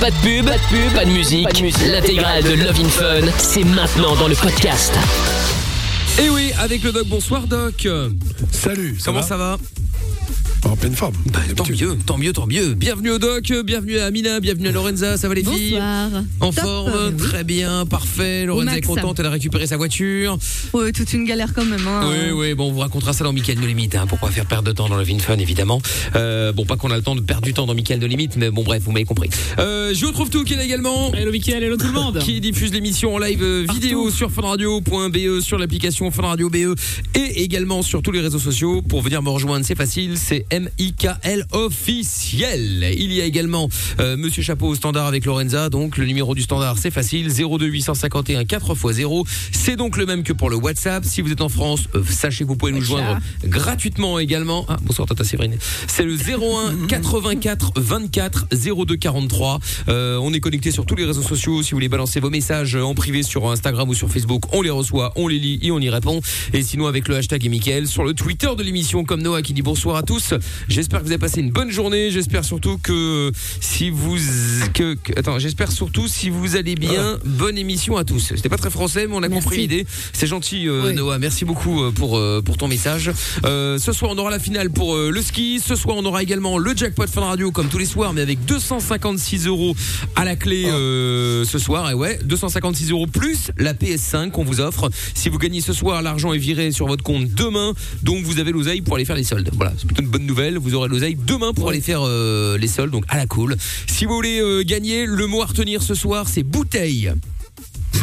Pas de pub, pas de pub, pas de musique. L'intégrale de Love in Fun, c'est maintenant dans le podcast. Et Eh oui, avec le doc, bonsoir doc. Salut, Comment ça va? En pleine forme. Bah, tant mieux, tant mieux, tant mieux. Bienvenue au doc, bienvenue à Amina, bienvenue à Lorenza, ça va les filles? Bonsoir. En Top. forme, très bien, parfait. Lorenza est contente, elle a récupéré sa voiture. Ouais, toute une galère quand même. Hein. Oui, oui, bon, on vous racontera ça dans Michael No Limite, hein, pour pas faire perdre de temps dans le Vin Fun, évidemment. Euh, bon, pas qu'on a le temps de perdre du temps dans Michael No Limite, mais bon, bref, vous m'avez compris. Euh, je retrouve tout qui est là également. Hello Mickaël, hello tout le monde Qui diffuse l'émission en live euh, vidéo sur funradio.be, sur l'application Funradio BE et également sur tous les réseaux sociaux. Pour venir me rejoindre, c'est facile, c'est M-I-K-L officiel. Il y a également euh, Monsieur Chapeau au standard avec Lorenza, donc le numéro du standard c'est facile, 02 851 4x0. C'est donc le même que pour le WhatsApp. Si vous êtes en France, euh, sachez que vous pouvez nous joindre gratuitement également. Ah, bonsoir Tata Séverine. C'est le 01 84 24 02 43. Euh, on est connecté sur tous les réseaux sociaux. Si vous voulez balancer vos messages en privé sur Instagram ou sur Facebook, on les reçoit, on les lit et on y répond. Et sinon avec le hashtag et Mickaël sur le Twitter de l'émission comme Noah qui dit bonsoir à tous. J'espère que vous avez passé une bonne journée. J'espère surtout que si vous que, que- attends, j'espère surtout si vous allez bien. Bonne émission à tous. C'était pas très français, mais on a compris l'idée. C'est gentil, euh, Noah. Merci beaucoup euh, pour euh, pour ton message. Euh, ce soir, on aura la finale pour le ski. Ce soir, on aura également le jackpot Fun Radio comme tous les soirs, mais avec 256 euros à la clé euh, ce soir. Et ouais, 256 euros plus la PS5 qu'on vous offre. Si vous gagnez ce soir, l'argent est viré sur votre compte demain, donc vous avez l'oseille pour aller faire les soldes. Voilà, c'est plutôt une bonne nouvelle. Vous aurez l'oseille demain pour aller faire euh, les soldes, donc à la cool. Si vous voulez euh, gagner, le mot à retenir ce soir, c'est bouteille.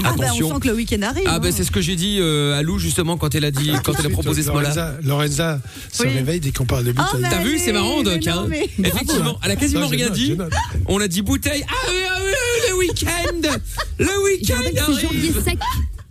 Ah bah, Attention. on sent que le week-end arrive. Ah hein. ben c'est ce que j'ai dit euh, à Lou justement quand elle a dit quand elle a proposé ce mot-là. Lorenza, Lorenza se Oui. réveille dès qu'on parle de Oh, bouteille. mais T'as vu, c'est marrant mais Doc. non, hein. mais- Effectivement, elle a quasiment Non, je rien note, dit. note. On a dit bouteille. Ah oui, ah oui, le week-end, le Je week-end rappelle que c'est janvier arrive. sec.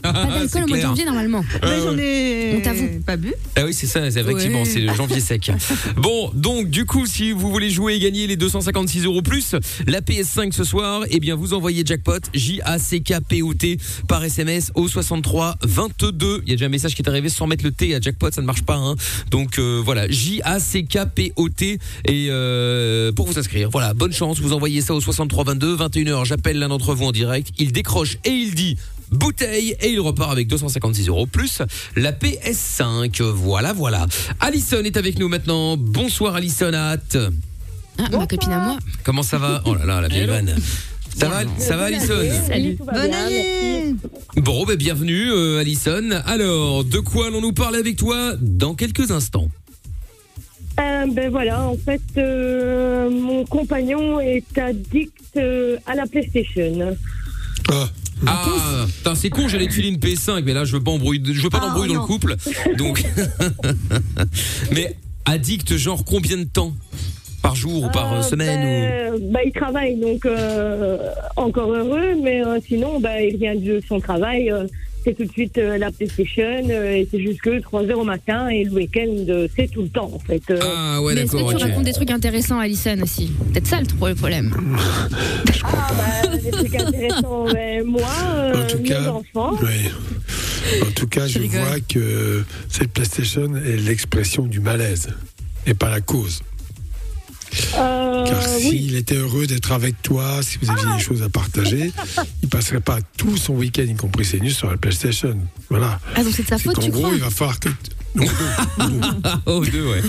Pas Ah, d'alcool c'est au mois de janvier normalement. Mais j'en ai On t'avoue. pas bu. Ah oui, c'est ça, c'est effectivement, Ouais. c'est le janvier sec. Bon, donc du coup, si vous voulez jouer et gagner les 256 euros plus, la PS5 ce soir, eh bien vous envoyez jackpot J-A-C-K-P-O-T par SMS au 63 22. Il y a déjà un message qui est arrivé sans mettre le T à jackpot, ça ne marche pas. Hein. Donc euh, voilà, J-A-C-K-P-O-T et euh, pour vous inscrire. Voilà, bonne chance, vous envoyez ça au 63 22, 21h. J'appelle l'un d'entre vous en direct. Il décroche et il dit bouteille et il repart avec 256 euros plus la PS5. Voilà, voilà. Alison est avec nous maintenant. Bonsoir Alison. Ah, ma copine à moi. Comment ça va Oh là là, la vieille vanne. Ça va, ça va Alison Salut. Bonne année. Bon, ben bienvenue euh, Alison. Alors, de quoi allons-nous parler avec toi dans quelques instants Euh, ben voilà, en fait, euh, mon compagnon est addict euh, à la PlayStation. Ah, Ah, c'est con, j'allais te filer une PS5, mais là, je veux pas embrouiller, je veux pas Ah, d'embrouille dans le couple. Donc, mais addict, genre combien de temps? Par jour ou par euh, Euh, semaine ou... ben, il travaille, donc euh, encore heureux, mais euh, sinon, ben, il vient de son travail. C'est tout de suite euh, la PlayStation, euh, et c'est jusque 3 heures au matin, et le week-end, euh, c'est tout le temps, en fait. euh. Ah ouais, Mais est-ce que d'accord, tu ok. racontes des trucs intéressants à Alison aussi? Peut-être ça le, trop le problème. Ah, ben, des trucs intéressants, ben, moi, euh, En tout mes cas, enfants. oui. En tout cas, je rigole. vois que cette PlayStation est l'expression du malaise et pas la cause. Euh, Car oui. s'il était heureux d'être avec toi, si vous aviez des choses à partager, il passerait pas tout son week-end, y compris ses nuits, sur la PlayStation. Voilà. Ah, donc c'est de sa faute, tu gros, crois il va falloir que. Non, deux, deux. Oh, deux, ouais.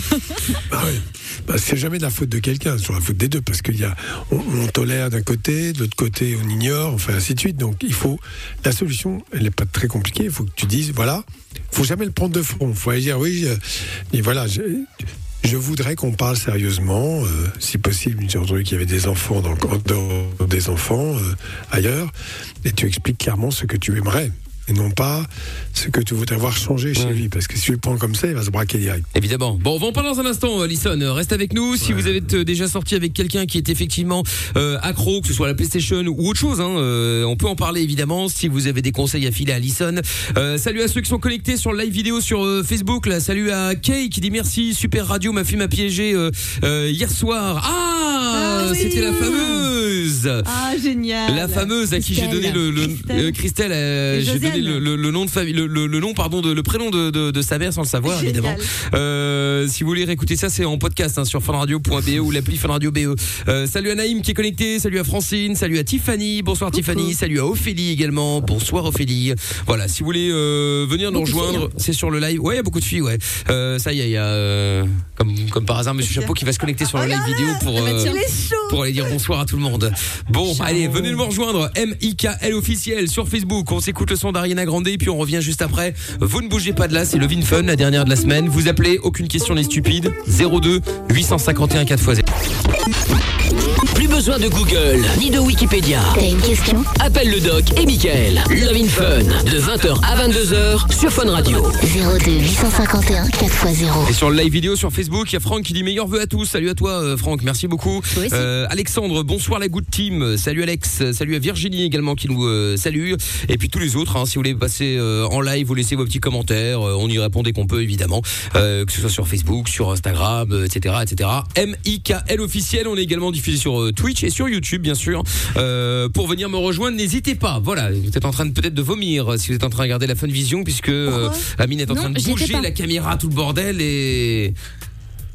Bah oui. Bah, c'est jamais de la faute de quelqu'un, c'est toujours la faute des deux, parce qu'il y a, on, on tolère d'un côté, de l'autre côté on ignore, enfin ainsi de suite. Donc il faut, la solution, elle n'est pas très compliquée. Il faut que tu dises, voilà, faut jamais le prendre de front. Il faut aller dire, oui, je- et voilà, je, je voudrais qu'on parle sérieusement, euh, si possible. J'ai entendu qu'il y avait des enfants dans des enfants euh, ailleurs, et tu expliques clairement ce que tu aimerais. Et non pas ce que tu voudrais voir changer chez Ouais. lui. Parce que si tu le prends comme ça, il va se braquer direct. Évidemment. Bon, on va en parler dans un instant, Alison. Reste avec nous. Si vous avez euh, déjà sorti avec quelqu'un qui est effectivement euh, accro, que ce soit à la PlayStation ou autre chose, hein, euh, on peut en parler évidemment. Si vous avez des conseils à filer à Alison. Euh, salut à ceux qui sont connectés sur le live vidéo sur euh, Facebook. Là, salut à Kay qui dit merci. Super radio, ma fille m'a piégé euh, euh, hier soir. Ah, Ah oui. c'était la fameuse. Ah, génial. La fameuse à qui j'ai donné le, le Christelle. euh, Christelle, le, le- le nom de famille, le, le- le nom pardon de le prénom de, de, de sa mère sans le savoir Génial. évidemment. Euh, si vous voulez réécouter ça, c'est en podcast hein, sur funradio.be ou l'appli Funradio BE. Euh, salut à Naïm qui est connecté, salut à Francine, salut à Tiffany, bonsoir Tiffany, salut à Ophélie également, bonsoir Ophélie. Voilà, si vous voulez euh, venir nous rejoindre, c'est sur le live. Ouais, il y a beaucoup de filles, ouais. Euh, ça y est, il y a euh, comme comme par hasard Monsieur Chapeau qui va se connecter sur le live vidéo pour euh, pour aller dire bonsoir à tout le monde. Bon, allez, venez nous rejoindre. M-I-K-L officiel sur Facebook. On s'écoute le son d'Ariana Grande puis on revient juste après. Vous ne bougez pas de là, c'est le Vin Fun, la dernière de la semaine. Vous appelez, aucune question n'est stupide. 02 851 4x0. Plus besoin de Google ni de Wikipédia. T'as une question Appelle le doc et Michael. Love in Fun de 20h à 22h sur Fun Radio. 02 851 4x0. Et sur le live vidéo sur Facebook, il y a Franck qui dit meilleurs vœux à tous. Salut à toi euh, Franck, merci beaucoup. Euh, Alexandre, bonsoir la good team. Salut Alex, salut à Virginie également qui nous euh, salue. Et puis tous les autres, hein, si vous voulez passer euh, en live, vous laissez vos petits commentaires. Euh, on y répond dès qu'on peut évidemment, Euh, que ce soit sur Facebook, sur Instagram, euh, etc., etc. M-I-K-L officiel. On est également diffusé sur euh, Twitch et sur YouTube bien sûr. Euh, pour venir me rejoindre, n'hésitez pas. Voilà, vous êtes en train de peut-être de vomir euh, si vous êtes en train de regarder la Fun Vision puisque euh, Amine est en Non, train de bouger la caméra, tout le bordel et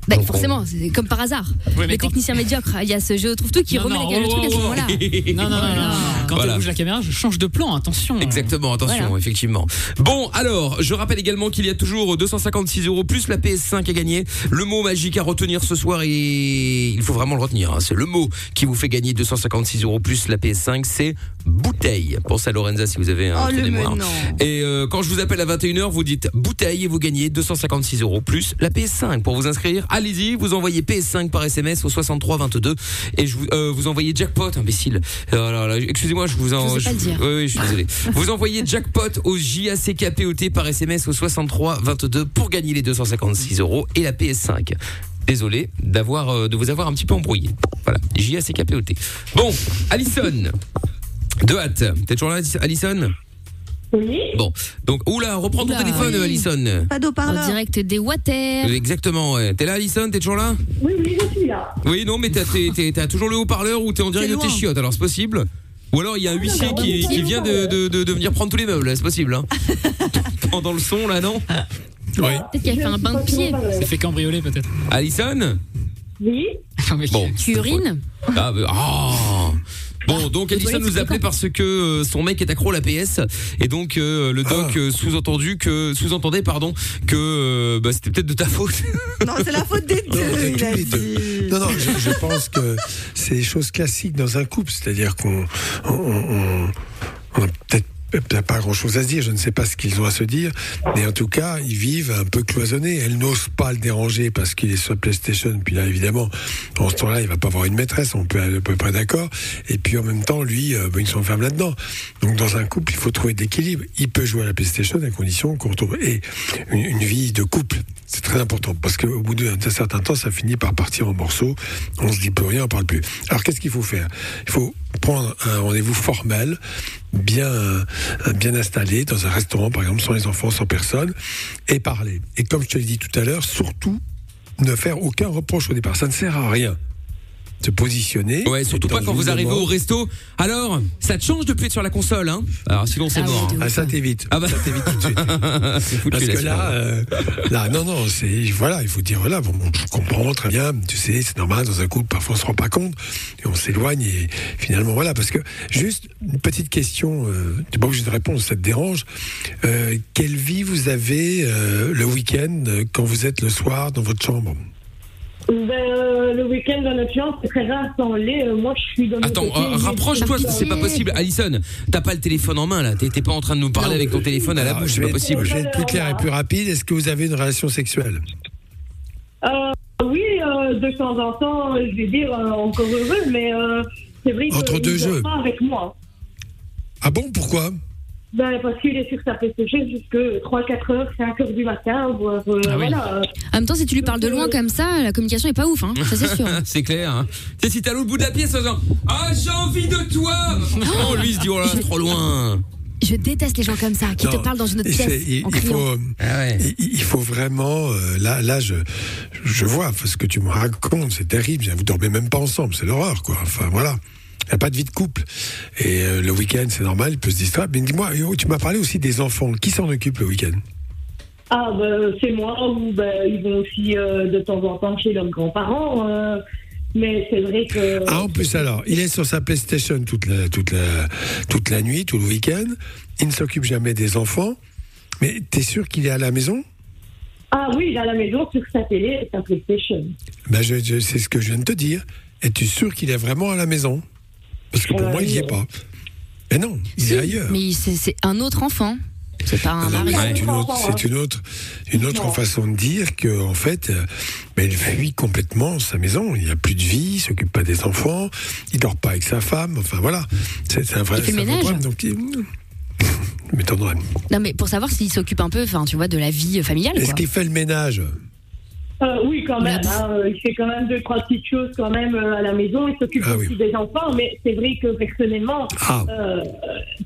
Bah, Donc, forcément, c'est comme par hasard. Mais le quand- technicien médiocre, il y a ce jeu trouve tout qui Non, remet non, la- le oh, truc à ce oh, moment-là. Non, non, non, non. Quand Voilà. elle bouge la caméra, je change de plan, attention. Exactement, attention, Voilà. effectivement. Bon, alors, je rappelle également qu'il y a toujours 256 euros plus la PS5 à gagner. Le mot magique à retenir ce soir et il faut vraiment le retenir. hein. C'est le mot qui vous fait gagner 256 euros plus la PS5, c'est bouteille. Pensez à Lorenza si vous avez un Oh, mémoire. non. Et euh, quand je vous appelle à 21h, vous dites bouteille et vous gagnez 256 euros plus la PS5. Pour vous inscrire, allez-y, vous envoyez PS5 par SMS au 63 22 et je vous, euh, vous envoyez jackpot, imbécile. Euh, là, Excusez-moi, je vous en. Je sais pas le dire. Oui, oui, je suis désolé. Vous envoyez jackpot au JACKPOT par SMS au 63 22 pour gagner les 256 euros et la PS5. Désolé d'avoir euh, de vous avoir un petit peu embrouillé. Voilà, JACKPOT. Bon, Alison. De hâte. T'es toujours là, Alison? Oui. Bon, donc, oula, reprends ton Oula. téléphone, Oui. Alison. Pas En d'eau-parleur. direct des water. Exactement, ouais. T'es là, Alison? T'es toujours là? Oui, oui, je suis là. Oui, non, mais t'as t'es- t'es- t'as toujours le haut-parleur ou t'es en direct C'est de tes loin. chiottes, alors c'est possible? Ou alors il y a un huissier qui, qui vient de, de, de, de venir prendre tous les meubles, c'est possible, hein Pendant le son, là, non? Oui. Peut-être qu'elle fait un bain de pied. Ça fait cambrioler peut-être. Alison? Oui. Non, mais- Bon. Tu urines? Ah, bah, ah. Bon, donc toilettes, nous appelait parce que euh, son mec est accro à la PS et donc euh, le doc Ah. euh, sous-entendu que sous-entendait pardon que euh, bah, c'était peut-être de ta faute. Non, c'est la faute des deux. Non, il a deux. Non, non, je, je pense que c'est des choses classiques dans un couple, c'est-à-dire qu'on on, on- on a peut-être peut-être pas grand-chose à se dire, je ne sais pas ce qu'ils ont à se dire, mais en tout cas, ils vivent un peu cloisonnés. Elle n'ose pas le déranger parce qu'il est sur PlayStation, puis là, évidemment, en ce temps-là, il va pas avoir une maîtresse, on peut à peu près d'accord, et puis en même temps, lui, ben, il s'enferme là-dedans. Donc, dans un couple, il faut trouver de l'équilibre. Il peut jouer à la PlayStation à condition qu'on retrouve et une, une vie de couple. C'est très important parce qu'au bout d'un certain temps, ça finit par partir en morceaux. On se dit plus rien, on parle plus. Alors qu'est-ce qu'il faut faire? Il faut prendre un rendez-vous formel, bien euh, bien installé dans un restaurant, par exemple, sans les enfants, sans personne, et parler. Et comme je te l'ai dit tout à l'heure, surtout ne faire aucun reproche au départ. Ça ne sert à rien. Se positionner. Ouais, surtout pas quand vous arrivez au resto. Alors, ça te change de plus être sur la console, hein Alors sinon c'est Ah mort. Ah, ça t'évite. Ah bah. Ça t'évite tout de suite. Parce que là, euh, là, non, non, c'est voilà, il faut dire voilà, bon, je comprends très bien, tu sais, c'est normal dans un couple, parfois on se rend pas compte et on s'éloigne et finalement voilà, parce que juste une petite question, euh, tu n'es pas obligé de répondre, ça te dérange. Euh, quelle vie vous avez euh, le week-end euh, quand vous êtes le soir dans votre chambre? Ben, euh, le week-end dans notre chambre, c'est très rare sans lait. Euh, moi, je suis dans Attends, euh, rapproche-toi, c'est pas possible. Alison, t'as pas le téléphone en main là. T'es pas en train de nous parler Non. avec ton téléphone à la bouche, c'est pas possible. Je vais être plus clair et plus rapide. Est-ce que vous avez une relation sexuelle? Euh, oui, euh, de temps en temps, je vais dire euh, encore heureux, mais euh, c'est vrai Entre qu'il deux jeux. pas avec moi. Ah bon, pourquoi? Ben, parce qu'il est sur sa PlayStation jusque 3-4 heures, 5 heures du matin, voire euh, Ah oui. voilà. En même temps, si tu lui parles de loin comme ça, la communication est pas ouf, hein. Ça, c'est sûr. C'est clair. Hein. Tu sais, si t'es à l'autre bout de la pièce, en disant Ah, j'ai envie de toi Oh, lui, il se dit Oh là, c'est trop loin. Je déteste les gens comme ça, qui te Non, parlent dans une autre pièce. il, en il criant. faut, Ah ouais. il, il faut vraiment. euh, là, là, je, je vois ce que tu me racontes, c'est terrible. Vous dormez même pas ensemble, c'est l'horreur, quoi. Enfin, voilà. Il n'a pas de vie de couple. Et euh, le week-end, c'est normal, il peut se distraire. Mais dis-moi, tu m'as parlé aussi des enfants. Qui s'en occupe le week-end? Ah, bah, c'est moi, ou bah, ils vont aussi euh, de temps en temps chez leurs grands-parents. euh, mais c'est vrai que. Ah, en plus alors, il est sur sa PlayStation toute la, toute la, toute la nuit, tout le week-end. Il ne s'occupe jamais des enfants. Mais t'es sûr qu'il est à la maison? Ah oui, il est à la maison sur sa télé et sa PlayStation. ben, je, je- C'est ce que je viens de te dire. Es-tu sûr qu'il est vraiment à la maison? Parce que pour Euh, moi, il n'y est pas. Mais non, il Si, est ailleurs. Mais c'est un autre enfant. C'est pas un Ah mari. mais c'est une autre, c'est une autre, une autre Non. façon de dire que en fait, ben, il fuit complètement sa maison. Il n'y a plus de vie, il s'occupe pas des enfants, il dort pas avec sa femme. Enfin voilà, c'est un vrai, Il fait le ménage. problème. Donc, il... m'étonnerais. Non, mais pour savoir s'il s'occupe un peu, enfin, tu vois, de la vie familiale. Est-ce qu'il fait le ménage? Euh, oui, quand même. Hein, il fait quand même deux, trois petites choses quand même euh, à la maison. Il s'occupe Ah aussi oui. des enfants, mais c'est vrai que personnellement, Ah, euh,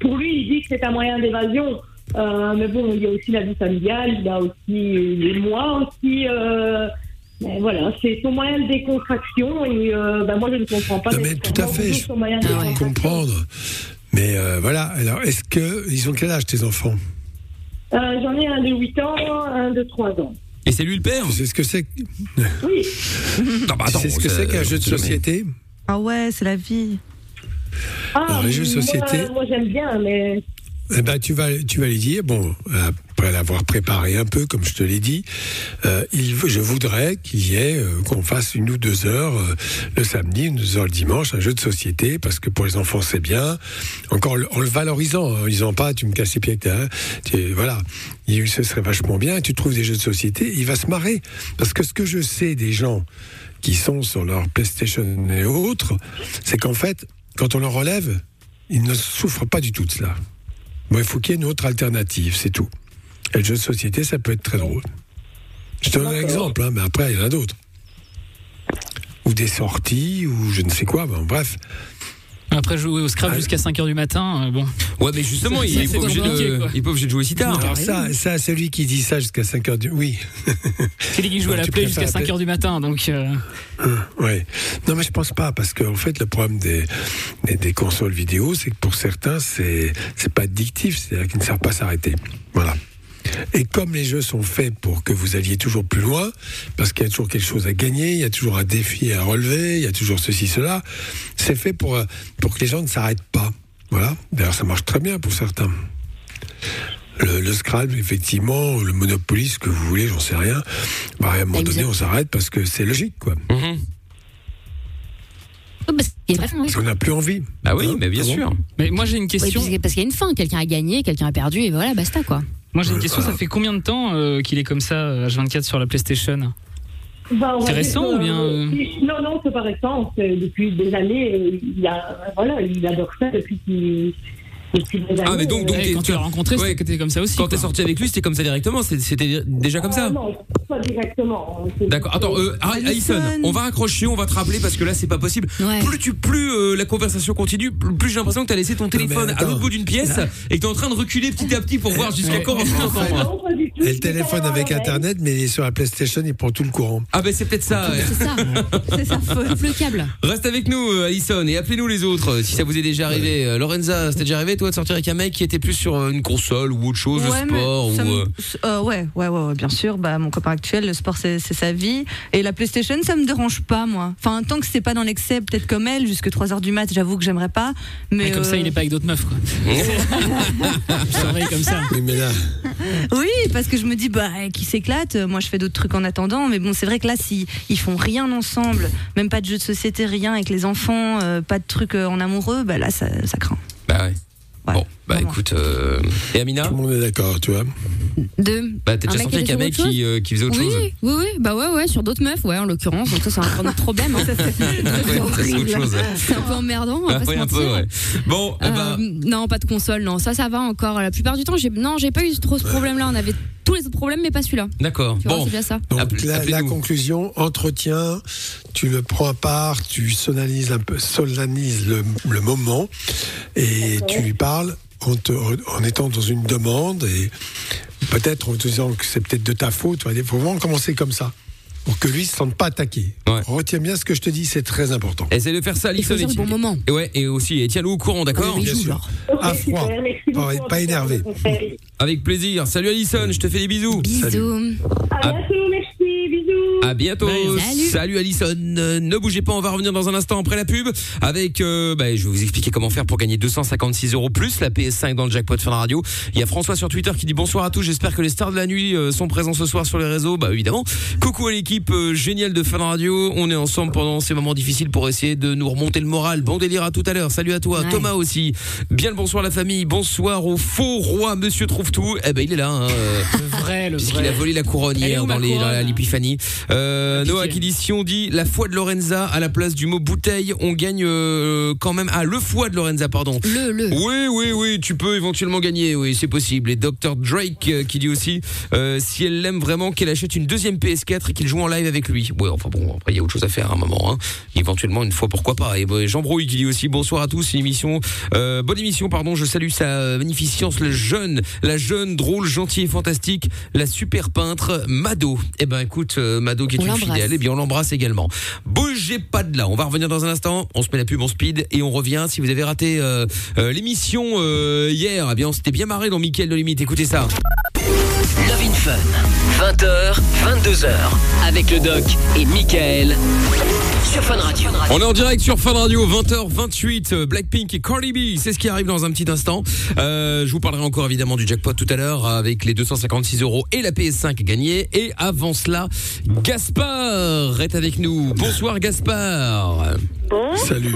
pour lui, il dit que c'est un moyen d'évasion. Euh, mais bon, il y a aussi la vie familiale, il y a aussi les moi aussi. Mais voilà, c'est son moyen de décontraction et ben moi je ne comprends pas. Non, mais tout à fait, je- décontraction. comprendre. Mais voilà. Alors, est-ce que ils ont quel âge tes enfants? J'en ai un de 8 ans, un de 3 ans. Et c'est lui le père Tu sais ce que c'est Oui, Non, bah Tu sais ce que c'est qu'un jeu de société Ah ouais, c'est la vie. ah, Alors, les jeux de moi- société- Moi, j'aime bien, mais Eh ben, tu vas, tu vas lui dire, bon, après l'avoir préparé un peu, comme je te l'ai dit, euh, il, je voudrais qu'il y ait, euh, qu'on fasse une ou deux heures euh, le samedi, une ou deux heures le dimanche, un jeu de société, parce que pour les enfants c'est bien. Encore en le valorisant, hein, en disant pas, tu me casses les pieds, t'as- tu- voilà, il, ce serait vachement bien. Tu trouves des jeux de société, il va se marrer, parce que ce que je sais des gens qui sont sur leur PlayStation et autres, c'est qu'en fait, quand on leur relève, ils ne souffrent pas du tout de cela. Bon, il faut qu'il y ait une autre alternative, c'est tout. Et le jeu de société, ça peut être très drôle. Je te donne un exemple, hein, mais après, il y en a d'autres. Ou des sorties, ou je ne sais quoi, bon, bref. Après jouer au Scrabble Ah. jusqu'à 5h du matin, euh, bon. Ouais, mais justement, il est pas obligé de, quoi. il est pas obligé de jouer si tard. Alors ça, ça, celui qui dit ça jusqu'à 5 heures du... Oui, C'est lui qui joue à la play jusqu'à la 5h du matin, donc. euh, oui. Non, mais je pense pas, parce qu'en fait, le problème des, des, des consoles vidéo, c'est que pour certains, c'est c'est pas addictif, c'est-à-dire qu'ils ne savent pas s'arrêter. Voilà. Et comme les jeux sont faits pour que vous alliez toujours plus loin, parce qu'il y a toujours quelque chose à gagner, il y a toujours un défi à relever, il y a toujours ceci, cela, c'est fait pour, euh, pour que les gens ne s'arrêtent pas. Voilà. D'ailleurs, ça marche très bien pour certains. Le, le Scrabble, effectivement, le Monopoly, ce que vous voulez, j'en sais rien. Bah, à un moment donné, on s'arrête parce que c'est logique, quoi. Mhm. Oh, parce qu'on n'a plus envie. Bah oui, Hein, mais bien sûr. Mais moi j'ai une question. parce qu'il y a une fin. Quelqu'un a gagné, quelqu'un a perdu, et voilà, basta quoi. Moi j'ai une question. Ça fait combien de temps euh, qu'il est comme ça, euh, H24 sur la PlayStation? Bah, C'est récent ou bien, euh, euh Non, non, c'est pas récent. C'est depuis des années. Il, a, voilà, il adore ça depuis qu'il. Depuis des années. Ah, mais donc- donc- euh, Ouais, Quand tu l'as rencontré, ouais. c'était comme ça aussi. Quand t'es sorti avec lui, c'était comme ça directement. C'était déjà comme ah, ça. Non, pas directement. C'est- D'accord. Attends, euh, Alison. On va raccrocher, on va te rappeler parce que là, c'est pas possible. Ouais. Plus tu, plus euh, la conversation continue, plus plus j'ai l'impression que t'as laissé ton téléphone à l'autre bout d'une pièce et que t'es en train de reculer petit à petit pour voir jusqu'à quand on va Elle téléphone avec. Internet, mais sur la PlayStation, il prend tout le courant. Ah ben c'est peut-être ça. ouais. C'est ça. C'est. Coupe le câble. Reste avec nous, euh, Alison, et appelez-nous les autres euh, si ça vous est déjà arrivé. Euh, Lorenza, c'était déjà arrivé toi de sortir avec un mec qui était plus sur une console ou autre chose, Ouais, le sport ça ou. ouais, ouais, ouais, ouais, bien sûr. Bah, mon copain actuel, le sport, c'est c'est sa vie. Et la PlayStation, ça me dérange pas, moi. Enfin, tant que c'est pas dans l'excès, peut-être comme elle, jusque 3 heures du mat, j'avoue que j'aimerais pas. Mais, comme ça, il est pas avec d'autres meufs, quoi. Je surveille comme ça. Oui, mais là, Oui, parce que je me dis, bah, qui s'éclate. Moi, je fais d'autres trucs en attendant. Mais bon, c'est vrai que là, si ils font rien ensemble, même pas de jeu de société, rien avec les enfants, euh, pas de trucs euh, en amoureux, bah là, ça, ça craint. Bah ouais. Ouais, bon, bah vraiment. écoute. euh, Et Amina tout le monde est d'accord, tu vois. Deux. Bah t'es Un déjà mec sorti avec qui un mec qui, euh, qui faisait autre oui, chose oui, oui, bah ouais, ouais, sur d'autres meufs, ouais, en l'occurrence. Donc ça, c'est un autre problème. hein. C'est ouais. Un peu emmerdant, Ah, ouais, un peu, ouais. Bon, eh Euh, ben, non, pas de console, non. Ça, ça va encore. La plupart du temps, j'ai non, j'ai pas eu trop ce problème-là. On avait tous les autres problèmes, mais pas celui-là. d'accord. Bon, c'est bien ça. Donc la, conclusion, entretien, tu le prends à part, tu solennises un peu, solennises le, le moment et tu lui parles en, te- en étant dans une demande et peut-être en te disant que c'est peut-être de ta faute. Il faut vraiment commencer comme ça. Pour que lui se sente pas attaqué. Ouais. Retiens bien ce que je te dis, c'est très important. Essaye de faire ça, et le bon moment. et ouais, et aussi, et tiens-nous au courant, d'accord Oui, Bien joue, sûr. À froid. Pas- beaucoup, pas énervé. Avec plaisir. Salut Alison, je te fais des bisous. Bisous. À bientôt, merci, bisous. À bientôt. Salut. Salut Alison. Euh, ne bougez pas, on va revenir dans un instant après la pub avec. euh, bah, je vais vous expliquer comment faire pour gagner 256 euros plus la PS5 dans le jackpot Fun Radio. Il y a François sur Twitter qui dit bonsoir à tous. J'espère que les stars de la nuit euh, sont présents ce soir sur les réseaux. Bah évidemment. Coucou à l'équipe euh, géniale de Fun Radio. On est ensemble pendant ces moments difficiles pour essayer de nous remonter le moral. Bon délire à tout à l'heure. Salut à toi, Ouais. Thomas aussi. Bien le bonsoir la famille. Bonsoir au faux roi Monsieur trouve tout. Eh ben il est là. Hein, euh, Le vrai, le Puisqu'il vrai. a volé la couronne hier dans ma les- dans couronne la- l'épiphanie. Euh. Noah qui dit si on dit la foi de Lorenza à la place du mot bouteille, on gagne euh, quand même. Ah, le foie de Lorenza, pardon. Le, le. Oui, oui, oui, tu peux éventuellement gagner, oui, c'est possible. Et Dr. Drake euh, qui dit aussi, euh, si elle l'aime vraiment, qu'elle achète une deuxième PS4 et qu'il joue en live avec lui. Ouais, enfin bon, après il y a autre chose à faire à un moment. Hein. Éventuellement une fois, pourquoi pas. Et bah, Jean Brouille qui dit aussi, bonsoir à tous, une émission, euh, bonne émission, pardon, je salue sa magnificence, le jeune, la jeune, drôle, gentille et fantastique, la super peintre Mado. Eh ben écoute, euh, Qui est On une fidèle, eh bien on l'embrasse également. Bougez pas de là, on va revenir dans un instant, on se met la pub en speed et on revient. Si vous avez raté euh, euh, l'émission euh, hier, eh bien on s'était bien marré dans Mickaël de Limite, écoutez ça. Love in Fun, 20h, 22h, avec le doc et Michael sur Fun Radio. On est en direct sur Fun Radio, 20h28, euh, Blackpink et Cardi B, c'est ce qui arrive dans un petit instant. Euh, je vous parlerai encore évidemment du jackpot tout à l'heure avec les 256 euros et la PS5 gagnée. Et avant cela, Gaspard est avec nous. Bonsoir Gaspard. Bon. Salut.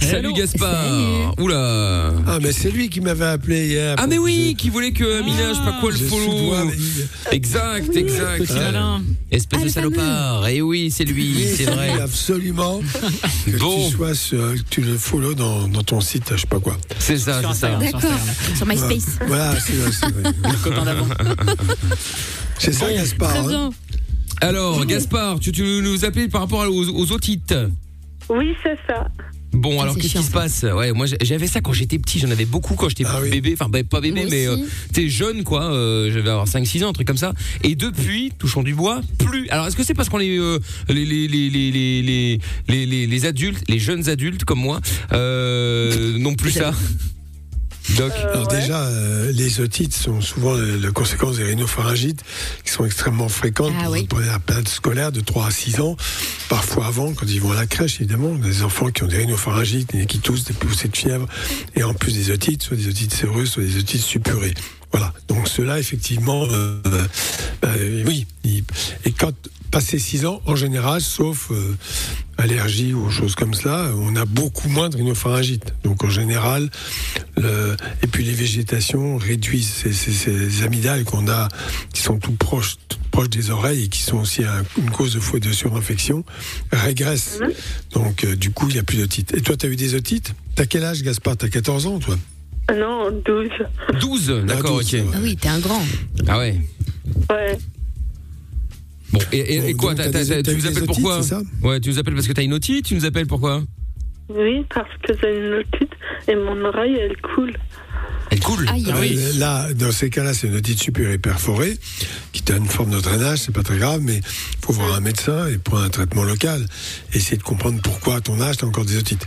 Salut Gaspard. Oula. Ah, mais c'est lui qui m'avait appelé hier. Ah mais oui, qui voulait que Amina, je sais pas quoi, le je, follow. mais- Exact, exact. Espèce Ah, de fameux. salopard. Et oui, c'est lui, c'est vrai. Absolument. Que Bon. tu sois sur, que tu le follow dans, dans ton site, je sais pas quoi. C'est ça, c'est ça. D'accord. Sur MySpace. Voilà, c'est c'est vrai. Le copain d'avant. C'est ça, Gaspard. Très hein. Alors, Gaspard, tu, tu nous appelles par rapport aux, aux otites. Oui, c'est ça. Bon, alors qu'est-ce qui se passe? Ouais, moi j'avais ça quand j'étais petit, j'en avais beaucoup quand j'étais ah, bébé, enfin bah, pas bébé, mais euh, t'es jeune quoi, euh, j'avais avoir 5 6 ans, un truc comme ça. Et depuis, touchons du bois, plus. Alors est-ce que c'est parce qu'on est euh, les, les, les, les les adultes, les jeunes adultes comme moi euh, non plus ça? Doc. Alors déjà, euh, les otites sont souvent la, la conséquence des rhinopharyngites qui sont extrêmement fréquentes Ah pour- oui. la période scolaire de 3 à 6 ans, parfois avant, quand ils vont à la crèche, évidemment. On a des enfants qui ont des rhinopharyngites, des qui toussent, des poussées de fièvre, et en plus des otites, soit des otites séreuses, soit des otites suppurées. Voilà. Donc ceux-là, effectivement, euh, euh, oui. ils- et quand passé 6 ans, en général, sauf euh, allergie ou choses comme cela, on a beaucoup moins de rhinopharyngite. Donc en général, le- et puis les végétations réduisent ces, ces- ces amygdales qu'on a, qui sont tout proches, tout proches des oreilles et qui sont aussi un- une cause de faux de surinfection, régressent. Donc euh, du coup, il n'y a plus d'otites. Et toi, tu as eu des otites? T'as quel âge, Gaspard? T'as 14 ans, toi? Non, 12. 12, d'accord, 12, OK. Ah oui, t'es un grand. Ah ouais. Ouais. Bon, et, et- et Bon, quoi Tu nous appelles otites, pourquoi Ouais, tu nous appelles parce que t'as une otite, tu nous appelles pourquoi Oui, parce que j'ai une otite et mon oreille, elle coule. Elle coule? Aïe, Ah oui, Là, dans ces cas-là, c'est une otite supérieure perforée qui a une forme de drainage, c'est pas très grave, mais il faut voir un médecin et prendre un traitement local. Essayer de comprendre pourquoi à ton âge, tu as encore des otites.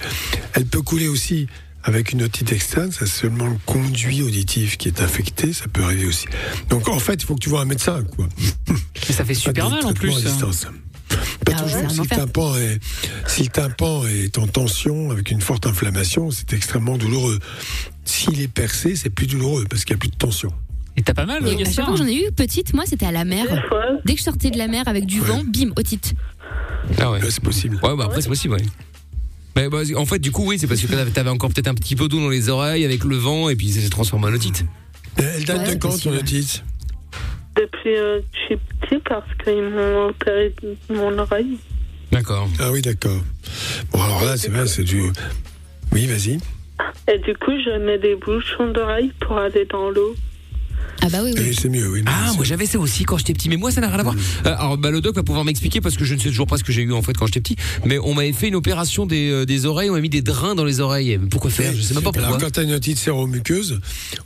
Elle peut couler aussi avec une otite externe, c'est seulement le conduit auditif qui est infecté, ça peut arriver aussi. Donc en fait, il faut que tu vois un médecin, quoi. Mais ça fait super mal en plus. à hein. distance. Pas Ah ouais, toujours. un Si le, tympan est, si le tympan est en tension avec une forte inflammation, c'est extrêmement douloureux. S'il est percé, c'est plus douloureux parce qu'il n'y a plus de tension. Et t'as pas mal, Gaspard fois que j'en ai eu petite, moi c'était à la mer. Dès que je sortais de la mer avec du Ouais. vent, bim, otite. Ah ouais. C'est possible. Ouais, bah après c'est possible, ouais. Mais bah, en fait, du coup, oui, c'est parce que t'avais- encore peut-être un petit peu d'eau dans les oreilles avec le vent et puis ça s'est transformé en otite. Elle date Ouais, de quand ton otite? Depuis euh, je suis petit parce qu'ils m'ont opéré mon oreille. D'accord. Ah oui, d'accord. Bon, alors là, c'est vrai, c'est du. Oui, vas-y. Et du coup, je mets des bouchons d'oreille pour aller dans l'eau. Ah bah oui, Oui, c'est mieux, oui. Ah, c'est- moi j'avais ça aussi quand j'étais petit, mais moi ça n'a rien à voir. Euh, alors, bah, le doc va pouvoir m'expliquer parce que je ne sais toujours pas ce que j'ai eu en fait quand j'étais petit. Mais on m'avait fait une opération des, euh, des oreilles, on m'a mis des drains dans les oreilles. Pourquoi faire? Je sais même pas pourquoi. Alors, quand tu as une otite séromuqueuse,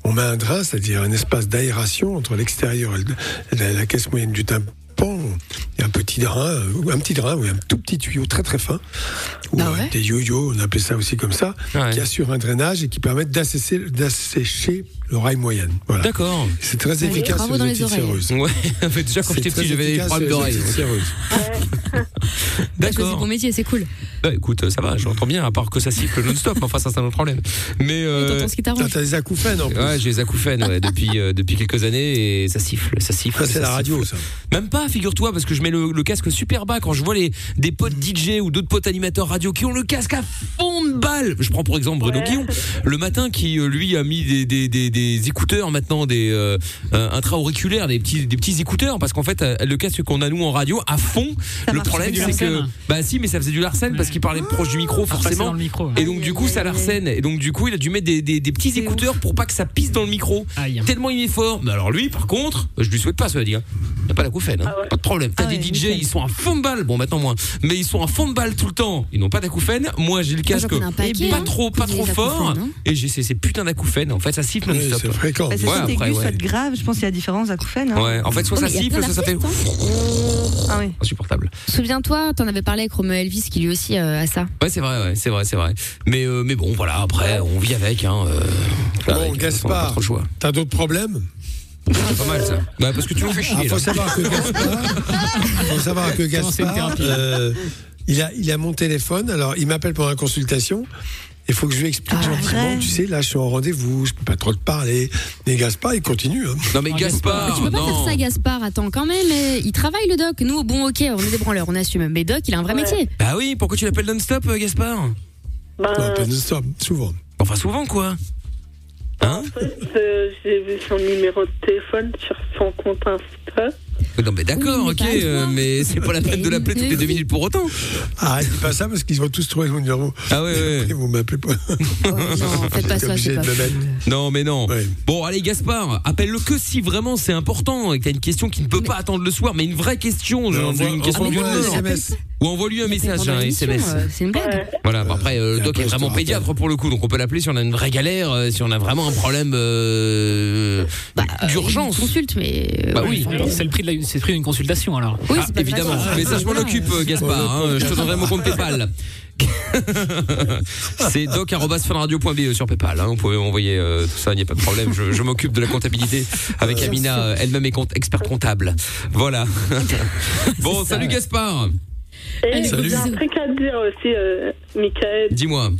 on met un drain, c'est-à-dire un espace d'aération entre l'extérieur et la, la caisse moyenne du tympan il y a un petit drain, euh, ou un petit drain, ou un tout petit tuyau très très fin, ou Ah euh, ouais des yo-yo, on appelait ça aussi comme ça, Ouais. qui assure un drainage et qui permettent d'assécher, l'oreille moyenne. Voilà. D'accord. C'est très Ouais, efficace sur dans les les séreuses. Ouais, déjà quand C'est j'étais très petit, j'avais des efficace problèmes d'oreilles. D'accord. ton métier, c'est cool. Bah, écoute, ça va, j'entends bien, à part que ça siffle non-stop, enfin ça c'est un autre problème. Mais euh, t'entends ce qui T'as t'arrange. t'as des acouphènes en plus. ouais, j'ai les acouphènes ouais, depuis euh, depuis quelques années et ça siffle, ça siffle. Ça, c'est la radio, ça. Même pas, figure-toi, parce que je mets le, le casque super bas quand je vois les des potes DJ ou d'autres potes animateurs radio qui ont le casque à fond de balle. Je prends pour exemple Bruno Ouais. Guillon, le matin qui euh, lui a mis des, des, des, des écouteurs maintenant, des euh, euh, intra-auriculaires, des petits des petits écouteurs, parce qu'en fait le casque qu'on a nous en radio à fond. le problème c'est que Larsen. bah si, mais ça faisait du Larsen parce qu'il parlait proche du micro c'est forcément. dans le micro. Et donc du coup ça l'arsène et donc du coup il a dû mettre des, des, des petits écouteurs pour pas que ça pisse dans le micro. Aïe. Tellement il est fort. Mais alors lui par contre, je lui souhaite pas cela dit. Hein. Il a pas la couffaine, hein. Ah. Pas de problème. T'as Ah des ouais, DJ, nickel. ils sont à fond de balle. Bon maintenant moins, mais ils sont à fond de balle tout le temps. Ils n'ont pas d'acouphène. Moi j'ai le casque paquet, pas hein, trop pas trop fort hein. et j'ai ces, ces putains d'acouphènes. En fait ça siffle Oui, non-stop. c'est fréquent. Bah, c'est Ouais, soit après, aigu, ouais. soit grave. Je pense qu'il y a différents acouphènes. hein. Ouais, en fait soit Oh, ça siffle, soit ça fait. Ah oui. insupportable. Souviens-toi, t'en avais parlé avec Romeo Elvis qui lui aussi euh, a ça. Ouais c'est vrai, ouais, c'est vrai, c'est vrai. Mais euh, mais bon voilà après on vit avec. Hein, euh, Bon, a Gaspard. T'as d'autres problèmes? C'est pas mal ça. Bah parce que tu me fais chier. faut là. savoir que Gaspard, faut savoir que Gaspard, euh, il a, il a mon téléphone. Alors, il m'appelle pour une consultation. Il faut que je lui explique Ah, gentiment. Tu sais, là, je suis en rendez-vous. Je peux pas trop te parler. Mais Gaspard, il continue. hein. Non mais Ah, Gaspard, Mais tu peux pas non. faire ça, Gaspard. Attends, quand même, mais il travaille le doc. Nous, bon, ok, on est des branleurs, on assume. Mais doc, il a un vrai Ouais. métier. Bah oui, pourquoi tu l'appelles non-stop, euh, Gaspard? On appelle non-stop, souvent. Enfin, souvent, quoi. Hein euh, j'ai vu son numéro de téléphone sur son compte Insta. Non, mais d'accord, ok, à euh, mais c'est pas la peine de l'appeler toutes les deux minutes pour autant. Ah, dis pas ça parce qu'ils vont tous trouver mon numéro. Ah ouais, ouais. Ils vont m'appeler pas. Oh, non, faites pas ça, c'est pas. Non, mais non. Ouais. Bon, allez, Gaspard, appelle-le que si vraiment c'est important et que t'as une question qui ne peut pas attendre le soir, mais une vraie question, genre Envoie- une question heure. SMS. Ou envoie-lui un message, un SMS. euh, C'est une blague. Voilà, bah après, euh, le doc est vraiment pédiatre pour le coup, donc on peut l'appeler si on a une vraie galère, si on a vraiment un problème Bah, d'urgence. Consulte, mais. Bah oui. C'est le prix de la- c'est le prix d'une consultation alors. Oui, Ah, évidemment. Mais ça, je m'en occupe, euh, Gaspard. hein, je te donnerai mon compte PayPal. C'est doc.funradio.be sur PayPal. hein, vous pouvez m'envoyer euh, tout ça, il n'y a pas de problème. Je, je m'occupe de la comptabilité avec Amina, euh, elle-même est compte, expert comptable. Voilà. Bon, salut Gaspard. Et Salut. j'ai un truc à te dire aussi, euh, Michael. Dis-moi.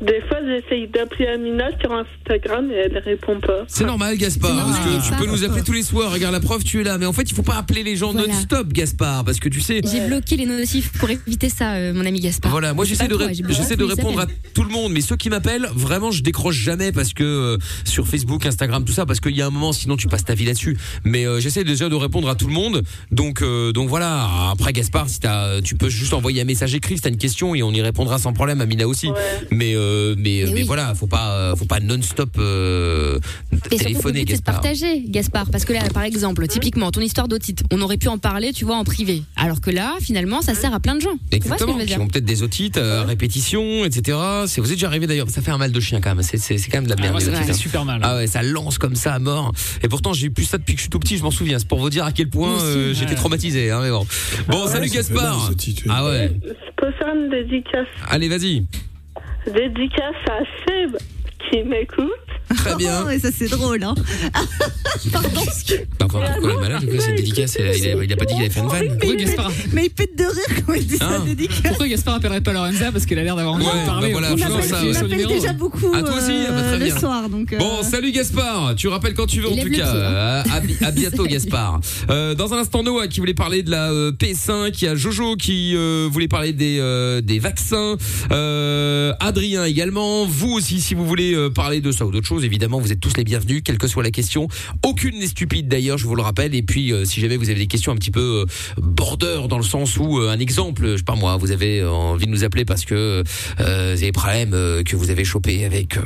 Des fois, j'essaye d'appeler Amina sur Instagram et elle répond pas. C'est normal, Gaspard, parce que tu peux nous appeler tous les soirs. Regarde la preuve, tu es là. Mais en fait, il faut pas appeler les gens Voilà. non-stop, Gaspard, parce que tu sais. J'ai bloqué les notifs pour éviter ça, euh, mon ami Gaspard. Voilà, moi j'essaie de, ré- j'essaie répondre à tout le monde, mais ceux qui m'appellent, vraiment je décroche jamais parce que euh, sur Facebook, Instagram, tout ça, parce qu'il y a un moment, sinon tu passes ta vie là-dessus. Mais euh, j'essaie déjà de répondre à tout le monde. Donc, euh, donc voilà. Après Gaspard, si t'as, tu peux juste envoyer un message écrit si t'as une question et on y répondra sans problème. Amina aussi. Ouais. Mais euh, mais, Mais mais oui. voilà, faut pas euh, faut pas non-stop euh, surtout, téléphoner de Gaspard. partager, Gaspard. Parce que là, par exemple, typiquement, ton histoire d'otite, on aurait pu en parler, tu vois, en privé. Alors que là, finalement, ça sert à plein de gens. Exactement, qui ont peut-être des otites, euh, répétitions, etc. C'est vous êtes déjà arrivé d'ailleurs, ça fait un mal de chien quand même. C'est c'est c'est quand même de la Ah, merde. moi, les ça fait hein. super mal. Ah ouais, ça lance comme ça à mort. Et pourtant, j'ai eu plus ça depuis que je suis tout petit, je m'en souviens. C'est pour vous dire à quel point euh, j'étais Ouais. traumatisé. Hein, mais bon. Bon, salut ça fait Gaspard. Ah ouais. Allez, vas-y. Dédicace à Seb qui m'écoute. Très bien. Oh, et ça c'est drôle. Hein. Bah, enfin, pourquoi il est malade cette dédicace il a, il a- il a pas dit qu'il allait faire une vanne. Pourquoi Gaspard, Mais il pète de rire quand il dit Ah. ça dédicace. pourquoi Gaspard appellerait pas Lorenza Parce qu'elle a l'air d'avoir envie Ouais, de parler. bah voilà, On faisons l'appelle ça, ouais. déjà beaucoup Ah, toi aussi Ah, bah, très euh, le soir. Donc, euh, Bon, salut Gaspard. Tu rappelles quand tu veux en Lève tout le cas. pied, hein. Euh, à, bi- à bientôt Gaspard. Euh, dans un instant Noah qui voulait parler de la euh, PS5, il y a Jojo qui euh, voulait parler des euh, des vaccins, euh, Adrien également. Vous aussi si vous voulez euh, parler de ça ou d'autre chose, évidemment vous êtes tous les bienvenus, quelle que soit la question. Aucune n'est stupide d'ailleurs, je vous le rappelle. Et puis euh, si jamais vous avez des questions un petit peu euh, border dans le sens où euh, un exemple, je sais pas moi, vous avez envie de nous appeler parce que euh, vous avez des problèmes que vous avez chopé avec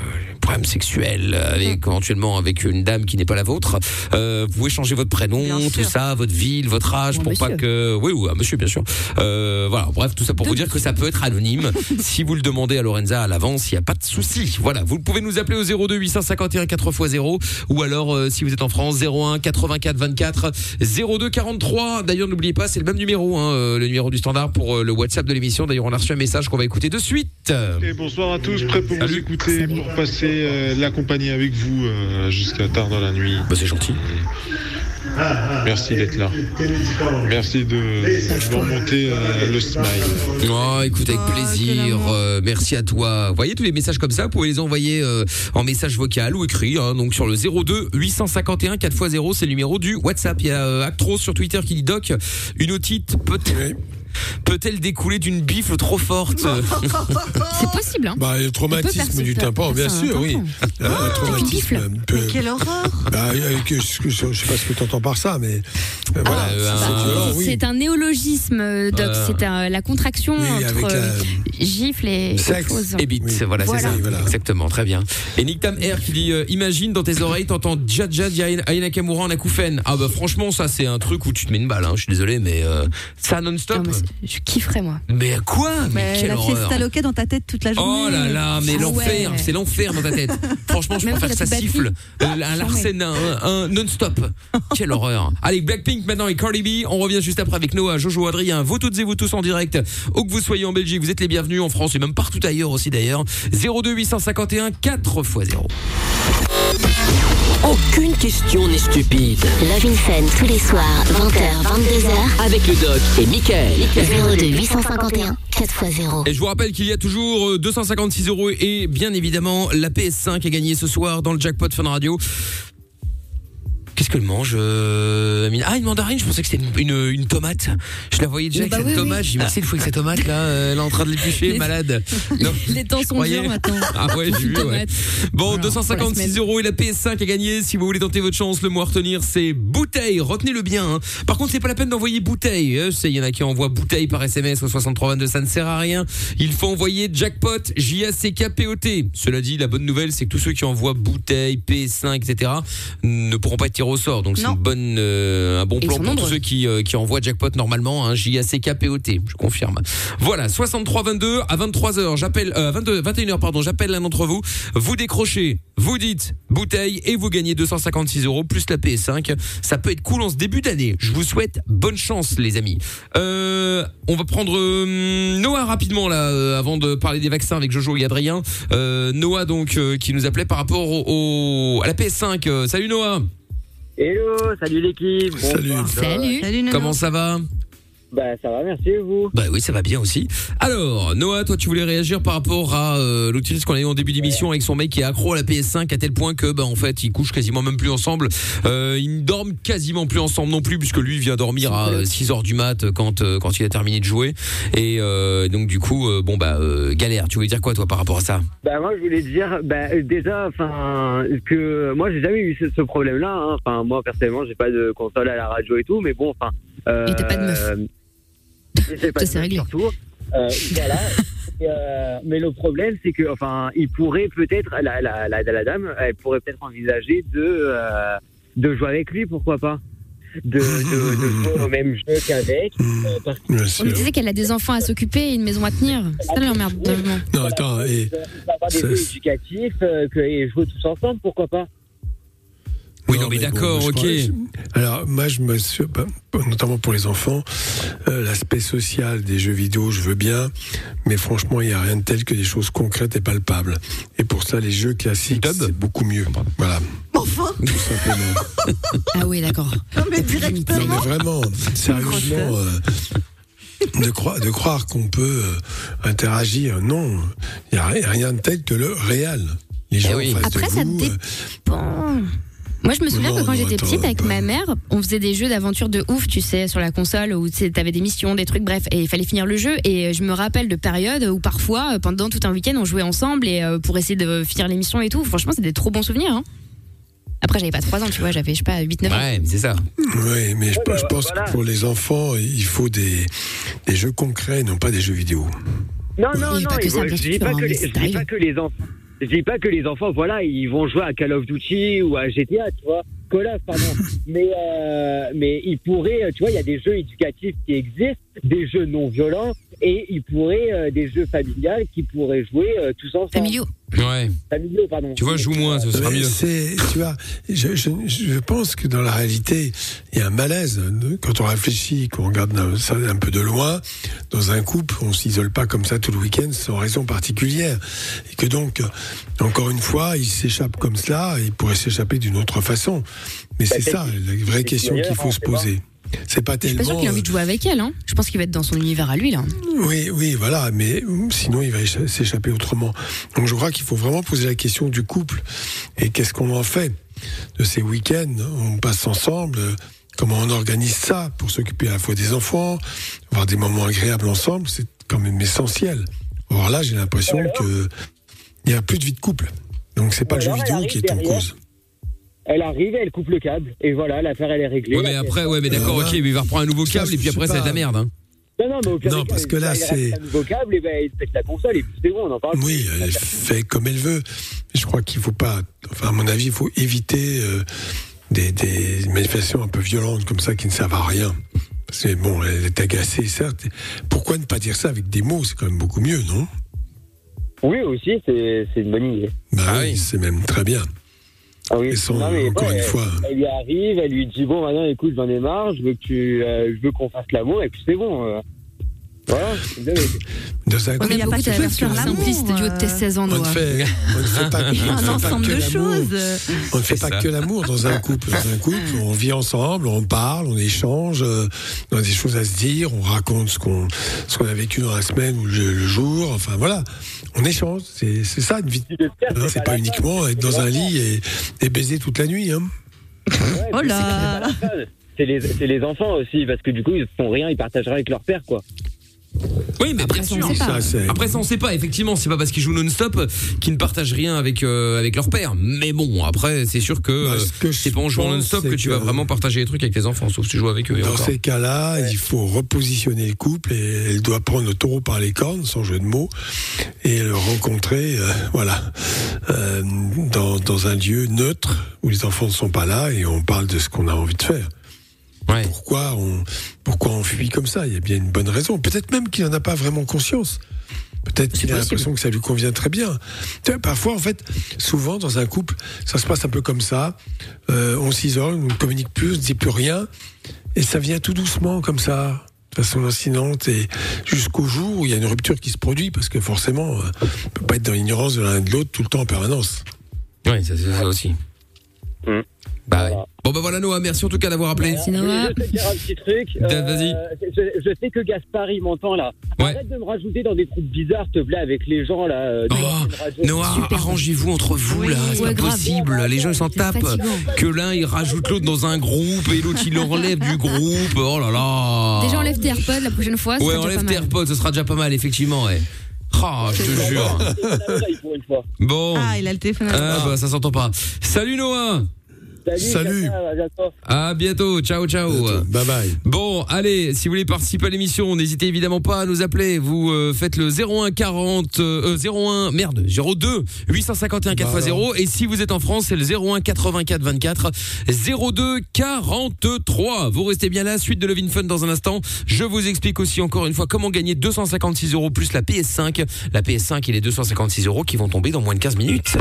problème sexuel, avec éventuellement avec une dame qui n'est pas la vôtre. Vous pouvez changer votre prénom, Bien tout sûr. ça, votre ville, votre âge, un pour pas monsieur. que, oui, ou un monsieur bien sûr. Voilà, bref, tout ça pour vous dire que ça peut être anonyme si vous le demandez à Lorenza à l'avance, il n'y a pas de souci. Voilà, vous pouvez nous appeler au 02 851 4x0 ou alors euh, si vous êtes en France 01 84 24 02 43. D'ailleurs, n'oubliez pas, c'est le même numéro, hein, euh, le numéro du standard pour euh, le WhatsApp de l'émission. D'ailleurs, on a reçu un message qu'on va écouter de suite. Et bonsoir à tous, prêt pour vous écouter, pour passer euh, la compagnie avec vous euh, jusqu'à tard dans la nuit. Bah, c'est gentil. Merci d'être là. Merci de, de remonter euh, le smile. Oh, écoute, avec plaisir. Euh, merci à toi. Vous voyez tous les messages comme ça, vous pouvez les envoyer euh, en message vocal ou écrit. hein, donc sur le 02 851 4x0, c'est le numéro du WhatsApp. Il y a euh, Actros sur Twitter qui dit Doc, une otite peut peut-elle découler d'une bifle trop forte C'est possible, hein Bah, le traumatisme du tympan, bien sûr, oui. tampon. Un traumatisme bifle. peut- Mais quelle horreur Bah, euh, que- que- je sais pas ce que tu entends par ça, mais euh, voilà, euh, c'est un- néologisme, euh, Doc. Euh. C'est la contraction Oui, entre la- gifle et Sexe. chose. Et bite, Oui. voilà, Voilà. c'est ça. Voilà. Exactement, très bien. Et Nick Tam Air qui dit euh, Imagine dans tes oreilles, t'entends Jad Jad Aya Nakamura en acouphène. Ah bah franchement, ça c'est un truc où tu te mets une balle, hein, je suis désolé, mais euh, ça Non, non-stop. Je kifferais, moi. Mais quoi? Mais Mais quelle La horreur fiesta dans ta tête toute la journée. Oh là là, mais Ah l'enfer, ouais. c'est l'enfer dans ta tête. Franchement, je Même préfère que ça siffle. Euh, un Larsen, un, un non-stop. Quelle horreur. Allez, Blackpink maintenant et Cardi B. On revient juste après avec Noah, Jojo, Adrien. Vous toutes et vous tous en direct. Où que vous soyez en Belgique, vous êtes les bienvenus en France et même partout ailleurs aussi d'ailleurs. 02 851 4 x 0. Aucune question n'est stupide. Love in Fun tous les soirs, 20h, 22h. Avec le doc et Michael. 02 851 4x0. Et je vous rappelle qu'il y a toujours euh, 256 euros et bien évidemment la PS5 est gagnée ce soir dans le jackpot Fun Radio. Qu'est-ce qu'elle mange, euh, Amina Ah, une mandarine, je pensais que c'était une, une, une tomate. Je la voyais déjà Bah avec oui, cette oui. tomate. J'ai dit, merci, il faut que cette tomate, là, euh, elle est en train de l'éplucher, malade. Non, Les temps sont durs maintenant. Ah ouais, j'ai vu, ouais. Bon, Voilà, pour la 256 semaine. euros et la PS5 est gagnée. Si vous voulez tenter votre chance, le mot à retenir, c'est bouteille. Retenez-le bien. hein. Par contre, c'est pas la peine d'envoyer bouteille. hein. Il y en a qui envoient bouteille par SMS au 6322. Ça ne sert à rien. Il faut envoyer jackpot, J-A-C-K-P-O-T. Cela dit, la bonne nouvelle, c'est que tous ceux qui envoient bouteille, PS5, etc., ne pourront pas être au sort. Donc, c'est Non. une bonne, euh, un bon plan pour tous ceux qui, euh, qui envoient jackpot normalement, hein, J-A-C-K-P-O-T. Je confirme. Voilà, 6322 à 23h. J'appelle, euh, 22, 21h, pardon. J'appelle l'un d'entre vous. Vous décrochez, vous dites bouteille et vous gagnez 256 euros plus la PS5. Ça peut être cool en ce début d'année. Je vous souhaite bonne chance, les amis. Euh, on va prendre euh, Noah rapidement là, avant de parler des vaccins avec Jojo et Adrien. Noah donc qui nous appelait par rapport au, au- à la PS5. Euh, salut Noah. Hello, salut l'équipe. Salut. Bonsoir. Salut. Salut, Nono. Comment ça va? Bah ça va, merci et vous? Bah oui, ça va bien aussi. Alors, Noah, toi, tu voulais réagir par rapport à euh, qu'on a eu en début d'émission avec son mec qui est accro à la PS5 à tel point que, bah, en fait, ils couchent quasiment même plus ensemble. Euh, ils ne dorment quasiment plus ensemble non plus puisque lui vient dormir à 6 heures du mat quand euh, quand il a terminé de jouer. Et euh, donc du coup, euh, bon bah euh, galère. Tu voulais dire quoi toi par rapport à ça? Bah moi je voulais dire, bah déjà, enfin que moi j'ai jamais eu ce, ce problème-là. hein. Enfin moi personnellement j'ai pas de console à la radio et tout, mais bon, enfin. Euh, Et t'as pas de meuf. Pas Ça, c'est meuf, réglé. surtout. Euh, voilà. Euh, mais le problème, c'est que, enfin, il pourrait peut-être, la, la, la, la dame, elle pourrait peut-être envisager de, euh, de jouer avec lui, pourquoi pas de, de, de jouer au même jeu qu'avec. euh, On me disait qu'elle a des enfants à s'occuper et une maison à tenir. C'est ça l'emmerdement. Non, attends, et avoir des jeux éducatifs euh, que, et jouer tous ensemble, pourquoi pas Oui, non, mais d'accord, ok. crois- alors, moi, je me suis, bah, notamment pour les enfants, euh, l'aspect social des jeux vidéo, je veux bien, mais franchement, il n'y a rien de tel que des choses concrètes et palpables. Et pour ça, les jeux classiques, c'est beaucoup mieux. Voilà, Enfin tout simplement. Ah oui, d'accord. Non, mais non, directement. mais vraiment, sérieusement, euh, de, croire, de croire qu'on peut euh, interagir, non, il n'y a rien, de tel que le réel. Les gens Eh oui. Après, de vous, euh. Moi, je me souviens Non, que quand j'étais petite avec ma mère, on faisait des jeux d'aventure de ouf, tu sais, sur la console, où t'avais des missions, des trucs, bref, et il fallait finir le jeu. Et je me rappelle de périodes où parfois, euh, pendant tout un week-end, on jouait ensemble et euh, pour essayer de finir les missions et tout. Franchement, c'était des trop bons souvenirs. Hein. Après, j'avais pas 3 ans, tu vois, j'avais, je sais pas, 8-9 ans. Ouais, mais c'est ça. Oui, mais je, pense voilà. que pour les enfants, il faut des, des jeux concrets, non pas des jeux vidéo. Non, non, a non, pas que ça, je dis pas hein, que mais les- c'est je dis pas que les enfants. Je dis pas que les enfants, voilà, ils vont jouer à Call of Duty ou à GTA, tu vois, Call of, pardon. mais euh, mais ils pourraient, tu vois, il y a des jeux éducatifs qui existent, des jeux non violents et ils pourraient euh, des jeux familiales qui pourraient jouer euh, tous ensemble. Familiaux. Ouais. Familiaux, pardon. Tu vois, joue moins, ce sera mieux. tu vois, je, je, je pense que dans la réalité, il y a un malaise. Quand on réfléchit, qu'on regarde ça un peu de loin, dans un couple, on s'isole pas comme ça tout le week-end sans raison particulière. Et que donc, encore une fois, il s'échappe comme cela, il pourrait s'échapper d'une autre façon. Mais c'est ça, la vraie question qu'il faut se poser. C'est pas Je suis pas tellement. sûr qu'il a envie de jouer avec elle. Hein. Je pense qu'il va être dans son univers à lui là. Oui, oui, voilà, mais hum, sinon il va écha- s'échapper autrement. Donc je crois qu'il faut vraiment poser la question du couple et qu'est-ce qu'on en fait de ces week-ends? On passe ensemble. euh, Comment on organise ça pour s'occuper à la fois des enfants, avoir des moments agréables ensemble, c'est quand même essentiel. Or là, j'ai l'impression que il y a plus de vie de couple. Donc c'est pas le jeu vidéo qui est en cause. Elle arrive, elle coupe le câble, et voilà, l'affaire elle est réglée. Ouais, mais après, ouais, mais d'accord, ok, mais il va reprendre un nouveau câble et puis après, ça va être la merde. Hein. Non, non, mais au Non, parce que là, c'est- un nouveau câble, et ben il pète la console, et puis c'est bon, on en parle. Oui, elle fait comme elle veut. Je crois qu'il faut pas. Enfin, à mon avis, il faut éviter euh, des, des manifestations un peu violentes comme ça qui ne servent à rien. Parce que bon, elle est agacée, certes. Pourquoi ne pas dire ça avec des mots? C'est quand même beaucoup mieux, non? Oui, aussi, c'est une bonne idée. Bah Ah oui. c'est même très bien. Ah oui. Et sans- Non, mais encore ouais, une elle- fois. Elle lui arrive, elle lui dit bon maintenant écoute j'en ai marre, je veux que tu, euh, je veux qu'on fasse l'amour et puis c'est bon. euh. Couple, mais il y a pas que de faire version l'amour, simpliste du haut de tes euh. 16 ans, on ne fait, on ne fait pas, ne Un ensemble que de l'amour. choses. On ne fait pas ça. que l'amour dans un couple. Dans un couple, on vit ensemble, on parle, on échange, euh, on a des choses à se dire, on raconte ce qu'on ce qu'on a vécu dans la semaine ou le, le jour. Enfin voilà, on échange. C'est ça une vie. C'est pas uniquement être dans un lit et, et baiser toute la nuit. Hein. Oh là C'est les, enfants aussi parce que du coup ils font rien, ils partagent rien avec leur père quoi. Oui, mais Après, bien ça, on sûr. sait pas. Ça, c'est- Après ça on sait pas effectivement c'est pas parce qu'ils jouent non-stop qu'ils ne partagent rien avec euh, avec leur père mais bon après c'est sûr que Bah, euh, c'est pas en jouant non-stop que tu vas vraiment partager des trucs avec tes enfants sauf si tu joues avec eux et Dans ces cas-là, il faut repositionner le couple et elle doit prendre le taureau par les cornes, sans jeu de mots, et le rencontrer, euh, voilà, euh, dans, dans un lieu neutre où les enfants ne sont pas là et on parle de ce qu'on a envie de faire. Ouais. Pourquoi on, pourquoi on fuit comme ça? Il y a bien une bonne raison. Peut-être même qu'il n'en a pas vraiment conscience. Peut-être qu'il a l'impression que ça lui convient très bien. Tu vois, parfois, en fait, souvent dans un couple, ça se passe un peu comme ça. Euh, on s'isole, on ne communique plus, on ne dit plus rien. Et ça vient tout doucement comme ça, de façon lancinante, et jusqu'au jour où il y a une rupture qui se produit, parce que forcément, euh, on ne peut pas être dans l'ignorance de l'un et de l'autre tout le temps en permanence. Ça c'est ça aussi. Mm. Bah ouais. Bon bah voilà Noah, merci en tout cas d'avoir appelé. Merci, Noah. Je vais te dire un petit truc. Vas-y. Je, je sais que Gaspard il m'entend là. Ouais. Arrête de me rajouter dans des trucs bizarres, te plaît, avec les gens là. euh, Oh. Noah, arrangez-vous entre vous Oui, là, c'est ouais, pas grave. possible. Les gens ils s'en tapent. fatigant. Que l'un il rajoute l'autre dans un groupe et l'autre il l'enlève du groupe. Oh là là. Déjà, enlève tes AirPods la prochaine fois. Ouais, enlève tes mal. AirPods, ce sera déjà pas mal effectivement. Ouais. Ah, je te jure. Bon. Ah, il a le téléphone à Ah bah ça s'entend pas. Salut Noah. Salut. Salut. À bientôt. À bientôt. Ciao ciao. Bye bye. Bon, allez, si vous voulez participer à l'émission, n'hésitez évidemment pas à nous appeler. Vous euh, faites le 01 40 euh, 01 merde, 02 851 4x0 et si vous êtes en France, c'est le 01 84 24 02 43. Vous restez bien là, suite de Levin Fun dans un instant. Je vous explique aussi encore une fois comment gagner 256 euros plus la PS5. La PS5 et les 256 euros qui vont tomber dans moins de 15 minutes.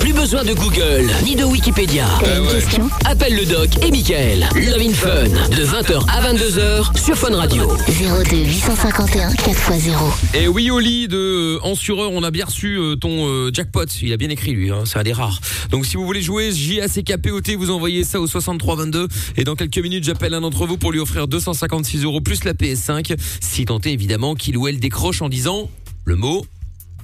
Plus besoin de Google ni de Wikipédia. T'as une question Appelle le doc et Michael. Love in Fun de 20h à 22h sur Fun Radio. 02 851 4x0. Et oui, Oli de Ensureur, on a bien reçu euh, ton euh, jackpot. Il a bien écrit lui, hein, c'est un des rares. Donc si vous voulez jouer J-A-C-K-P-O-T, vous envoyez ça au 6322 et dans quelques minutes j'appelle un d'entre vous pour lui offrir 256 euros plus la PS5. Si tant est évidemment qu'il ou elle décroche en disant le mot.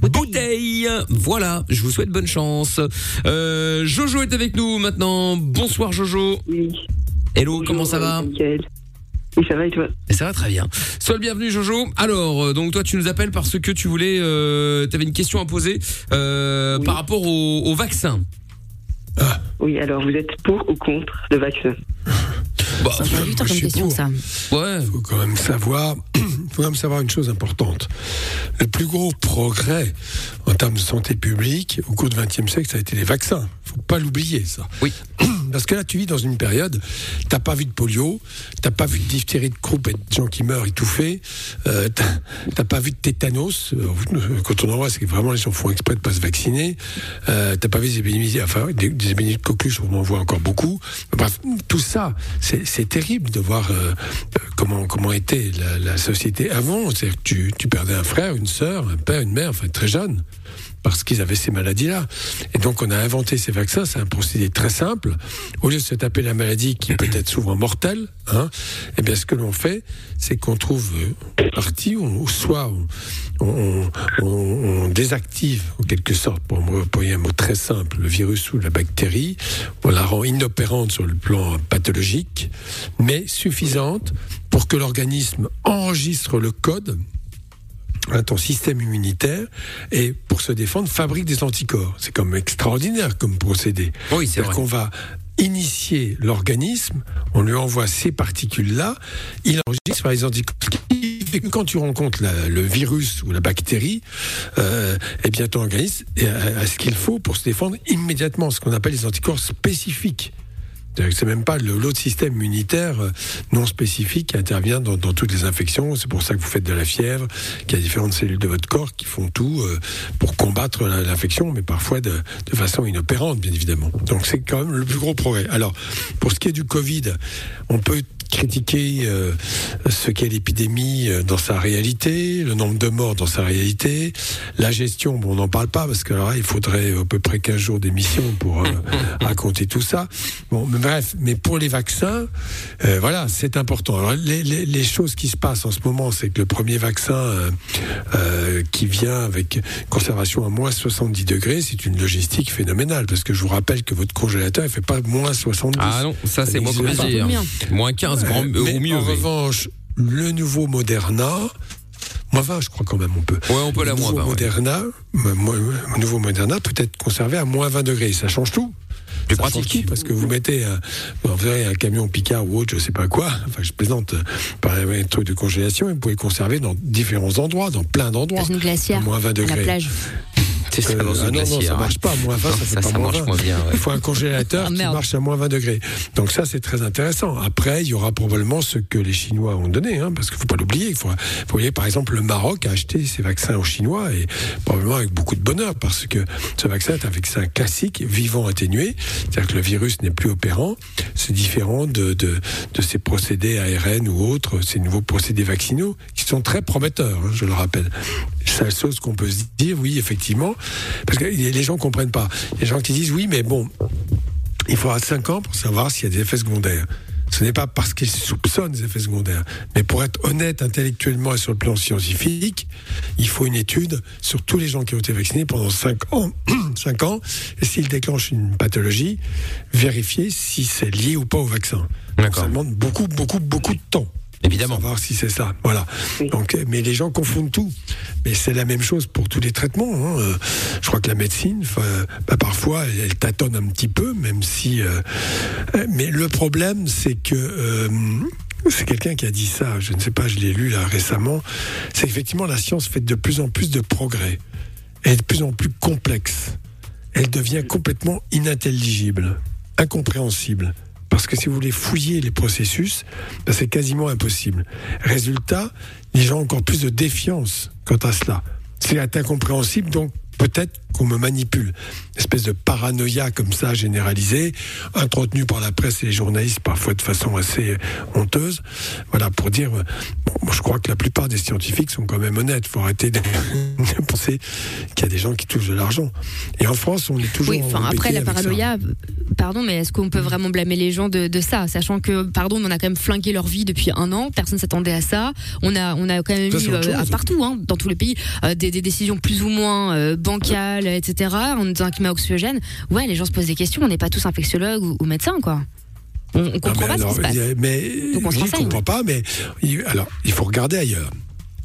Bouteille. Voilà, je vous souhaite bonne chance. Euh, Jojo est avec nous maintenant. Bonsoir Jojo. Oui. Hello, comment ça va Michael. Oui, ça va et toi? Et ça va très bien. Sois le bienvenu Jojo. Alors, euh, donc toi tu nous appelles parce que tu voulais, euh, tu avais une question à poser euh, par rapport au, au vaccin. Oui, alors vous êtes pour ou contre le vaccin? Bah, je comme question, pour. ça. ouais. Il faut quand même savoir, faut quand même savoir une chose importante. Le plus gros progrès en termes de santé publique au cours du XXe siècle, ça a été les vaccins. faut pas l'oublier, ça. Oui. Parce que là, tu vis dans une période, t'as pas vu de polio, t'as pas vu de diphtérie de croupe et de gens qui meurent étouffés, euh, t'as- pas vu de tétanos. euh, Quand on en voit, c'est que vraiment les gens font exprès de pas se vacciner. Euh, t'as pas vu des épidémies, enfin des, des de coqueluche, on en voit encore beaucoup. Bref, tout ça, c'est terrible de voir euh, euh, comment était la, la société avant. C'est-à-dire que tu, tu perdais un frère, une sœur, un père, une mère, enfin très jeune parce qu'ils avaient ces maladies-là. Et donc on a inventé ces vaccins, c'est un procédé très simple. Au lieu de se taper la maladie qui peut être souvent mortelle, hein, eh bien ce que l'on fait, c'est qu'on trouve euh, partie, ou soit on, on- désactive en quelque sorte, pour employer un mot très simple, le virus ou la bactérie, on la rend inopérante sur le plan pathologique, mais suffisante pour que l'organisme enregistre le code ton système immunitaire et pour se défendre fabrique des anticorps. C'est comme extraordinaire comme procédé. Oui, c'est qu'on va initier l'organisme, on lui envoie ces particules-là, il enregistre les anticorps. Que Quand tu rencontres la- le virus ou la bactérie, euh, eh bien ton organisme a, a ce qu'il faut pour se défendre immédiatement, ce qu'on appelle les anticorps spécifiques. C'est même pas l'autre système immunitaire euh, non spécifique qui intervient dans, toutes les infections. C'est pour ça que vous faites de la fièvre, qu'il y a différentes cellules de votre corps qui font tout euh, pour combattre l'infection, mais parfois de, de façon inopérante, bien évidemment. Donc c'est quand même le plus gros progrès. Alors, pour ce qui est du Covid, on peut critiquer euh, ce qu'est l'épidémie euh, dans sa réalité, le nombre de morts dans sa réalité, la gestion, bon, on n'en parle pas parce que alors là, il faudrait à peu près 15 jours d'émission pour euh, raconter tout ça. Bon, mais bref, mais pour les vaccins, euh, voilà, c'est important. Alors, les, les- les choses qui se passent en ce moment, c'est que le premier vaccin euh, qui vient avec conservation à moins 70 degrés, c'est une logistique phénoménale parce que je vous rappelle que votre congélateur, il fait pas moins 70. Ah non, ça c'est moins dire. Moins 15, Euh, au mais mieux. En oui. revanche, le nouveau Moderna, moins 20, je crois quand même, on peut. Ouais, on peut la moins nouveau 20, ouais. Moderna, nouveau Moderna peut être conservé à moins 20 degrés. Ça change tout. Plus pratique. parce que vous mettez un, vous avez un camion Picard ou autre, je sais pas quoi. Enfin, je plaisante euh, par un truc de congélation. Et vous pouvez le conserver dans différents endroits, dans plein d'endroits. Dans une glacière, À moins 20 à degrés. la plage. C'est ça, dans Euh, ah non, non, ça hein. marche pas à moins 20, ça Non, ça, pas ça moins marche 20. moins bien, ouais. Il faut un congélateur Ah, qui marche à moins 20 degrés. Donc ça, c'est très intéressant. Après, il y aura probablement ce que les Chinois ont donné, hein, parce qu'il faut pas l'oublier. Il faut, vous voyez, par exemple, le Maroc a acheté ses vaccins aux Chinois et probablement avec beaucoup de bonheur, parce que ce vaccin est un vaccin classique, vivant atténué, c'est-à-dire que le virus n'est plus opérant. C'est différent de, de, de ces procédés ARN ou autres, ces nouveaux procédés vaccinaux, qui sont très prometteurs, hein, je le rappelle. Seule chose qu'on peut se dire, oui, effectivement, parce que les gens comprennent pas. Les gens qui disent, oui, mais bon, il faudra 5 ans pour savoir s'il y a des effets secondaires. Ce n'est pas parce qu'ils soupçonnent des effets secondaires, mais pour être honnête intellectuellement et sur le plan scientifique, il faut une étude sur tous les gens qui ont été vaccinés pendant 5 ans, 5 ans, et s'ils déclenchent une pathologie, vérifier si c'est lié ou pas au vaccin. Donc, ça demande beaucoup, beaucoup, beaucoup de temps. Évidemment. Savoir si c'est ça. Voilà. Donc, euh, mais les gens confondent tout. Mais c'est la même chose pour tous les traitements. hein. Euh, Je crois que la médecine, enfin, bah, parfois, elle, elle tâtonne un petit peu, même si. euh, euh, mais le problème, c'est que. euh, c'est quelqu'un qui a dit ça, je ne sais pas, je l'ai lu là récemment. C'est effectivement la science fait de plus en plus de progrès. Elle est de plus en plus complexe. Elle devient complètement inintelligible, incompréhensible. Parce que si vous voulez fouiller les processus, ben, c'est quasiment impossible. Résultat, les gens ont encore plus de défiance quant à cela. C'est incompréhensible, donc peut-être qu'on me manipule. Une espèce de paranoïa comme ça généralisée, entretenue par la presse et les journalistes parfois de façon assez honteuse. Voilà, pour dire, bon, moi, je crois que la plupart des scientifiques sont quand même honnêtes. Il faut arrêter de, de penser qu'il y a des gens qui touchent de l'argent. Et en France, on est toujours Oui, enfin après la paranoïa, pardon, mais est-ce qu'on peut vraiment blâmer les gens de, de ça, sachant que, pardon, on a quand même flingué leur vie depuis un an, personne s'attendait à ça. On a, on a quand même Ça, eu euh, partout, hein, dans tous les pays, euh, des, des décisions plus ou moins euh, bancales, etc. En disant un climat oxygène. Ouais, les gens se posent des questions. On n'est pas tous infectiologues ou, ou médecins, quoi. On, on Non, comprend mais pas alors, ce qui se passe. Mais Donc on je ne comprends pas, mais alors il faut regarder ailleurs.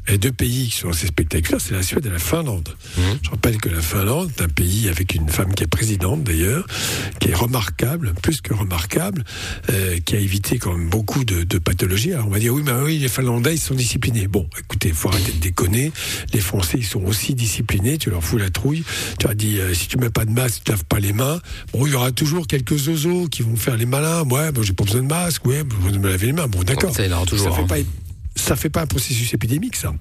Il y a deux pays qui sont assez spectaculaires, c'est la Suède et la Finlande. Mmh. Je rappelle que la Finlande est un pays avec une femme qui est présidente d'ailleurs, qui est remarquable, plus que remarquable, euh, qui a évité quand même beaucoup de, de pathologies. Alors on va dire oui, mais oui, les Finlandais ils sont disciplinés. Bon, écoutez, faut arrêter de déconner. Les Français ils sont aussi disciplinés. Tu leur fous la trouille. Tu as dit euh, si tu mets pas de masque, tu laves pas les mains. Bon, il y aura toujours quelques zozos qui vont faire les malins. Ouais, bon, j'ai pas besoin de masque. Ouais, vais me laver les mains. Bon, d'accord. Ça, il y en aura toujours, fait hein. pas ça fait pas un processus épidémique, ça.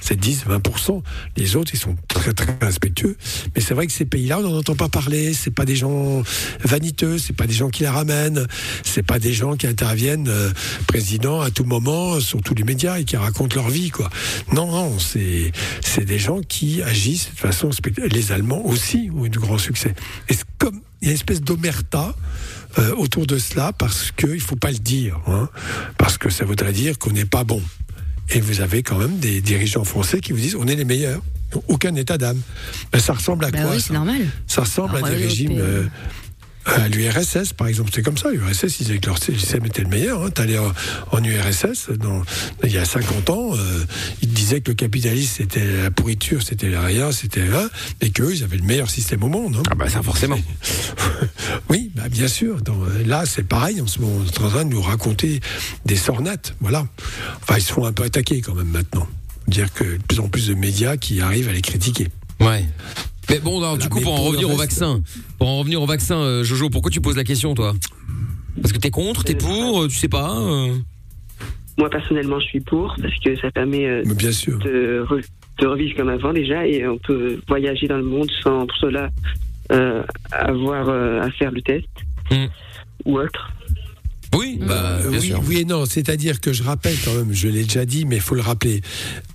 C'est 10, 20%. Les autres, ils sont très, très respectueux. Mais c'est vrai que ces pays-là, on n'en entend pas parler. C'est pas des gens vaniteux. C'est pas des gens qui la ramènent. C'est pas des gens qui interviennent, euh, président, à tout moment, sur tous les médias et qui racontent leur vie, quoi. Non, non, c'est, c'est des gens qui agissent de façon. Les Allemands aussi ont eu du grand succès. Et c'est comme, il y a une espèce d'omerta, euh, autour de cela parce qu'il ne faut pas le dire, hein, parce que ça voudrait dire qu'on n'est pas bon. Et vous avez quand même des dirigeants français qui vous disent on est les meilleurs. Aucun état d'âme. Ben, ça ressemble à Bah quoi oui, ça c'est normal. Ça ressemble à des régimes. euh, à l'URSS, par exemple, c'est comme ça. L'URSS, ils disaient que leur système était le meilleur. Hein. T'allais en, en URSS, dans, il y a 50 ans, euh, ils disaient que le capitalisme, c'était la pourriture, c'était rien, c'était là, et qu'eux, ils avaient le meilleur système au monde. hein. Ah bah ça forcément. Oui, bah bien sûr. Dans- là, c'est pareil. En ce moment, on est en train de nous raconter des sornettes. Voilà. Enfin, ils se font un peu attaquer quand même maintenant. Dire que de plus en plus de médias qui arrivent à les critiquer. Ouais. Mais bon, alors, du coup, pour en revenir au vaccin, pour en revenir au vaccin, euh, Jojo, pourquoi tu poses la question, toi? Parce que t'es contre, t'es pour, euh, tu sais pas euh Moi, personnellement, je suis pour parce que ça permet euh, Mais bien sûr. de, re- de revivre comme avant déjà et on peut voyager dans le monde sans pour cela euh, avoir euh, à faire le test Hmm. ou autre. Oui, bah, Euh, bien oui, sûr. oui et non. C'est-à-dire que je rappelle quand même, je l'ai déjà dit, mais il faut le rappeler,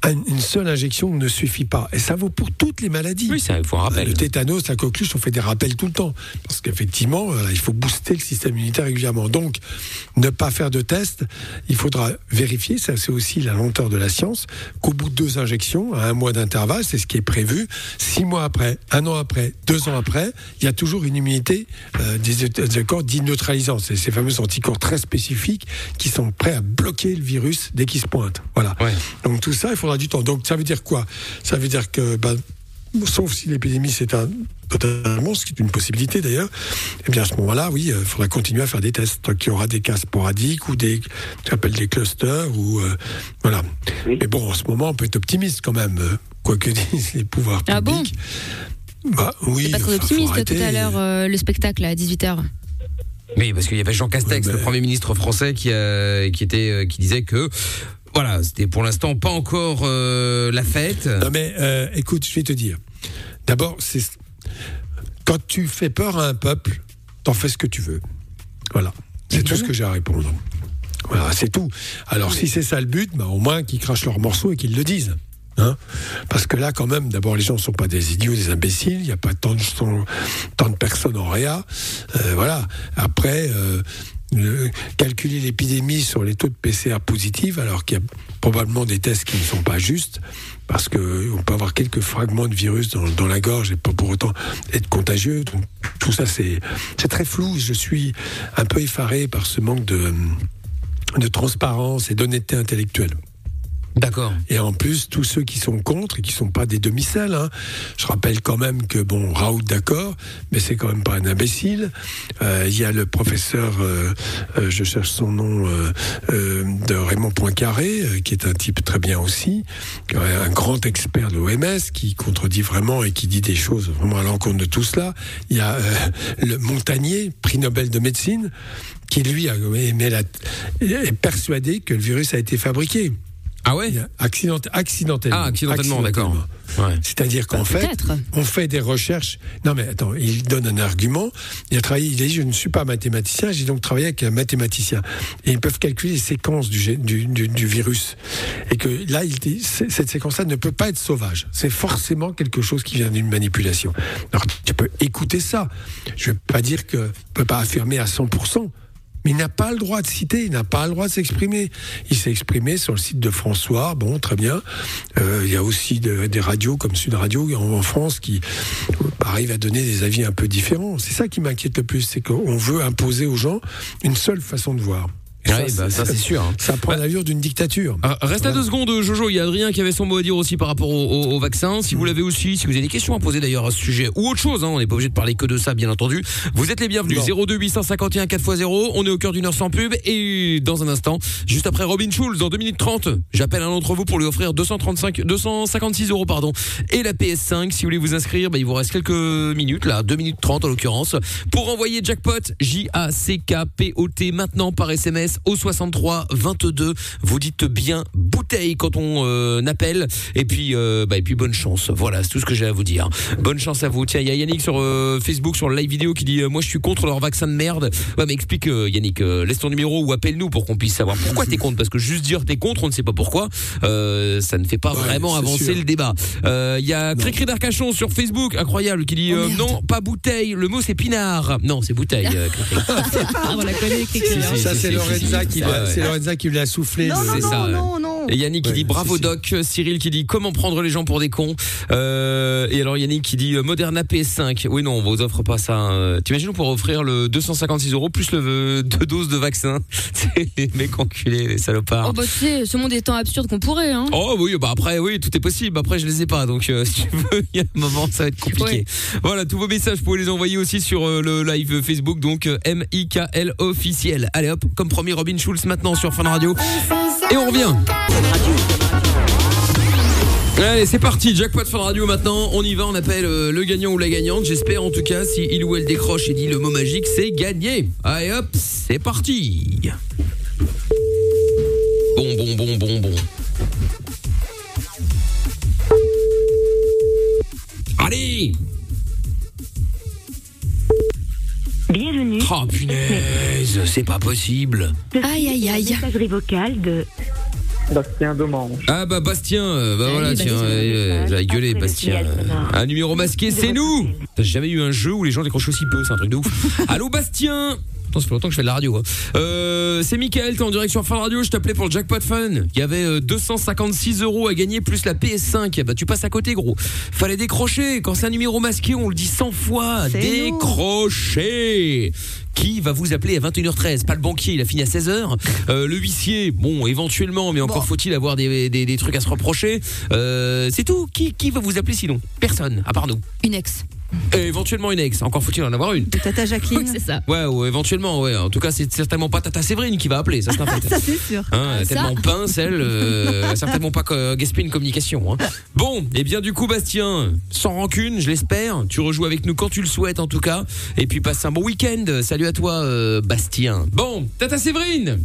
un- une seule injection ne suffit pas. Et ça vaut pour toutes les maladies. Oui, ça, il faut un rappel. Le tétanos, la coqueluche, on fait des rappels tout le temps. Parce qu'effectivement, voilà, il faut booster le système immunitaire régulièrement. Donc, ne pas faire de test, il faudra vérifier, ça c'est aussi la lenteur de la science, qu'au bout de deux injections, à un mois d'intervalle, c'est ce qui est prévu, six mois après, un an après, deux ans après, il y a toujours une immunité euh, des, des corps dits neutralisants. C'est ces fameux anticorps très spécifiques qui sont prêts à bloquer le virus dès qu'il se pointe. Voilà. Ouais. Donc tout ça, il faudra du temps. Donc ça veut dire quoi? Ça veut dire que, ben, sauf si l'épidémie s'éteint totalement, ce qui est une possibilité d'ailleurs, eh bien à ce moment-là, oui, il faudra continuer à faire des tests. Donc il y aura des cas sporadiques ou des, tu appelles des clusters ou euh, voilà. Oui. Mais bon, en ce moment, on peut être optimiste quand même, euh, quoi que disent les pouvoirs Ah bon? publics. bah oui. T'es pas très enfin, optimiste tout à l'heure, euh, le spectacle à 18h. Oui, parce qu'il y avait Jean Castex, le Premier ministre français, qui, euh, qui, était, euh, qui disait que, voilà, c'était pour l'instant pas encore euh, la fête. Non mais euh, écoute, je vais te dire. D'abord, c'est quand tu fais peur à un peuple, t'en fais ce que tu veux. Voilà. C'est tout ce que j'ai à répondre. Voilà, c'est tout. Alors si c'est ça le but, bah, au moins qu'ils crachent leurs morceaux et qu'ils le disent. Hein Parce que là, quand même, d'abord, les gens ne sont pas des idiots, des imbéciles. Il n'y a pas tant de, personnes en réa. Euh, voilà. Après, euh, le- calculer l'épidémie sur les taux de PCR positifs, alors qu'il y a probablement des tests qui ne sont pas justes, parce qu'on peut avoir quelques fragments de virus dans, la gorge et pas pour autant être contagieux. Tout ça, c'est très flou. Je suis un peu effaré par ce manque de transparence et d'honnêteté intellectuelle. D'accord. Et en plus, tous ceux qui sont contre et qui sont pas des demi-sels, hein, je rappelle quand même que, bon, Raoult, d'accord, mais c'est quand même pas un imbécile. Euh, Il y a le professeur, euh, euh, je cherche son nom, euh, de Raymond Poincaré, qui est un type très bien aussi, un grand expert de l'OMS, qui contredit vraiment et qui dit des choses vraiment à l'encontre de tout cela. Il y a le Montagnier, prix Nobel de médecine, qui lui a, mais la- est persuadé que le virus a été fabriqué. Ah ouais Accident, accidentellement. Ah, accidentellement, d'accord. Ouais. C'est-à-dire qu'en Bah, fait, on fait des recherches. Non, mais attends, il donne un argument. Il a travaillé, il a dit Je ne suis pas mathématicien, j'ai donc travaillé avec un mathématicien. Et ils peuvent calculer les séquences du, du, du- du virus. Et que là, il dit cette séquence-là ne peut pas être sauvage. C'est forcément quelque chose qui vient d'une manipulation. Alors, tu peux écouter ça. Je ne veux pas dire que. ne peut pas affirmer à 100%. Mais il n'a pas le droit de citer, il n'a pas le droit de s'exprimer. Il s'est exprimé sur le site de François, bon, très bien. Euh, il y a aussi de- des radios comme Sud Radio en, en France qui arrivent à donner des avis un peu différents. C'est ça qui m'inquiète le plus, c'est qu'on veut imposer aux gens une seule façon de voir. Ouais, bah, ça c'est sûr. hein. Ça prend l'allure d'une dictature. Ah, Reste à deux secondes, Jojo. Il y a Adrien qui avait son mot à dire aussi par rapport au, au- au vaccin. Si vous l'avez aussi, si vous avez des questions à poser d'ailleurs à ce sujet ou autre chose, hein, on n'est pas obligé de parler que de ça, bien entendu. Vous êtes les bienvenus. 02 851 4x0. On est au cœur d'une heure sans pub et dans un instant, juste après Robin Schulz, dans 2 minutes 30, j'appelle un d'entre vous pour lui offrir 235, 256 euros, pardon, et la PS5. Si vous voulez vous inscrire, bah, il vous reste quelques minutes là, 2 minutes 30 en l'occurrence, pour envoyer jackpot J A C K P O T maintenant par SMS au 63 22. Vous dites bien bouteille quand on euh, appelle et puis euh, bah, et puis bonne chance. Voilà, c'est tout ce que j'ai à vous dire. Bonne chance à vous. Tiens, il y a Yannick sur euh, Facebook sur le live vidéo qui dit euh, moi je suis contre leur vaccin de merde. Ouais, mais explique euh, Yannick, euh, laisse ton numéro ou appelle-nous pour qu'on puisse savoir pourquoi t'es contre parce que juste dire t'es contre, on ne sait pas pourquoi, euh, ça ne fait pas vraiment avancer sûr. le débat. Euh, Il y a Cricri d'Arcachon sur Facebook, incroyable, qui dit euh, non, pas bouteille, le mot c'est pinard. Non, c'est bouteille. euh, Cricri. Ah, on la connaît, Cricri, Si, hein. si, Ça, si, c'est si, Lorenza qui l'a- c'est. Lorenza qui lui a soufflé. Non, ça. non, non. Et Yannick qui dit bravo. Doc, Cyril qui dit comment prendre les gens pour des cons? Euh, et alors Yannick qui dit euh, Moderna PS5. Oui non, on vous offre pas ça. hein. T'imagines on pourrait offrir le 256 euros plus le euh, deux doses de vaccin. C'est les mecs enculés, les salopards. Oh bah tu sais, ce monde est tant absurde qu'on pourrait, hein. Oh oui, bah après oui, tout est possible. Après je les ai pas, donc euh, si tu veux, il y a un moment ça va être compliqué. Ouais. Voilà, tous vos messages, vous pouvez les envoyer aussi sur euh, le live Facebook, donc euh, M I K L officiel. Allez hop, comme promis, Robin Schulz maintenant sur Fun Radio, et on revient. Allez, c'est parti, jackpot Fun Radio maintenant. On y va, on appelle euh, le gagnant ou la gagnante. J'espère en tout cas, si il ou elle décroche et dit le mot magique, c'est gagné. Allez hop, c'est parti. Bon, bon, bon, bon, bon. Allez Bienvenue. Oh punaise, c'est pas possible. Aïe, aïe, aïe. Messagerie vocale de Bastien Domange. Ah bah Bastien, euh, bah voilà, tiens, euh, euh, le Bastien. Un numéro masqué, c'est nous T'as jamais eu un jeu où les gens décrochent aussi peu, c'est un truc de ouf. Allô Bastien Attends, ça fait longtemps que je fais de la radio. hein. Euh, c'est Mickaël, t'es en direct sur Fun Radio, je t'appelais pour le Jackpot Fun. Il y avait euh, 256 euros à gagner plus la PS5. Bah tu passes à côté gros. Fallait décrocher. Quand c'est un numéro masqué, on le dit 100 fois. Décrocher qui va vous appeler à 21h13 Pas le banquier, il a fini à 16h. Euh, le huissier, bon, éventuellement, mais encore faut-il avoir des, des- des trucs à se reprocher. Euh, c'est tout. Qui, qui va vous appeler sinon? Personne, à part nous. Une ex. Et éventuellement une ex. Encore faut-il en avoir une. Tata Jacqueline. Oui, c'est ça. Ouais, ou éventuellement, ouais. En tout cas, c'est certainement pas Tata Séverine qui va appeler, ça c'est un fait. Ça, c'est sûr. Hein, ça. tellement pince, elle, euh, certainement pas que Gaspine Communication. Hein. Bon, et bien du coup, Bastien, sans rancune, je l'espère. Tu rejoues avec nous quand tu le souhaites, en tout cas. Et puis passe un bon week-end. Salut à toi, euh, Bastien. Bon, Tata Séverine.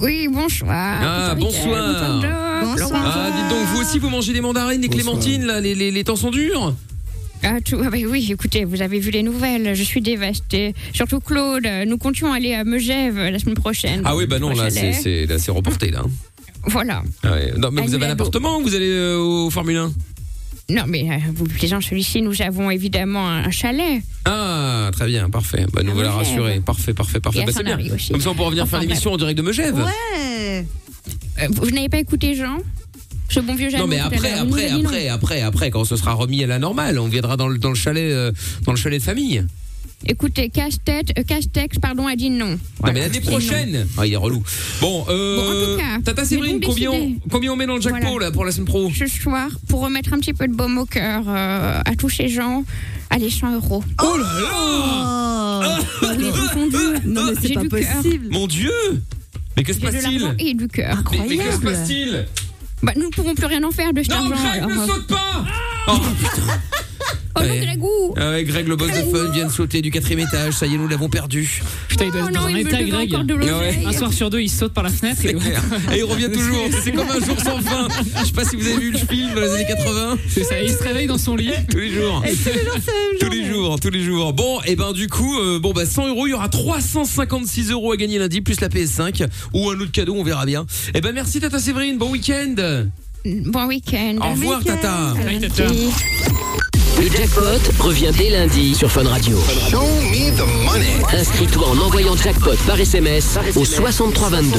Oui, bonsoir. Ah, Bonsoir, bonsoir. Mickaël. Bonsoir. Bonsoir. Ah, dites donc, vous aussi, vous mangez des mandarines, des Bonsoir. clémentines, là, les, les, les temps sont durs Ah, tout- ah bah oui, écoutez, vous avez vu les nouvelles, je suis dévastée. Surtout Claude, euh, nous comptions aller à Megève euh, la semaine prochaine. Ah oui, bah non, là, c'est reporté, là. Voilà. Ah ouais. Non, mais vous avez un appartement ou vous allez euh, au Formule 1 Non, mais euh, vous plaisant celui-ci, nous avons évidemment un, chalet. Ah, très bien, parfait. Bah, nous À voilà rassurés. Parfait, parfait, parfait. Bah, c'est bien. Aussi. Comme ça, on pourra venir Enfin, faire l'émission en direct de Megève. Ouais. Euh, vous vous n'avez pas écouté Jean? Ce bon vieux Jean Non mais après, après, après, après, après, quand ce sera remis à la normale, on viendra dans le, dans le chalet, euh, dans le chalet de famille. Écoutez, casse-tête, euh, casse-texte, pardon, a dit non. Non mais l'année prochaine. Ah, il est relou. Bon, euh, Bon, en tout cas, Tata Séverine, combien on, combien on met dans le jackpot Voilà. là pour la semaine pro Ce soir, pour remettre un petit peu de baume au cœur euh, à tous ces gens, allez, 100 euros. Oh là là Oh. Confondus. Non, mais c'est pas possible. Mon Dieu Mais que se passe-t-il et du cœur. mais, mais que se Incroyable. passe-t-il Bah, nous ne pouvons plus rien en faire de cet Non, argent. Ne saute pas Oh putain Oh non, Ouais. Grégou Ah ouais, Greg, le boss de fun, vient de sauter du quatrième étage. Ça y est, nous l'avons perdu. Putain, il doit Oh être dans non, un état, Greg. Ah ouais. Un soir sur deux, il saute par la fenêtre. C'est Et. Et il revient toujours. C'est comme un jour sans fin. Je sais pas si vous avez vu le film dans les années 80. C'est ça, il se réveille dans son lit. Tous les jours. Et tous les jours, Tous les jours, tous les jours. Bon, et ben du coup, euh, bon bah 100 euros, il y aura 356 euros à gagner lundi, plus la PS5 ou un autre cadeau, on verra bien. Et ben merci Tata Séverine, bon week-end. Bon week-end. Au revoir Tata. Salut, Tata. Merci. Le Jackpot revient dès lundi sur Fun Radio. Inscris-toi en envoyant Jackpot par SMS au 6322.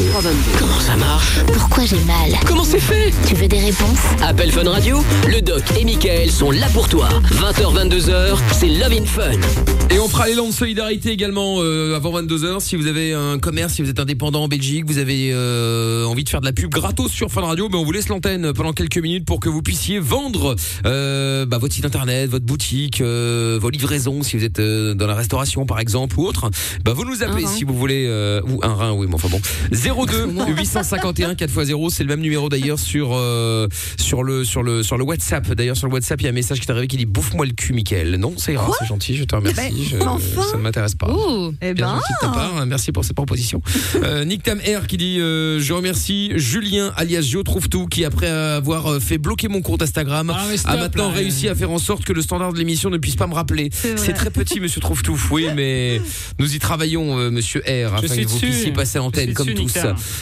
Comment ça marche Pourquoi j'ai mal Comment c'est fait Tu veux des réponses Appel Fun Radio, le doc et Michael sont là pour toi. 20h, 22h, c'est Love in Fun. Et on fera l'élan de solidarité également euh, avant 22h. Si vous avez un commerce, si vous êtes indépendant en Belgique, vous avez euh, envie de faire de la pub gratos sur Fun Radio, ben on vous laisse l'antenne pendant quelques minutes pour que vous puissiez vendre euh, bah, votre site internet, votre boutique, euh, vos livraisons si vous êtes euh, dans la restauration par exemple ou autre. Bah, vous nous appelez si vous voulez euh, ou un rein, oui, mais enfin bon. 02 851 4x0, c'est le même numéro d'ailleurs sur sur le sur le sur le WhatsApp. D'ailleurs sur le WhatsApp, il y a un message qui est arrivé qui dit bouffe-moi le cul, Michael. Non, c'est grave, c'est gentil, je te remercie. Ben, Je- enfin. ça ne m'intéresse pas. Oh. Eh Bien ben. gentil de ta part, merci pour cette proposition. Nick Tam R qui dit je remercie Julien alias Jo trouve tout qui après avoir fait bloquer mon compte Instagram Ah, a maintenant là, réussi à faire en sorte que le standard de l'émission ne puisse pas me rappeler. C'est très petit monsieur trouve tout. Oui mais nous y travaillons euh, monsieur R afin que vous puissiez passer l'antenne comme dessus, tous.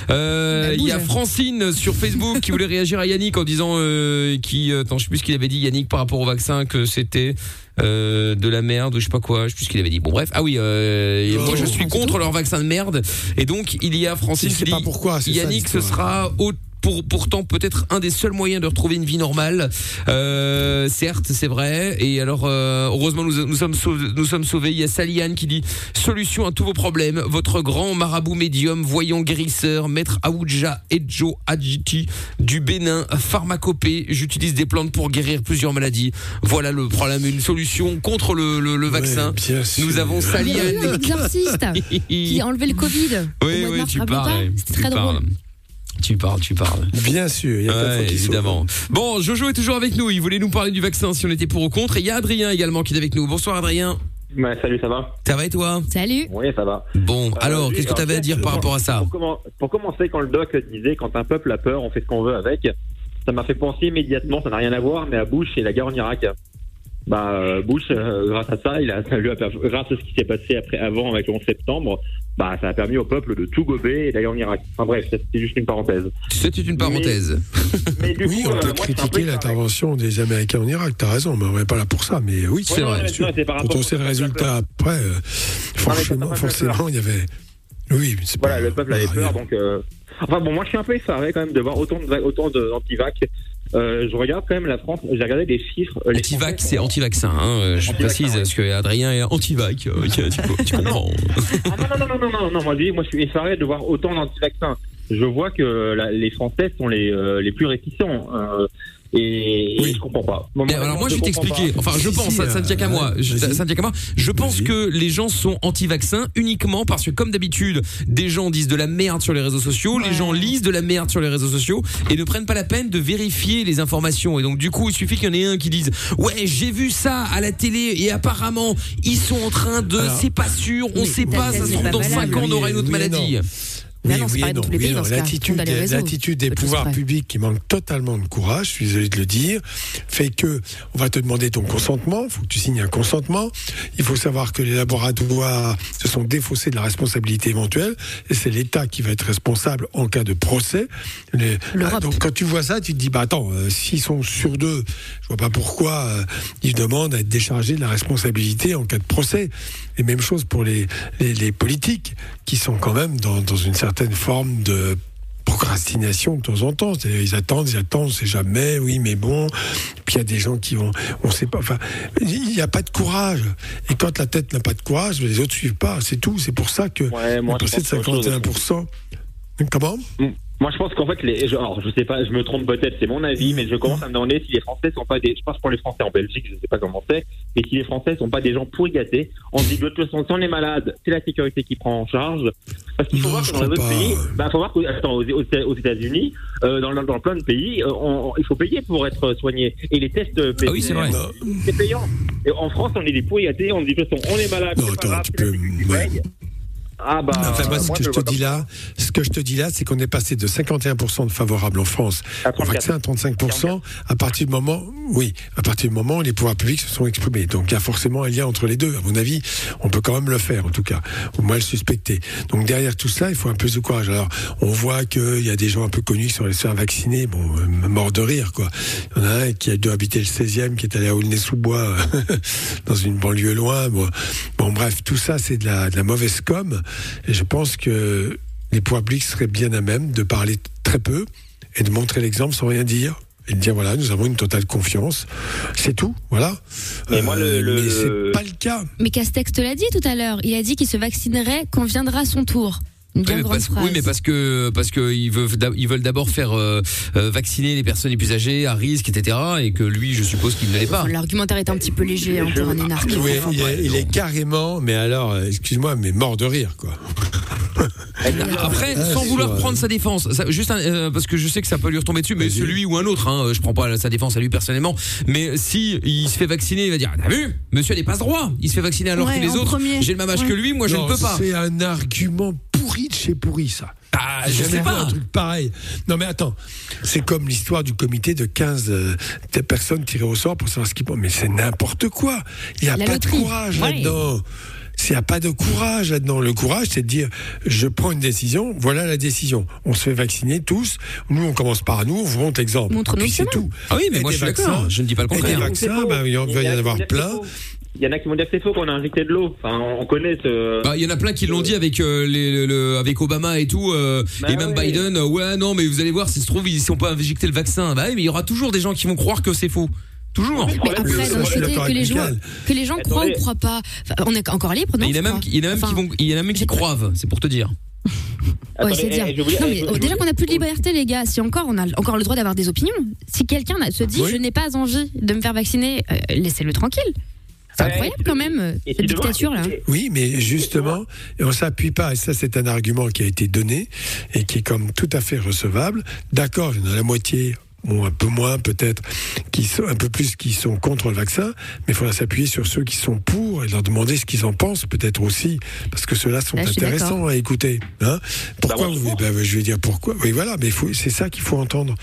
Euh, Bah, Il y a. Francine sur Facebook qui voulait réagir à Yannick en disant euh, qui euh, attends je sais plus ce qu'il avait dit Yannick par rapport au vaccin que c'était euh, de la merde ou je sais pas quoi, je sais plus ce qu'il avait dit. Bon bref, ah oui, euh, moi je suis contre leur vaccin de merde et donc il y a Francine qui dit pas pourquoi, c'est ça, Yannick ce sera au pour, pourtant peut-être un des seuls moyens de retrouver une vie normale. Euh, certes, c'est vrai. Et alors, euh, heureusement, nous, nous sommes sauvés, nous sommes sauvés. Il y a Saliane qui dit solution à tous vos problèmes. Votre grand marabout médium, voyant guérisseur, maître Aoudja Edjo Adjiti du Bénin, pharmacopée. J'utilise des plantes pour guérir plusieurs maladies. Voilà le problème. Une solution contre le, le, le vaccin. Ouais, bien sûr. Nous avons Il y a eu Saliane. l'exorciste qui a enlevé le Covid. Oui, oui, tu parles. C'était Tu très drôle. parles. Tu parles, tu parles. Bien sûr, il y a pas de Ouais, évidemment. Bon, Jojo est toujours avec nous. Il voulait nous parler du vaccin si on était pour ou contre. Et il y a Adrien également qui est avec nous. Bonsoir Adrien. Ouais, salut, ça va? Ça va et toi? Salut. Oui, ça va. Bon, alors, Euh, qu'est-ce que tu avais à dire par rapport à ça? pour commencer, quand le doc disait quand un peuple a peur, on fait ce qu'on veut avec, ça m'a fait penser immédiatement, ça n'a rien à voir, mais à Bush et la guerre en Irak. Bah, euh, Bush, euh, grâce à ça, il a, ça lui a permis- grâce à ce qui s'est passé après, avant avec le 11 septembre, bah, ça a permis au peuple de tout gober et d'aller en Irak. Enfin bref, c'était juste une parenthèse. C'était une parenthèse. Mais du Oui, coup, on euh, peut critiquer l'intervention des Américains en Irak, t'as raison, mais on n'est pas là pour ça. Mais oui, C'est Ouais, vrai. non, par Quand on sait le résultat après, euh, forcément, il y avait. Oui, Voilà, pas. le peuple avait peur, rien. donc. euh, Enfin bon, moi je suis un peu effaré quand même de voir autant de autant de-. Euh, je regarde quand même la France. J'ai regardé des chiffres. euh, Français c'est anti-vaccin. Hein. euh, Je Anti-vaccin, précise parce que Adrien est anti-vac. euh, tu, tu- tu comprends. Ah, non, non, non, non, non, non, moi je dis, moi je suis effaré de voir autant d'anti-vaccins. Je vois que la- les Français sont les euh, les plus réticents. Et, et je comprends pas. Bon, alors moi je vais t'expliquer. Enfin je pense, si, ça, ça ne tient qu'à moi. Ça ne tient qu'à moi. Je pense que les gens sont anti-vaccins uniquement parce que comme d'habitude, des gens disent de la merde sur les réseaux sociaux, les gens lisent de la merde sur les réseaux sociaux et ne prennent pas la peine de vérifier les informations. Et donc du coup, il suffit qu'il y en ait un qui dise "Ouais, j'ai vu ça à la télé et apparemment ils sont en train de, c'est pas sûr, on sait pas, ça se trouve dans valable. 5 ans on aura une autre Oui maladie." Mais Oui, non, oui dans non, tous les oui et pays, non. dans ce cas. L'attitude des, l'attitude pouvoirs publics qui manquent totalement de courage, je suis désolé de le dire, fait que on va te demander ton consentement, il faut que tu signes un consentement. Il faut savoir que les laboratoires se sont défaussés de la responsabilité éventuelle et c'est l'État qui va être responsable en cas de procès. Les-. Ah, donc quand tu vois ça, tu te dis bah attends, euh, s'ils sont sur deux, je vois pas pourquoi euh, ils demandent à être déchargés de la responsabilité en cas de procès. Et même chose pour les, les, les politiques qui sont quand même dans, dans une certaine forme de procrastination de temps en temps. C'est-à-dire, Ils attendent, ils attendent, on sait jamais, oui, mais bon. Puis il y a des gens qui vont, on sait pas. Enfin, il n'y a pas de courage. Et quand la tête n'a pas de courage, les autres suivent pas. C'est tout. C'est pour ça que Ouais, moi, passait de pense autre chose. 51%. Comment? Moi, je pense qu'en fait, les, je, alors, je sais pas, je me trompe peut-être, c'est mon avis, mais je commence à me demander si les Français sont pas des, je pense pour les Français en Belgique, je sais pas comment c'est, mais si les Français sont pas des gens pourri gâtés, on se dit de toute façon, si on est malade, c'est la sécurité qui prend en charge, parce qu'il faut Non, voir que dans les autres pays, bah, faut voir que, attends, aux, États-Unis, euh, dans, dans plein de pays, euh, on- il faut payer pour être soigné, et les tests euh, Ah oui, c'est vrai. C'est payant. Et en France, on est des pourri gâtés, on se dit de toute façon, on est malade, Non, c'est pas grave, tu c'est la peux- Ah bah. Enfin, moi, ce moi, que je te dis là, ce que je te dis là, c'est qu'on est passé de 51% de favorables en France au vaccin à 35% à partir du moment, oui, à partir du moment où les pouvoirs publics se sont exprimés. Donc, il y a forcément un lien entre les deux. À mon avis, on peut quand même le faire, en tout cas. Au moins le suspecter. Donc, derrière tout ça, il faut un peu de courage. Alors, on voit qu'il y a des gens un peu connus qui sont allés se faire vacciner. Bon, euh, mort de rire, quoi. Il y en a un qui a dû habiter le 16e, qui est allé à Aulnay-sous-Bois, dans une banlieue loin. Bon, bon bref, tout ça, c'est de la, de la mauvaise com. Et je pense que les pouvoirs publics seraient bien à même de parler très peu et de montrer l'exemple sans rien dire. Et de dire voilà, nous avons une totale confiance. C'est tout, voilà. Et moi, le- le- mais c'est pas le cas. Mais Castex te l'a dit tout à l'heure. Il a dit qu'il se vaccinerait quand viendra son tour. Une bien Oui, mais grande parce, phrase. oui, mais parce que parce que ils veulent d'ab- ils veulent d'abord faire euh, euh, vacciner les personnes les plus âgées à risque, etc. Et que lui, je suppose qu'il ne l'est pas. L'argumentaire est un petit peu léger hein, pour un énarque. Oui, il, est, il est carrément, mais alors, euh, excuse-moi, mais mort de rire, quoi. Après, Ah, sans vouloir prendre sa défense, ça- juste un- euh, parce que je sais que ça peut lui retomber dessus, mais celui ou un autre, hein, je prends pas sa défense à lui personnellement, mais si il se fait vacciner, il va dire, t'as vu, monsieur n'est pas ce droit, il se fait vacciner alors Ouais, que les autres, j'ai le même âge que lui, moi je Non, ne peux pas. C'est un argument pourri de chez pourri, ça. Ah, je sais pas. un truc pareil. Non, mais attends. C'est comme l'histoire du comité de 15 euh, personnes tirées au sort pour savoir ce qu'ils pensent. Mais c'est n'importe quoi. Il n'y a La pas loterie. de courage Ouais. là-dedans. Il n'y a pas de courage là-dedans. Le courage, c'est de dire, je prends une décision, voilà la décision. On se fait vacciner tous. Nous, on commence par nous, on vous montre l'exemple. Montre-nous c'est tout. Ah oui, mais Et moi des je suis vaccins- d'accord, je ne dis pas le Et des contraire. vaccins, ben, il va y en avoir plein. Il y en a qui vont dire que c'est faux qu'on a injecté de l'eau. Enfin, on connaît ce. Bah, il y en a plein qui l'ont dit avec euh, les, le- le- avec Obama et tout, euh, Bah et même ouais. Biden. euh, ouais, non, mais vous allez voir, si se trouve, ils sont pas injecté le vaccin. Bah oui, mais il y aura toujours des gens qui vont croire que c'est faux. Toujours. Mais après, côté, que les, gens, que les gens croient ou croient pas, enfin, on est encore libre, non il y en a même, il y en a même Enfin, qui vont, il y en a même qui croivent, c'est pour te dire. Ouais, c'est dire. eh, non, eh, mais je- oh, déjà qu'on a plus de liberté, les gars. Si encore on a encore le droit d'avoir des opinions. Si quelqu'un se dit Oui. je n'ai pas envie de me faire vacciner, euh, laissez-le tranquille. C'est incroyable quand même euh, et cette dictature là. Oui, mais justement, on s'appuie pas, et ça c'est un argument qui a été donné et qui est comme tout à fait recevable. D'accord, il y en a la moitié, ou un peu moins peut-être, qui sont un peu plus qui sont contre le vaccin, mais il faudra s'appuyer sur ceux qui sont pour et leur demander ce qu'ils en pensent peut-être aussi, parce que ceux-là sont Là, intéressants à écouter. Hein pourquoi Bah, moi, vous, je ben, je vais dire pourquoi. Oui, voilà, mais il faut- c'est ça qu'il faut entendre.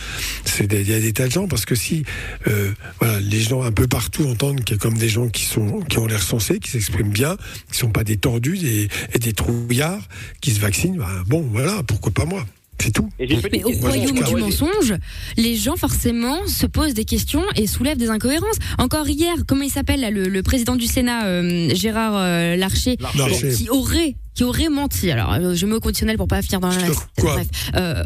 C'est des- il y a des tas de gens parce que si, euh, voilà, les gens un peu partout entendent qu'il y a comme des gens qui sont qui ont l'air sensés, qui s'expriment bien, qui sont pas des tordus des, et des trouillards, qui se vaccinent. ben, bon, voilà, pourquoi pas moi. C'est tout. Et Mais au question. royaume du mensonge, les gens forcément se posent des questions et soulèvent des incohérences. Encore hier, comment il s'appelle là, le, le président du Sénat, euh, Gérard euh, Larcher, Larcher. qui aurait qui aurait menti. Alors, euh, je mets au conditionnel pour pas finir dans la Bref, euh,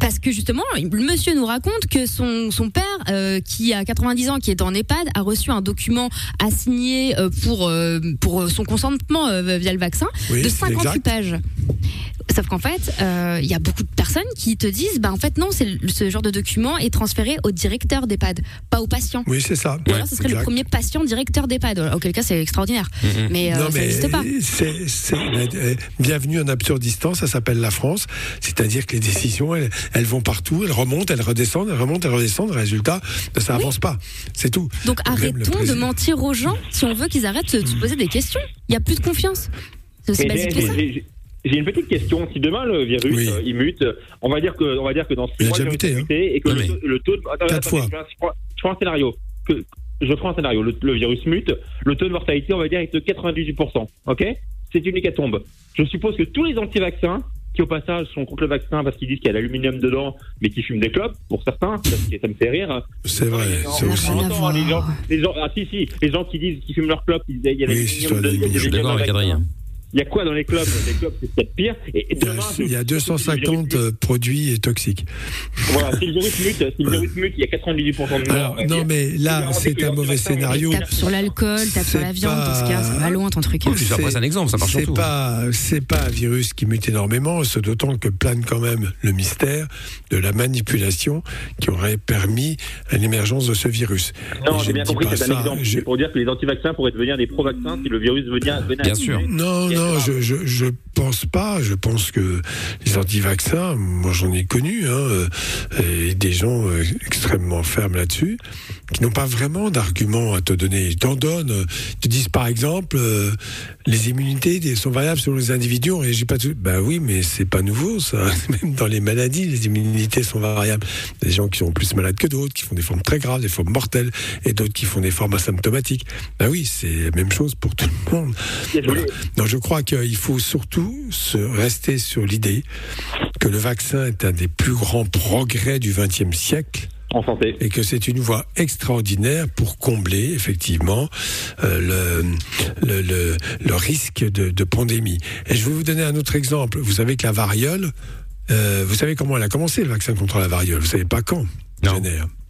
parce que justement, le monsieur nous raconte que son son père, euh, qui a 90 ans, qui est en EHPAD, a reçu un document à signer euh, pour euh, pour son consentement euh, via le vaccin Oui, de c'est 58 exact. pages. Sauf qu'en fait, euh, il y a beaucoup de personnes qui te disent, bah en fait non, c'est ce genre de document est transféré au directeur d'EHPAD, pas au patient. Oui, c'est ça. Ou alors ce serait le premier patient directeur d'EHPAD. Auquel cas, c'est extraordinaire. Mais, euh, non, ça n'existe pas. c'est, euh, bienvenue en absurdistan, ça s'appelle la France. C'est-à-dire que les décisions, elles, elles vont partout, elles remontent, elles redescendent, elles remontent, elles redescendent. Résultat, ça avance pas. C'est tout. Donc arrêtons de mentir aux gens si on veut qu'ils arrêtent de se poser des questions. Il y a plus de confiance. C'est aussi basique que ça. J'ai- une petite question. Si demain le virus Oui. euh, il mute, on va dire que on va dire que dans six Il a mois a hein. et que Non, le, le taux de attends, Quatre fois. Je, prends, je prends un scénario. Que, je prends un scénario. Le, le virus mute, le taux de mortalité on va dire est de 98%. Ok? C'est une hécatombe. Je suppose que tous les anti-vaccins qui au passage sont contre le vaccin parce qu'ils disent qu'il y a l'aluminium dedans, mais qui fument des clopes pour certains, ça, ça me fait rire. C'est vrai, c'est aussi. entend les gens, les gens, ah si si, les gens qui disent qu'ils fument leurs clopes, ils disent il y a l'aluminium dedans, il y a l'aluminium. Je suis d'accord avec l'aluminium Adrien. Il y a quoi dans les clubs? Les clubs, c'est peut-être pire. Et, et Il y a, demain, il y a je- 250 euh, produits toxiques. Voilà, si le virus mute, si le virus mute, il y a 98% de morts. Alors, non, mais là, c'est un mauvais scénario. Tape sur l'alcool, tape sur la viande, dans ce cas, ça va loin ton truc. c'est un exemple, ça marche C'est surtout. pas, c'est pas un virus qui mute énormément, c'est d'autant que plane quand même le mystère de la manipulation qui aurait permis l'émergence de ce virus. Non, j'ai bien compris, c'est un exemple. je- C'est pour dire que les antivaccins pourraient devenir des pro-vaccins si le virus venait, à Bien sûr. Non, C'est non, grave. je, je, je pense pas. Je pense que les anti-vaccins, moi j'en ai connu, hein, euh, et des gens euh, extrêmement fermes là-dessus, qui n'ont pas vraiment d'arguments à te donner. Ils t'en donnent. euh, Ils te disent par exemple, euh, les immunités sont variables selon les individus. On réagit pas tout. Ben oui, mais c'est pas nouveau ça. Même dans les maladies, les immunités sont variables. Des gens qui sont plus malades que d'autres, qui font des formes très graves, des formes mortelles, et d'autres qui font des formes asymptomatiques. Ben oui, c'est la même chose pour tout le monde. Voilà. Non, je crois qu'il faut surtout se rester sur l'idée que le vaccin est un des plus grands progrès du XXe siècle. En santé. Et que c'est une voie extraordinaire pour combler, effectivement, euh, le, le, le, le risque de, de pandémie. Et je vais vous donner un autre exemple. Vous savez que la variole, euh, vous savez comment elle a commencé, le vaccin contre la variole? Vous savez pas quand? Non.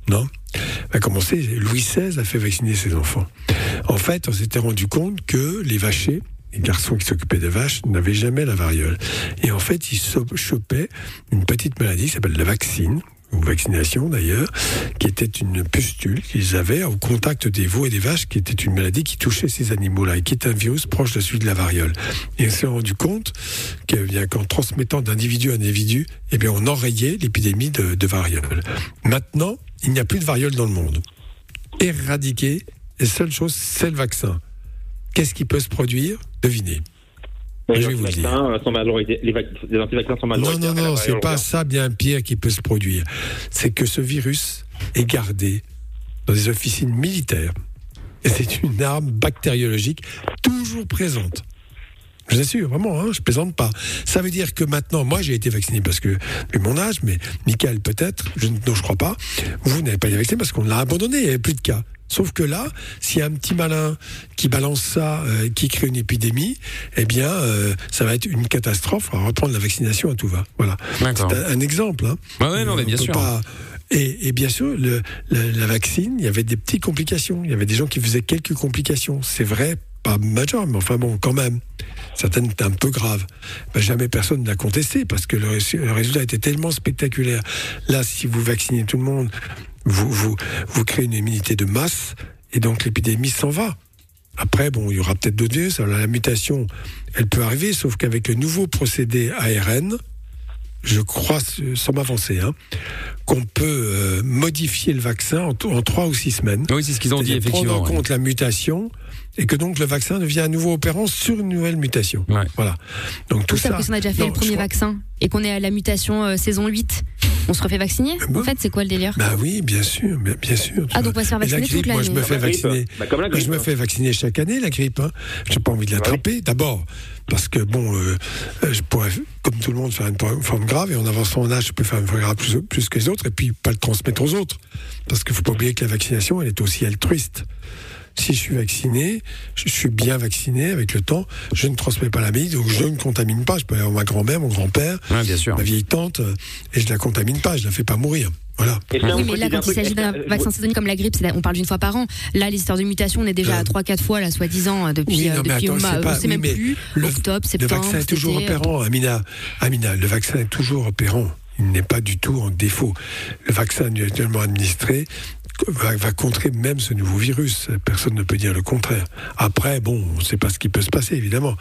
Non? Elle a commencé, Louis XVI a fait vacciner ses enfants. En fait, on s'était rendu compte que les vachers, les garçons qui s'occupaient des vaches, n'avaient jamais la variole. Et en fait, ils chopaient une petite maladie qui s'appelle la vaccine, ou vaccination d'ailleurs, qui était une pustule qu'ils avaient au contact des veaux et des vaches, qui était une maladie qui touchait ces animaux-là et qui est un virus proche de celui de la variole. Et on s'est rendu compte eh qu'en transmettant d'individu à individu, eh bien, on enrayait l'épidémie de, de variole. Maintenant, il n'y a plus de variole dans le monde. Éradiqué, la seule chose, c'est le vaccin. Qu'est-ce qui peut se produire? Devinez. Les Je vais vous le dire. sont les, les anti-vaccins sont Non, non, non, c'est pas ça bien pire qui peut se produire. C'est que ce virus est gardé dans des officines militaires. Et c'est une arme bactériologique toujours présente. Je vous assure, vraiment, hein, je plaisante pas. Ça veut dire que maintenant, moi j'ai été vacciné parce que, vu mon âge, mais Michael peut-être, je, non je crois pas, vous n'avez pas été vacciné parce qu'on l'a abandonné, il n'y avait plus de cas. Sauf que là, s'il y a un petit malin qui balance ça, euh, qui crée une épidémie, eh bien, euh, ça va être une catastrophe. On va reprendre la vaccination à tout va. Voilà. C'est un, un exemple. Hein. Ouais, non, mais bien sûr. pas- Et, et bien sûr, le, la vaccine, il y avait des petites complications. Il y avait des gens qui faisaient quelques complications. C'est vrai, pas majeur, mais enfin bon, quand même. Certaines étaient un peu graves. Ben, jamais personne n'a contesté parce que le, le résultat était tellement spectaculaire. Là, si vous vaccinez tout le monde, vous, vous, vous créez une immunité de masse et donc l'épidémie s'en va. Après, bon, il y aura peut-être d'autres virus. Alors, la mutation, elle peut arriver, sauf qu'avec le nouveau procédé ARN, je crois, sans m'avancer, hein, qu'on peut euh, modifier le vaccin en, en trois ou six semaines. Oui, c'est ce qu'ils ont dit, effectivement. Prendre en ouais. compte la mutation et que donc le vaccin devient à nouveau opérant sur une nouvelle mutation. Voilà. Donc tout Tout ça, parce qu'on a déjà fait non, le premier crois- vaccin et qu'on est à la mutation euh, saison 8. On se refait vacciner En fait, c'est quoi le délire? Bah oui, bien sûr, bien, sûr. Ah, donc on va se faire Et la vacciner toute grippe, moi, je l'année. me fais grippe. vacciner. Bah, comme la Moi, je grippe, me hein. fais vacciner chaque année, la grippe. Hein. J'ai pas envie de l'attraper. D'abord, parce que bon, euh, euh, je pourrais, comme tout le monde, faire une forme grave et en avançant en âge, je peux faire une forme grave plus, plus que les autres et puis pas le transmettre aux autres. Parce qu'il faut pas oublier que la vaccination, elle est aussi altruiste. Si je suis vacciné, je suis bien vacciné avec le temps, je ne transmets pas la maladie, donc je ne contamine pas. Je peux avoir ma grand-mère, mon grand-père, bien sûr. ma vieille tante, euh, et je la contamine pas, je la fais pas mourir. Voilà. Oui, mais là, quand il s'agit d'un vaccin saisonnier comme la grippe, on parle d'une fois par an. Là, les histoires de mutation, on est déjà à 3-4 fois, là, soi-disant, euh, depuis, Oui, euh, non, mais depuis attends, ma- c'est pas- on sait oui, même plus, le- octobre, Le vaccin est toujours opérant, Amina. Amina, le vaccin est toujours opérant. Il n'est pas du tout en défaut. Le vaccin actuellement administré va, va contrer même ce nouveau virus. Personne ne peut dire le contraire. Après, bon, on ne sait pas ce qui peut se passer, évidemment.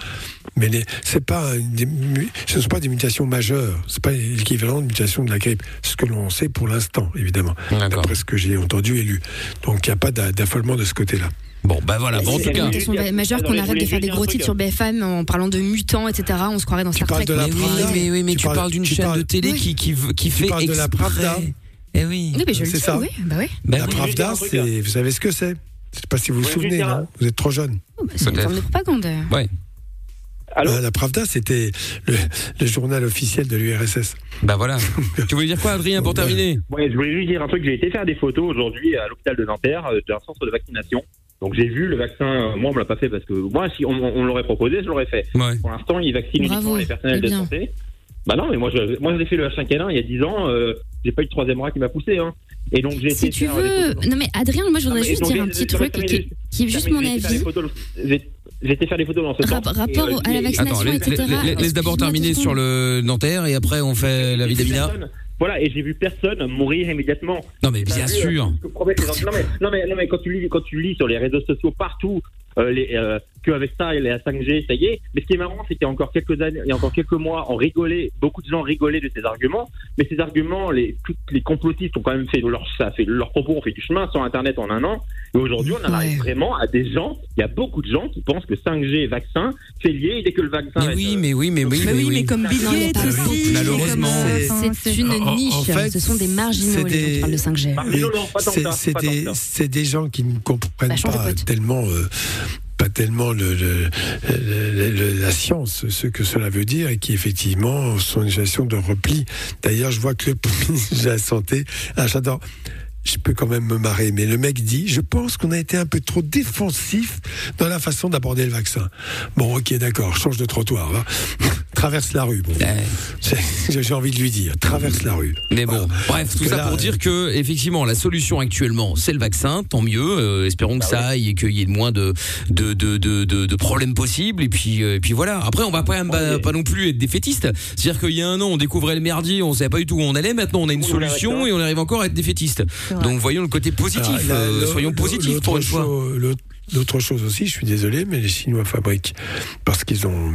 Mais les, c'est pas une des mu- ce ne sont pas des mutations majeures. C'est pas l'équivalent de mutation de la grippe. Ce que l'on sait pour l'instant, évidemment. D'après ce que j'ai entendu et lu. Donc, il n'y a pas d'a- d'affolement de ce côté-là. Bon, bah voilà. C'est une mutation majeure qu'on arrête de faire des gros titres sur BFM en parlant de mutants, etc. On se croirait dans Star Trek. mais oui, mais, tu, parles- d'une chaîne de télé qui, qui, qui fait parles de la exprès. Eh oui. Oui, mais je le C'est dis, ça. oui. Bah oui. Bah la oui. Pravda, c'est, vous savez ce que c'est? Je sais pas si vous vous souvenez, non? Vous êtes trop jeune. C'est une forme de propagande. Ouais. Euh, la Pravda, c'était le, le journal officiel de l'URSS. Bah voilà. tu voulais dire quoi, Adrien, pour terminer? Ouais, je voulais juste dire un truc. J'ai été faire des photos aujourd'hui à l'hôpital de Nanterre, euh, d'un centre de vaccination. Donc j'ai vu le vaccin. euh, Moi, on me l'a pas fait parce que moi, si on, on l'aurait proposé, je l'aurais fait. Ouais. Pour l'instant, ils vaccinent uniquement les personnels de santé. Bah non, mais moi, je, moi, j'ai fait le H5N1 il y a 10 ans. Euh, j'ai pas eu de troisième bras qui m'a poussé. Hein. Et donc j'ai Si tu veux. Non, mais Adrien, moi, je voudrais mais juste dire un petit truc qui, qui est juste j'ai mon avis. été faire des photos dans ce Rap- sens. rapport Et, euh, au- à la et- vaccination, Attends, etc. laisse, d'abord terminer sur le Nanterre et après on fait la vie d'Amina. Voilà, et j'ai vu personne mourir immédiatement. Non mais bien sûr. euh, gens- non, mais, non, mais, non, mais quand tu lis, quand tu lis sur les réseaux sociaux partout, euh, les, euh, qu'avec ça, et la 5G, ça y est. Mais ce qui est marrant, c'est qu'il y a encore quelques années, il y a encore quelques mois, on rigolait, beaucoup de gens rigolaient de ces arguments. Mais ces arguments, les, toutes les complotistes ont quand même fait leur, ça a fait leur propos, ont fait du chemin sur Internet en un an. Et aujourd'hui, on en arrive vraiment à des gens, il y a beaucoup de gens qui pensent que 5G et vaccin, c'est lié, dès que le vaccin Mais oui, être- mais oui, mais oui, Mais oui, mais comme Bill il Gates aussi. Malheureusement. Enfin, C'est une En- en niche. fait, Ce sont des marginaux, c'est les gens qui des- parlent de 5G. Mais non, non, pas tant que c'est- des, gens qui ne comprennent Bah, pas tellement, euh, pas tellement le, le- le- la science, ce que cela veut dire, et qui effectivement sont une gestion de repli. D'ailleurs, je vois que le ministre de la santé, ah, j'adore. Je peux quand même me marrer, mais le mec dit Je pense qu'on a été un peu trop défensif dans la façon d'aborder le vaccin. Bon, ok, d'accord, change de trottoir. va. Traverse la rue. Bon. J'ai envie de lui dire Traverse la rue. Mais bon, bref, tout ça là, pour euh, dire que effectivement la solution actuellement c'est le vaccin, tant mieux. euh, espérons Bah que ça aille et qu'il y ait le moins de de, de, de, de, de problèmes possibles. Et puis euh, et puis voilà. Après on va pas pas, pas non plus être défaitiste. C'est-à-dire qu'il y a un an on découvrait le merdier, on savait pas du tout où on allait. Maintenant on a une solution et on arrive encore à être défaitiste. Donc voyons le côté positif. Ah, là, euh, soyons positifs pour une fois. L'autre chose aussi, je suis désolé, mais les Chinois fabriquent parce qu'ils ont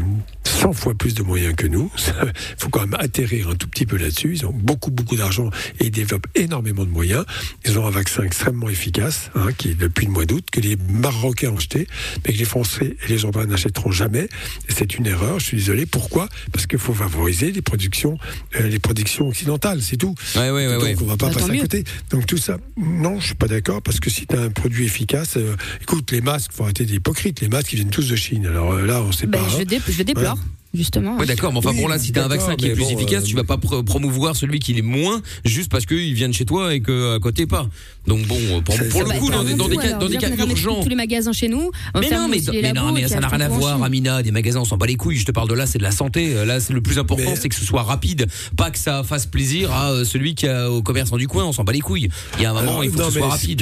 100 fois plus de moyens que nous. Il faut quand même atterrir un tout petit peu là-dessus. Ils ont beaucoup, beaucoup d'argent et ils développent énormément de moyens. Ils ont un vaccin extrêmement efficace, hein, qui est depuis le mois d'août, que les Marocains ont acheté, mais que les Français et les Européens n'achèteront jamais. C'est une erreur, je suis désolé. Pourquoi? Parce qu'il faut favoriser les productions, euh, les productions occidentales, c'est tout. Ouais, ouais, ouais, Donc on va pas Bah, passer à côté. Donc tout ça, non, je suis pas d'accord parce que si tu as un produit efficace, euh, écoute, les masques, faut arrêter d'hypocrite. Les masques, ils viennent tous de Chine. Alors euh, là, on sait Ben, pas. je, hein. dé- je déplore, Voilà. Justement. Ouais, d'accord, mais enfin Oui, bon là, si t'as un vaccin qui est plus bon, efficace, euh, tu vas pas pr- promouvoir celui qui est moins juste parce qu'il vient de chez toi et que à côté pas. Donc bon, pour, pour le coup, dans, des- dans des cas, dans des cas urgents. tous les magasins chez nous. Mais non, mais, non, ça n'a a rien à voir. Amina. Des magasins, on s'en bat les couilles. Je te parle de là, c'est de la santé. Euh, Là, c'est le plus important, c'est que ce soit rapide, pas que ça fasse plaisir à euh, celui qui a au commerçant du coin. On s'en bat les couilles. Il y a un moment, Alors, il faut que ce soit rapide.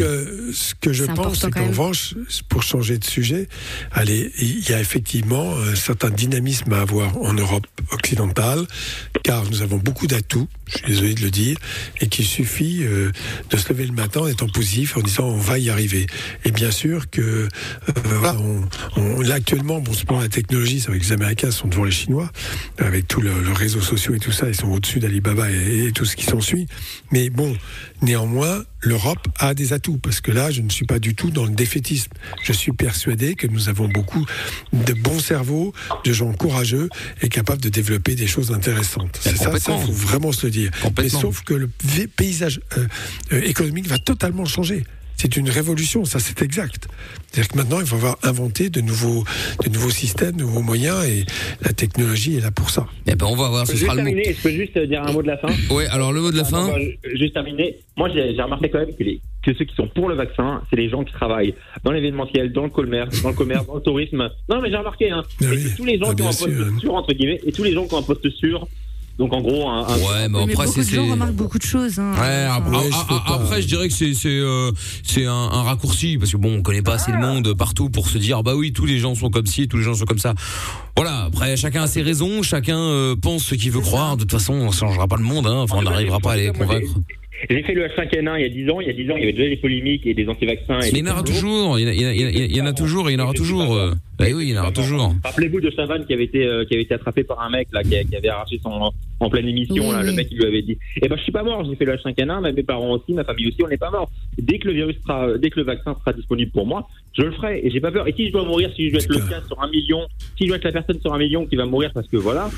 Ce que, je pense, c'est qu'en revanche, pour changer de sujet, allez, il y a effectivement un certain dynamisme à avoir en Europe occidentale, car nous avons beaucoup d'atouts, je suis désolé de le dire, et qu'il suffit euh, de se lever le matin en étant positif, en disant on va y arriver. Et bien sûr que euh, voilà, on, on- là actuellement, bon, c'est la technologie, c'est vrai que les Américains sont devant les Chinois, avec tout le, le réseau social et tout ça, ils sont au-dessus d'Alibaba et, et tout ce qui s'ensuit. Mais bon, néanmoins, l'Europe a des atouts, parce que là, je ne suis pas du tout dans le défaitisme. Je suis persuadé que nous avons beaucoup de bons cerveaux, de gens courageux et capables de développer des choses intéressantes. C'est ça, ça, faut vraiment se le dire. Mais sauf que le paysage euh, euh, économique va totalement changer. C'est une révolution, ça c'est exact. C'est-à-dire que maintenant, il va falloir inventer de nouveaux, de nouveaux systèmes, de nouveaux moyens, et la technologie est là pour ça. Eh ben, on va voir. Je Ce peux juste le mot. terminer, je peux juste euh, dire un mot de la fin? Ouais. Alors le mot de la Ah, fin? non, bah, Juste terminer. Moi, j'ai remarqué quand même que, les, que ceux qui sont pour le vaccin, c'est les gens qui travaillent dans l'événementiel, dans le commerce, dans le commerce, dans le tourisme. Non, mais j'ai remarqué, hein. Ah et oui. que tous les gens Ah, qui ont un poste sûr. sûr, entre guillemets, et tous les gens qui ont un poste sûr. Donc, en gros, un. un- Ouais, mais Mais après beaucoup de gens remarquent beaucoup de choses. hein. Ouais, après, Ouais, a- je a- sais pas. après, je dirais que c'est c'est euh, un, un raccourci parce que bon, on connaît pas assez le monde partout pour se dire bah oui, tous les gens sont comme ci, tous les gens sont comme ça. Voilà. Après, chacun a ses raisons, chacun euh, pense ce qu'il veut croire. De toute façon, on changera pas le monde. Hein. Enfin, on n'arrivera pas à les convaincre. J'ai fait le H5N1 il y a 10 ans. Il y a 10 ans, il y avait déjà des polémiques et des anti-vaccins. il y en aura toujours. Il y en a, toujours et il y en aura toujours. euh. Bah oui, il y en aura toujours. Rappelez-vous de Chavannes qui avait été euh, qui avait été attrapé par un mec là qui, avait arraché son en pleine émission Oui, là, le mec il lui avait dit eh ben je suis pas mort j'ai fait le H5N1 mais mes parents aussi ma famille aussi on n'est pas mort dès que le virus sera dès que le vaccin sera disponible pour moi je le ferai et j'ai pas peur et si je dois mourir si je dois être le cas sur un million si je dois être la personne sur un million qui va mourir parce que voilà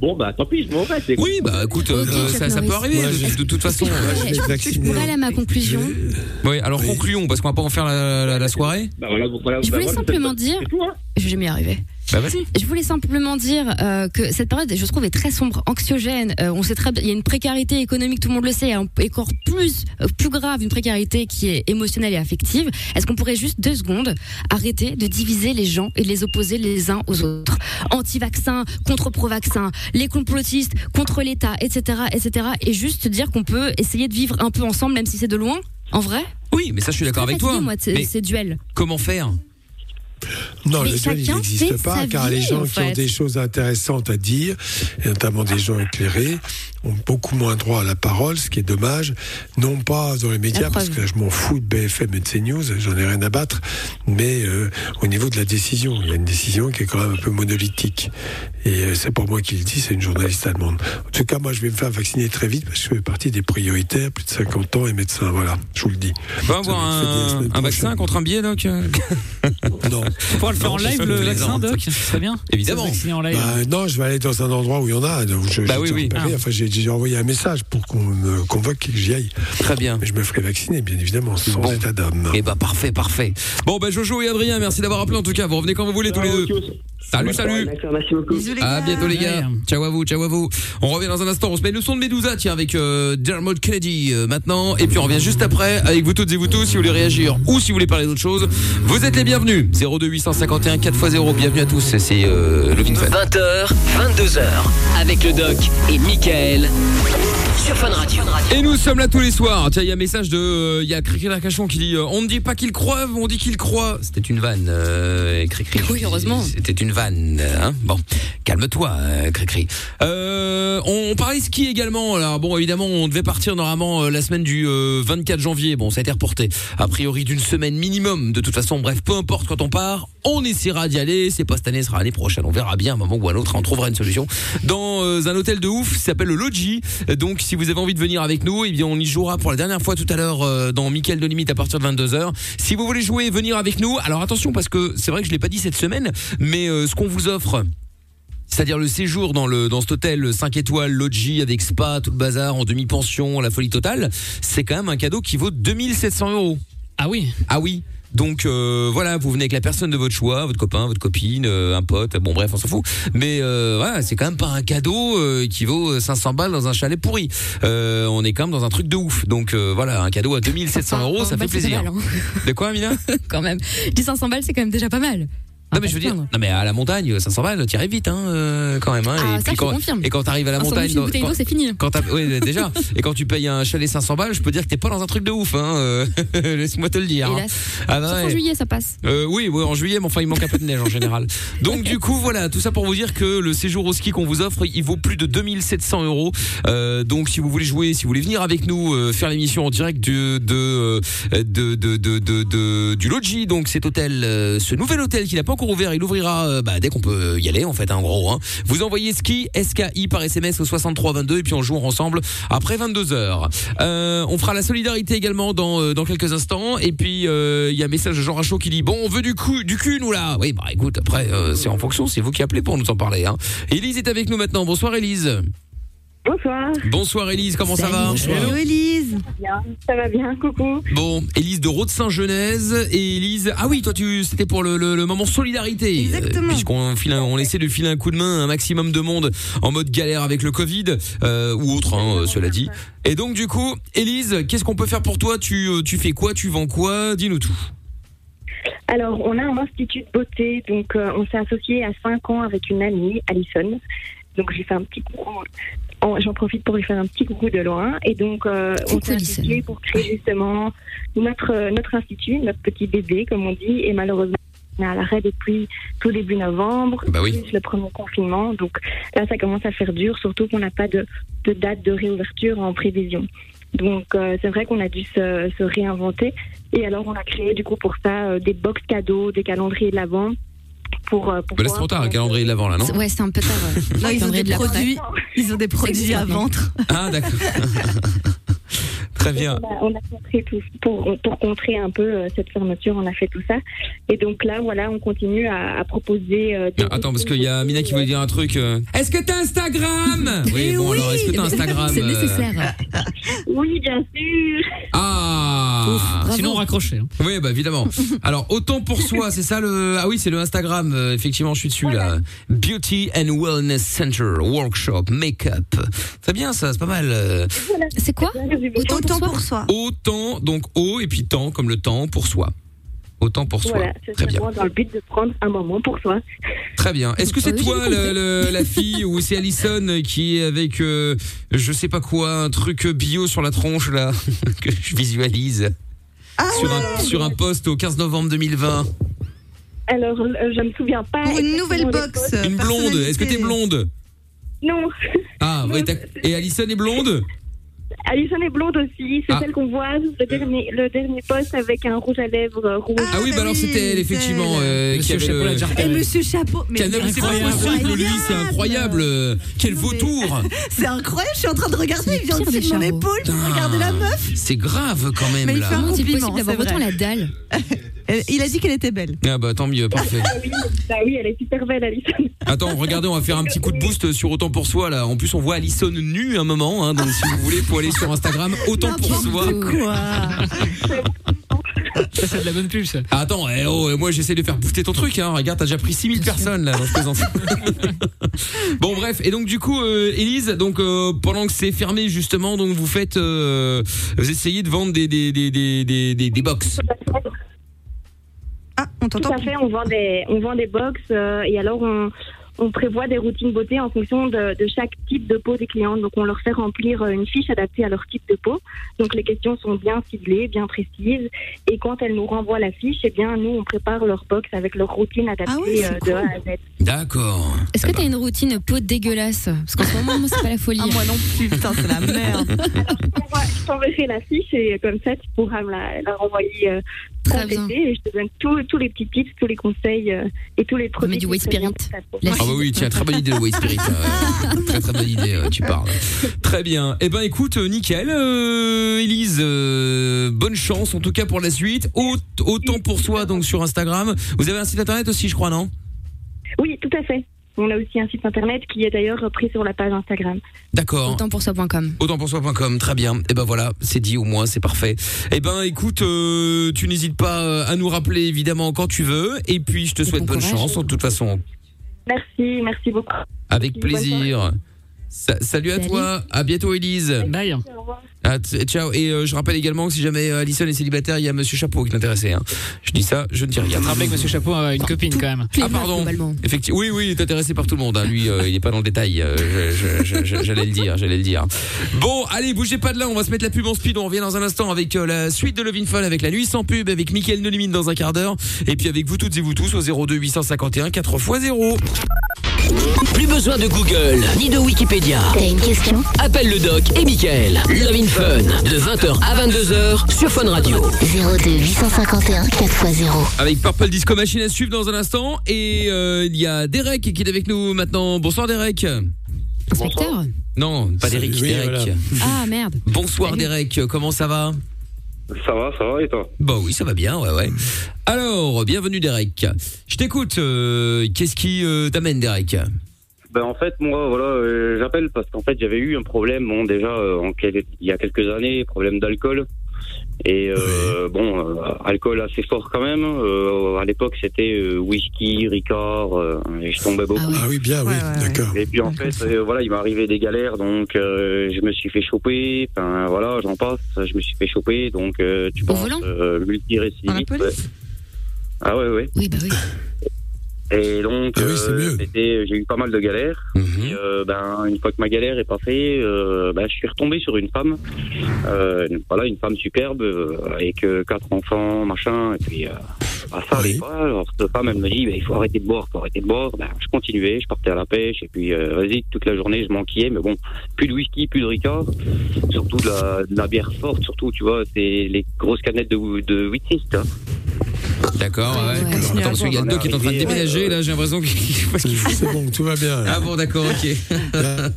bon bah tant pis je mourrai c'est- Oui, bah écoute, euh, euh, ça, ça peut arriver de, toute façon. Moi, je vais pourrais aller à ma conclusion. Oui, alors concluons parce qu'on va pas en faire la, la- la soirée. bah voilà, voilà, Je bah voulais voilà, simplement dire- hein. Je vais m'y arriver. Bah vas-y. Je voulais simplement dire euh, que cette période, je trouve, est très sombre, anxiogène. Euh, on sait très bien, il y a une précarité économique, tout le monde le sait, et encore plus, euh, plus grave, une précarité qui est émotionnelle et affective. Est-ce qu'on pourrait juste deux secondes arrêter de diviser les gens et de les opposer les uns aux autres? Anti-vaccins, contre pro-vaccins, les complotistes contre l'État, etc., etc. Et juste dire qu'on peut essayer de vivre un peu ensemble, même si c'est de loin? En vrai? Oui, mais ça, je suis d'accord avec toi. moi, Mais ces duels. comment faire? Non, Mais le duel, il chacun n'existe pas, car vie, les gens en qui ont des choses intéressantes à dire, et notamment des gens éclairés, ont beaucoup moins droit à la parole, ce qui est dommage. Non pas dans les médias, parce que là, je m'en fous de BFM et de CNews, j'en ai rien à battre, mais euh, au niveau de la décision, il y a une décision qui est quand même un peu monolithique. Et euh, c'est pas moi qui le dis, c'est une journaliste allemande. En tout cas, moi, je vais me faire vacciner très vite, parce que je fais partie des prioritaires, plus de 50 ans et médecin, voilà, je vous le dis. On avoir va la un, vaccin contre un billet, Doc? Non. On pourra le faire Non, en je live, le vaccin, Doc Ce serait bien. Évidemment. En live. Bah, non, je vais aller dans un endroit où il y en a. Donc je, Bah j'ai oui, oui. Ah. Enfin, j'ai envoyé un message pour qu'on me convoque et que j'y aille. Très bien. Mais je me ferai vacciner, bien évidemment. C'est mon état d'âme. Eh bah parfait, parfait. Bon bah Jojo et Adrien, merci d'avoir appelé en tout cas. Vous revenez quand vous voulez tous les deux. Salut, salut. Merci beaucoup. À bientôt les gars. Ciao à vous, ciao à vous. On revient dans un instant. On se met le son de Medusa, tiens, avec euh, Dermot Kennedy euh, maintenant. Et puis on revient juste après avec vous toutes et vous tous. Si vous voulez réagir ou si vous voulez parler d'autre chose, vous êtes les bienvenus. 02 851 4x0. Bienvenue à tous. C'est euh, Fun. 20h, 22h, avec le doc et Michael sur Fun Radio. Et nous sommes là tous les soirs. Tiens, il y a un message de, euh, il y a Cricri Cachon qui dit, euh, on ne dit pas qu'il creuve, on dit qu'il croit. C'était une vanne, euh, Cricri. Oui, heureusement. C'était une vanne. Hein bon, calme-toi, euh, Cricri. Euh, on parlait ski également. Alors bon, évidemment, on devait partir normalement la semaine du euh, 24 janvier. Bon, ça a été reporté. A priori d'une semaine minimum. De toute façon, bref, peu importe quand on part, on essaiera d'y aller. C'est pas cette année, ce sera l'année prochaine. On verra bien, un moment ou un autre, on trouvera une solution. Dans un hôtel de ouf, qui s'appelle le Lodgy. Donc, si vous avez envie de venir avec nous, eh bien, on y jouera pour la dernière fois tout à l'heure euh, dans Mickaël de Limite à partir de 22h. Si vous voulez jouer, venir avec nous. Alors attention, parce que c'est vrai que je l'ai pas dit cette semaine, mais euh, ce qu'on vous offre, c'est-à-dire le séjour dans le dans cet hôtel 5 étoiles, logis avec spa, tout le bazar, en demi-pension, la folie totale, c'est quand même un cadeau qui vaut 2700 euros. Ah oui? Ah oui donc euh, voilà, vous venez avec la personne de votre choix, votre copain, votre copine, euh, un pote, bon bref, on s'en fout. Mais euh, voilà, c'est quand même pas un cadeau euh, qui vaut 500 balles dans un chalet pourri. Euh, on est quand même dans un truc de ouf. Donc euh, voilà, un cadeau à 2700 euros, ça fait plaisir. mal, hein. De quoi, Amina? Quand même. Je dis 500 balles, c'est quand même déjà pas mal. Non mais je veux dire, non mais à la montagne, 500 balles, t'y arrives vite, hein, euh, quand même. Hein, Ah, et ça, puis quand, confirme. et quand t'arrives à la Un montagne, quand- c'est fini. Quand t'as- oui, déjà. et quand tu payes un chalet 500 balles, je peux dire que t'es pas dans un truc de ouf, hein. euh, Laisse-moi te le dire. hein. Ah Sauf en ouais. juillet, ça passe. Euh, oui, oui, en juillet, mais enfin, il manque un peu de neige en général. Donc, du coup, voilà, tout ça pour vous dire que le séjour au ski qu'on vous offre, il vaut plus de 2700 euros. Euh, donc, si vous voulez jouer, si vous voulez venir avec nous euh, faire l'émission en direct de de de de de, de- de- du logis, donc cet hôtel, ce nouvel hôtel qui n'a pas encore ouvert, il ouvrira euh, bah, dès qu'on peut y aller, en fait, en gros. Hein. Vous envoyez ski SKI par SMS au 6322 et puis on joue ensemble après 22 heures. Euh, on fera la solidarité également dans euh, dans quelques instants. Et puis il y a un message de Jean Rachaud qui dit bon on veut du cul du cul nous là. Oui bah écoute après c'est en fonction c'est vous qui appelez pour nous en parler. Hein. Élise est avec nous maintenant. Bonsoir Élise. Bonsoir. Bonsoir Élise comment ça va Hello Elise. Bien, ça va bien, coucou. Bon, Élise de Rode-Saint-Genèse et Élise. Ah oui, toi tu c'était pour le, le, le moment solidarité. Exactement. Euh, Puisqu'on file un- on essaie de filer un coup de main à un maximum de monde en mode galère avec le Covid euh, ou autre, hein, euh, cela dit. Et donc du coup, Élise, qu'est-ce qu'on peut faire pour toi? Tu tu fais quoi? Tu vends quoi? Dis-nous tout. Alors, on a un institut de beauté, donc euh, on s'est associé à 5 ans avec une amie, Alison. Donc, j'ai fait un petit coucou. En- J'en profite pour lui faire un petit coucou de loin. Et donc, euh, on s'est pour créer justement notre, euh, notre institut, notre petit bébé, comme on dit. Et malheureusement, on est à l'arrêt depuis tout début novembre, Bah oui. plus le premier confinement. Donc là, ça commence à faire dur, surtout qu'on n'a pas de, de date de réouverture en prévision. Donc euh, c'est vrai qu'on a dû se, se réinventer. Et alors on a créé du coup pour ça euh, des box cadeaux, des calendriers de l'avant. Pour, euh, pour Bah là c'est trop tard, le calendrier de l'avant là, non Ouais, c'est un peu tard. ouais. Non, ils ont des produits, ils ont des produits à vendre. Ah d'accord. Très bien. On a, on a tout, pour, pour contrer un peu euh, cette fermeture, on a fait tout ça. Et donc là, voilà, on continue à, à proposer. euh, des Ah, Attends, parce qu'il y a Mina qui veut dire un truc. euh. Est-ce que t'as Instagram? Oui, bon alors, est-ce que t'as Instagram C'est nécessaire. Oui, bien sûr. Ah. Sinon, raccroché. hein. Oui, bah évidemment. Alors, autant pour soi, c'est ça le. Ah oui, c'est le Instagram. euh, effectivement, je suis dessus là. Beauty and Wellness Center Workshop Makeup. Très bien, ça, c'est pas mal. euh. C'est quoi? Autant pour soi. Autant, donc haut et puis temps, comme le temps pour soi. Autant pour soi. Voilà, c'est Très bien. dans le but de prendre un moment pour soi. Très bien. Est-ce que c'est Oui, toi j'ai le- le- la fille ou c'est Alison qui est avec euh, je sais pas quoi un truc bio sur la tronche là que je visualise Ah sur un sur un post au 15 novembre 2020. Alors, euh, je me souviens pas. Pour une nouvelle box. Une blonde. Est-ce que t'es blonde? Non. Ah, ouais. Et Alison est blonde? Alison est blonde aussi. C'est Ah. celle qu'on voit, le dernier, le dernier poste avec un rouge à lèvres euh, rouge. Ah oui, bah alors c'était elle, effectivement, euh, qui Monsieur avait Chapeau le- Et. Monsieur Chapeau. qui mais c'est pas incroyable. possible, lui, c'est incroyable. euh, Quel mais- vautour C'est incroyable, je suis en train de regarder, il vient de mon charros. épaule pour regarder la meuf. C'est grave quand même Mais il là. fait un Comment c'est compliment, possible d'avoir autant la dalle Euh, Il a dit qu'elle était belle. Ah bah tant mieux, parfait. Ah oui, bah oui, elle est super belle, Alison. Attends, regardez, on va faire un petit coup de boost sur Autant pour soi là. En plus, on voit Alison nue un moment, hein, donc si vous voulez, faut aller sur Instagram Autant pour soi. Quoi Ça, c'est de la bonne pub, ça. Ah, Attends, eh, oh, moi j'essaie de faire booster ton truc, hein. Regarde, t'as déjà pris 6000 personnes là dans ce plaisance. bon bref, et donc du coup, euh, Élise, donc euh, pendant que c'est fermé justement, donc vous faites, euh, vous essayez de vendre des des des des des, des, des box. Ah, on Tout t'entend à fait, on vend des, on vend des box euh, et alors on, on prévoit des routines beauté en fonction de, de chaque type de peau des clients. Donc on leur fait remplir euh, une fiche adaptée à leur type de peau. Donc les questions sont bien ciblées, bien précises. Et quand elles nous renvoient la fiche, eh bien nous on prépare leur box avec leur routine adaptée Ah oui, c'est euh, de cool. A à Z. D'accord. Est-ce que t'as une routine peau dégueulasse? Parce qu'en ce moment, moi, c'est pas la folie. Ah, moi non plus, putain, c'est la merde. Je t'envoie- Je t'enverrai la fiche et comme ça tu pourras me la, la renvoyer euh, Très bien. complétée et je te donne tous tous les petits tips, tous les conseils euh, et tous les produits. du White seraient bien Spirit. Ah bah oui, tiens, très bonne idée le Way Spirit. euh, très très bonne idée, euh, tu parles. Très bien. Eh ben écoute, euh, nickel, euh, Élise, euh, bonne chance en tout cas pour la suite. Aut- Autant pour soi donc sur Instagram. Vous avez un site internet aussi, je crois, non? Oui, tout à fait. On a aussi un site internet qui est d'ailleurs pris sur la page Instagram. D'accord. Autant pour soi.com. Autant pour soi.com, très bien. Et ben voilà, c'est dit au moins, c'est parfait. Et ben écoute, euh, tu n'hésites pas euh, à nous rappeler évidemment quand tu veux. Et puis je te souhaite bon bonne courage. chance. De toute façon, Merci, merci beaucoup. avec plaisir. Sa- salut à Salut. toi. À bientôt, Élise. Bye. Au revoir. Ah, ciao. Et euh, je rappelle également que si jamais euh, Alison est célibataire, il y a Monsieur Chapeau qui l'intéressait. Hein. Je dis ça, je ne dis rien. Je rappelle que Monsieur Chapeau a une copine quand même. Ah pardon. Effectivement, oui, oui, il est intéressé par tout le monde. hein. Lui, euh, il n'est pas dans le détail. euh, j'allais le dire, j'allais le dire. Bon, allez, bougez pas de là. On va se mettre la pub en speed. On revient dans un instant avec euh, la suite de Levin Fun, avec la nuit sans pub, avec Mickaël Nolimine dans un quart d'heure, et puis avec vous toutes et vous tous au 02 851 4 x 0. Plus besoin de Google ni de Wikipédia. T'as une question Appelle le doc et Michael. Love in Fun de 20h à 22h sur Fun Radio. 02 851 4x0. Avec Purple Disco Machine à suivre dans un instant, et euh, il y a Derek qui est avec nous maintenant. Bonsoir Derek. Inspecteur Non, pas Derek, oui, Derek. voilà. Ah merde. Bonsoir Salut. Derek, comment ça va? Ça va, ça va et toi Bah oui, ça va bien, ouais, ouais. Alors, bienvenue Derek. Je t'écoute. euh, Qu'est-ce qui euh, t'amène, Derek Ben en fait moi voilà euh, j'appelle parce qu'en fait j'avais eu un problème bon déjà en quel- il y a quelques années problème d'alcool et euh, bon euh, alcool assez fort quand même Euh, à l'époque c'était euh, whisky Ricard euh, et je tombais beaucoup Ah ouais. Ah oui, bien, oui, Ouais, ouais, ouais. d'accord. et puis en fait euh, voilà il m'est arrivé des galères donc euh, je me suis fait choper enfin voilà j'en passe je me suis fait choper donc euh, tu Au penses euh, police ouais. ah ouais ouais Oui, bah oui. Et donc Ah oui, c'est euh, c'était- j'ai eu pas mal de galères Mhm. Et, euh, ben, une fois que ma galère est passée, euh, ben, je suis retombé sur une femme, euh, voilà, une femme superbe euh, avec euh, quatre enfants, machin. Et puis, euh, ben, ça allait Oui. pas. Alors cette femme, elle me dit, ben, il faut arrêter de boire, faut arrêter de boire. Ben, je continuais, je partais à la pêche et puis euh, vas-y, toute la journée, je m'enquillais. Mais bon, plus de whisky, plus de ricard, surtout de la, de la bière forte, surtout, tu vois, c'est les grosses canettes de, de 8 hein. D'accord, ouais. Parce qu'il y a doc qui est en train de déménager, là, j'ai l'impression qu'il C'est bon, tout va bien. Ah bon, d'accord, ok.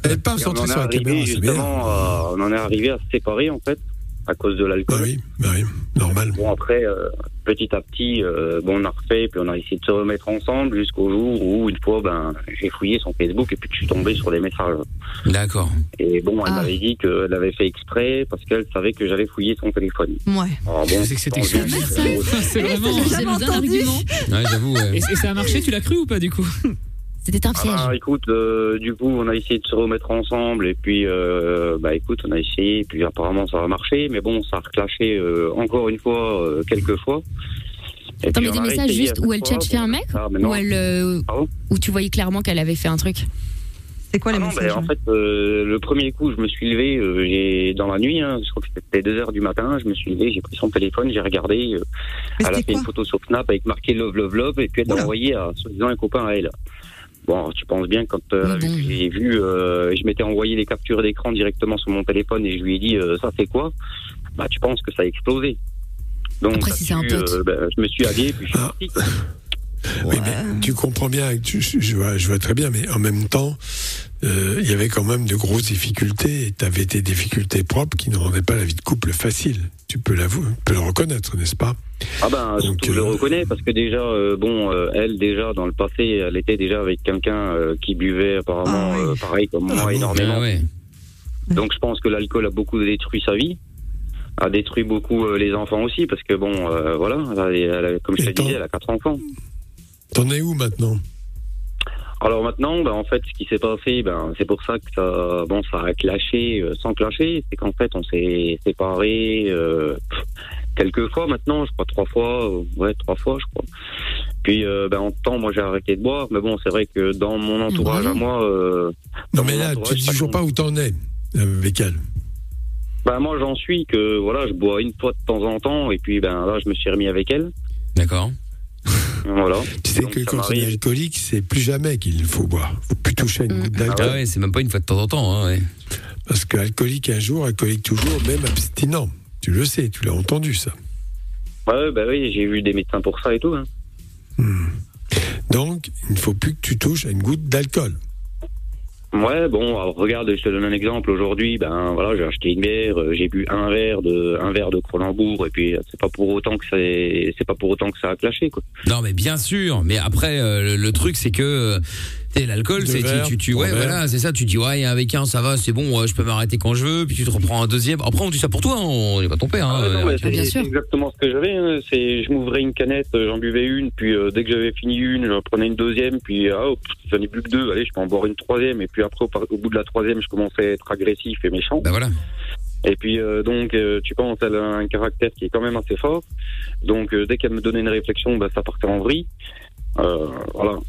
Elle pas centrée en est sur la arrivé caméra, c'est bien. à- on en est arrivé à se séparer en fait à cause de Bah l'alcool. oui, bah oui, normal. Bon après, euh, petit à petit, euh, bon on a refait, puis on a essayé de se remettre ensemble jusqu'au jour où une fois, ben j'ai fouillé son Facebook et puis je suis tombé sur les messages. D'accord. Et bon, elle Ah. m'avait dit qu'elle avait fait exprès parce qu'elle savait que j'avais fouillé son téléphone. Ouais. Alors bon, C'est que exprès. C'est vraiment. J'ai C'est jamais bien entendu. l'argument. Ouais, j'avoue. ouais. Et, et ça a marché, tu l'as cru ou pas du coup? C'était un piège. Ah, écoute, euh, du coup, on a essayé de se remettre ensemble et puis, euh, bah écoute, on a essayé, et puis apparemment ça a marché, mais bon, ça a reclashé euh, encore une fois, euh, quelques fois. Et Attends, puis, mais des messages juste où elle bon, un mec ah, mais non. Ou elle, euh, Pardon où tu voyais clairement qu'elle avait fait un truc C'est quoi les Ah non, messages ben, en fait, euh, le premier coup, je me suis levé, euh, j'ai dans la nuit, hein, je crois que c'était 2 heures du matin, je me suis levé, j'ai pris son téléphone, j'ai regardé, euh, elle a fait une photo sur Snap avec marqué Love Love Love et puis elle l'a envoyé à soi-disant un copain à elle. Bon, tu penses bien quand euh, j'ai vu, euh, je m'étais envoyé les captures d'écran directement sur mon téléphone et je lui ai dit euh, ça c'est quoi? Bah tu penses que ça a explosé. Donc Après, si c'est un pote. euh, ben, je me suis habillé puis je suis parti. Oui, mais tu comprends bien, tu- je, je vois, je vois très bien, mais en même temps, euh, il y avait quand même de grosses difficultés et tu avais tes difficultés propres qui ne rendaient pas la vie de couple facile. Tu peux l'avouer, tu peux le reconnaître, n'est-ce pas? Ah ben, surtout, je le reconnais parce que déjà, euh, bon, euh, elle déjà dans le passé, elle était déjà avec quelqu'un euh, qui buvait apparemment euh, pareil comme moi énormément. Donc je pense que l'alcool a beaucoup détruit sa vie, a détruit beaucoup euh, les enfants aussi parce que bon, euh, voilà, elle a- elle a- comme je te disais, elle a quatre enfants. T'en es où maintenant? Alors maintenant, ben, en fait, ce qui s'est passé, ben, c'est pour ça que ça, bon, ça a clashé euh, sans clasher. C'est qu'en fait, on s'est séparés euh, quelques fois maintenant, je crois trois fois, euh, ouais, trois fois, je crois. Puis, euh, ben, en temps, moi, j'ai arrêté de boire, mais bon, c'est vrai que dans mon entourage à moi, euh, Non, mais là, tu dis toujours pas où t'en es euh, avec elle. ben, moi, j'en suis que voilà, je bois une fois de temps en temps, et puis ben là, je me suis remis avec elle. D'accord. Voilà. Tu sais Donc, que quand on est alcoolique, c'est plus jamais qu'il faut boire. faut plus toucher à une goutte d'alcool. Ah ouais, c'est même pas une fois de temps en temps. Hein, ouais. Parce que alcoolique un jour, alcoolique toujours, même abstinent. Tu le sais, tu l'as entendu ça. Ouais, ben oui, j'ai vu des médecins pour ça et tout. Hein. Donc, il ne faut plus que tu touches à une goutte d'alcool. Ouais, bon, regarde, je te donne un exemple. Aujourd'hui, ben voilà, j'ai acheté une bière, euh, j'ai bu un verre de un verre de Cronenbourg, et puis euh, c'est pas pour autant que c'est c'est pas pour autant que ça a clashé quoi. Non, mais bien sûr. Mais après, euh, le, le truc, c'est que sais, l'alcool, c'est tu, tu, ouais, voilà, c'est ça. Tu dis ouais, avec un, ça va, c'est bon, ouais, je peux m'arrêter quand je veux. Puis tu te reprends un deuxième. Après, on dit ça pour toi, hein, on n'est pas ton père. Hein, Ah, non, mais euh, c'est c'est exactement ce que j'avais. hein. C'est, je m'ouvrais une canette, euh, j'en buvais une, puis euh, dès que j'avais fini une, j'en prenais une deuxième, puis ah, oh, j'en ai plus que deux. Allez, je peux en boire une troisième, et puis après, au, bout de la troisième, je commençais à être agressif et méchant. Ben voilà. Et puis euh, donc, euh, tu penses, elle a un caractère qui est quand même assez fort. Donc, euh, dès qu'elle me donnait une réflexion, bah, ça partait en vrille. Euh, voilà.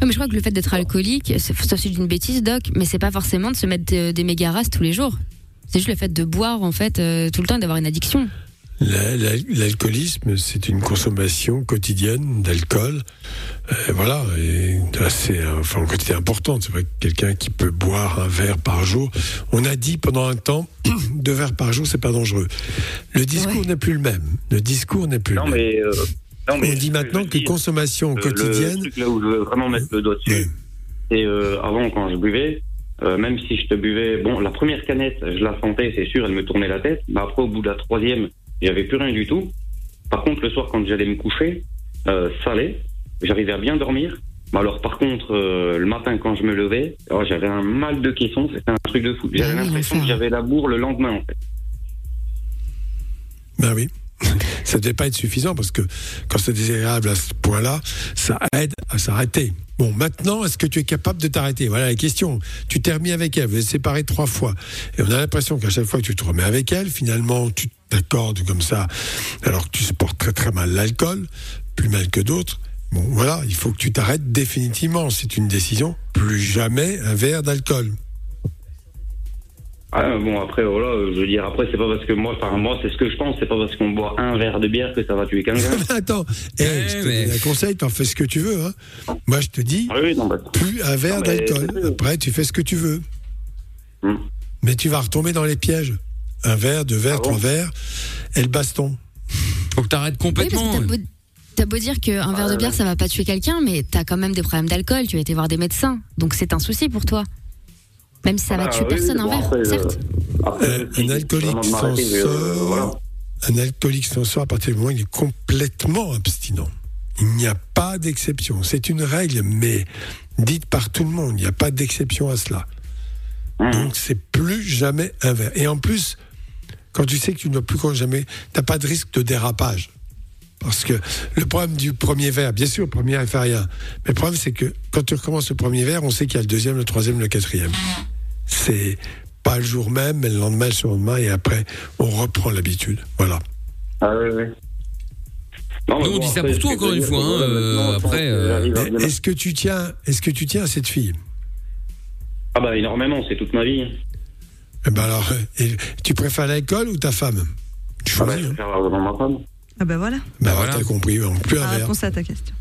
C'est- mais je crois que le fait d'être alcoolique, c'est ça c'est une bêtise, Doc, mais c'est pas forcément de se mettre des, des méga races tous les jours. C'est juste le fait de boire, en fait, euh, tout le temps et d'avoir une addiction. La- la- L'alcoolisme, c'est une consommation quotidienne d'alcool. Euh, voilà, euh, enfin, en quantité importante. C'est vrai que quelqu'un qui peut boire un verre par jour, on a dit pendant un temps, deux verres par jour, c'est pas dangereux. Le discours n'est plus le même. Le discours n'est plus Non, le même. mais, euh, non, mais on dit maintenant que consommation Le- quotidienne. Le truc là où je veux vraiment mettre le doigt dessus, c'est euh, avant quand je buvais, euh, même si je te buvais, bon, la première canette, je la sentais, c'est sûr, elle me tournait la tête. Mais après, au bout de la troisième, il n'y avait plus rien du tout. Par contre, le soir, quand j'allais me coucher, euh, ça allait, j'arrivais à bien dormir. Mais alors, par contre, euh, le matin, quand je me levais, oh, j'avais un mal de caisson, c'était un truc de fou. J'avais l'impression que j'avais la bourre le lendemain, en fait. Ben oui. Ça ne devait pas être suffisant parce que quand c'est désagréable à ce point-là, ça aide à s'arrêter. Bon, maintenant, est-ce que tu es capable de t'arrêter? Voilà la question. Tu t'es remis avec elle, vous êtes séparés trois fois. Et on a l'impression qu'à chaque fois que tu te remets avec elle, finalement, tu t'accordes comme ça, alors que tu supportes très très mal l'alcool, plus mal que d'autres. Bon, voilà, il faut que tu t'arrêtes définitivement. C'est une décision. Plus jamais un verre d'alcool. Ah, bon, après, voilà, euh, je veux dire, après, c'est pas parce que moi, enfin, moi, c'est ce que je pense, c'est pas parce qu'on boit un verre de bière que ça va tuer quelqu'un. Attends, eh, je te donne un conseil, t'en fais ce que tu veux. Hein. Moi, je te dis, plus un verre mais d'alcool. Après, tu fais ce que tu veux. Mais tu vas retomber dans les pièges. Un verre, deux verres, trois verres, et le baston. Faut que t'arrêtes Oui, complètement. beau, t'as beau dire qu'un verre de bière, ça va pas tuer quelqu'un, mais t'as quand même des problèmes d'alcool, tu as été voir des médecins. Donc c'est un souci pour toi. Même si ça va Ah, tuer oui, personne, un bon, verre, après, euh, certes. Un alcoolique euh, voilà. Un alcoolique sort à partir du moment où il est complètement abstinent. Il n'y a pas d'exception. C'est une règle, mais dite par tout le monde. Il n'y a pas d'exception à cela. Donc c'est plus jamais un verre. Et en plus, quand tu sais que tu ne dois plus quand jamais, t'as pas de risque de dérapage. Parce que le problème du premier verre, bien sûr, le premier il fait rien. Mais le problème, c'est que quand tu recommences le premier verre, on sait qu'il y a le deuxième, le troisième, le quatrième. C'est pas le jour même, mais le lendemain, le surlendemain, et après, on reprend l'habitude. Voilà. Ah, oui, oui. Non, Nous, on dit ça pour toi, encore une fois, hein, euh, après, euh, Est-ce que tu tiens, est-ce que tu tiens à cette fille? Ah bah énormément, c'est toute ma vie. Eh ben alors, et tu préfères l'alcool ou ta femme? Tu Ah bah, choisis. je hein. préfère avoir ma femme. Ah bah voilà. Bah, voilà. t'as compris, un La verre. réponse à ta question.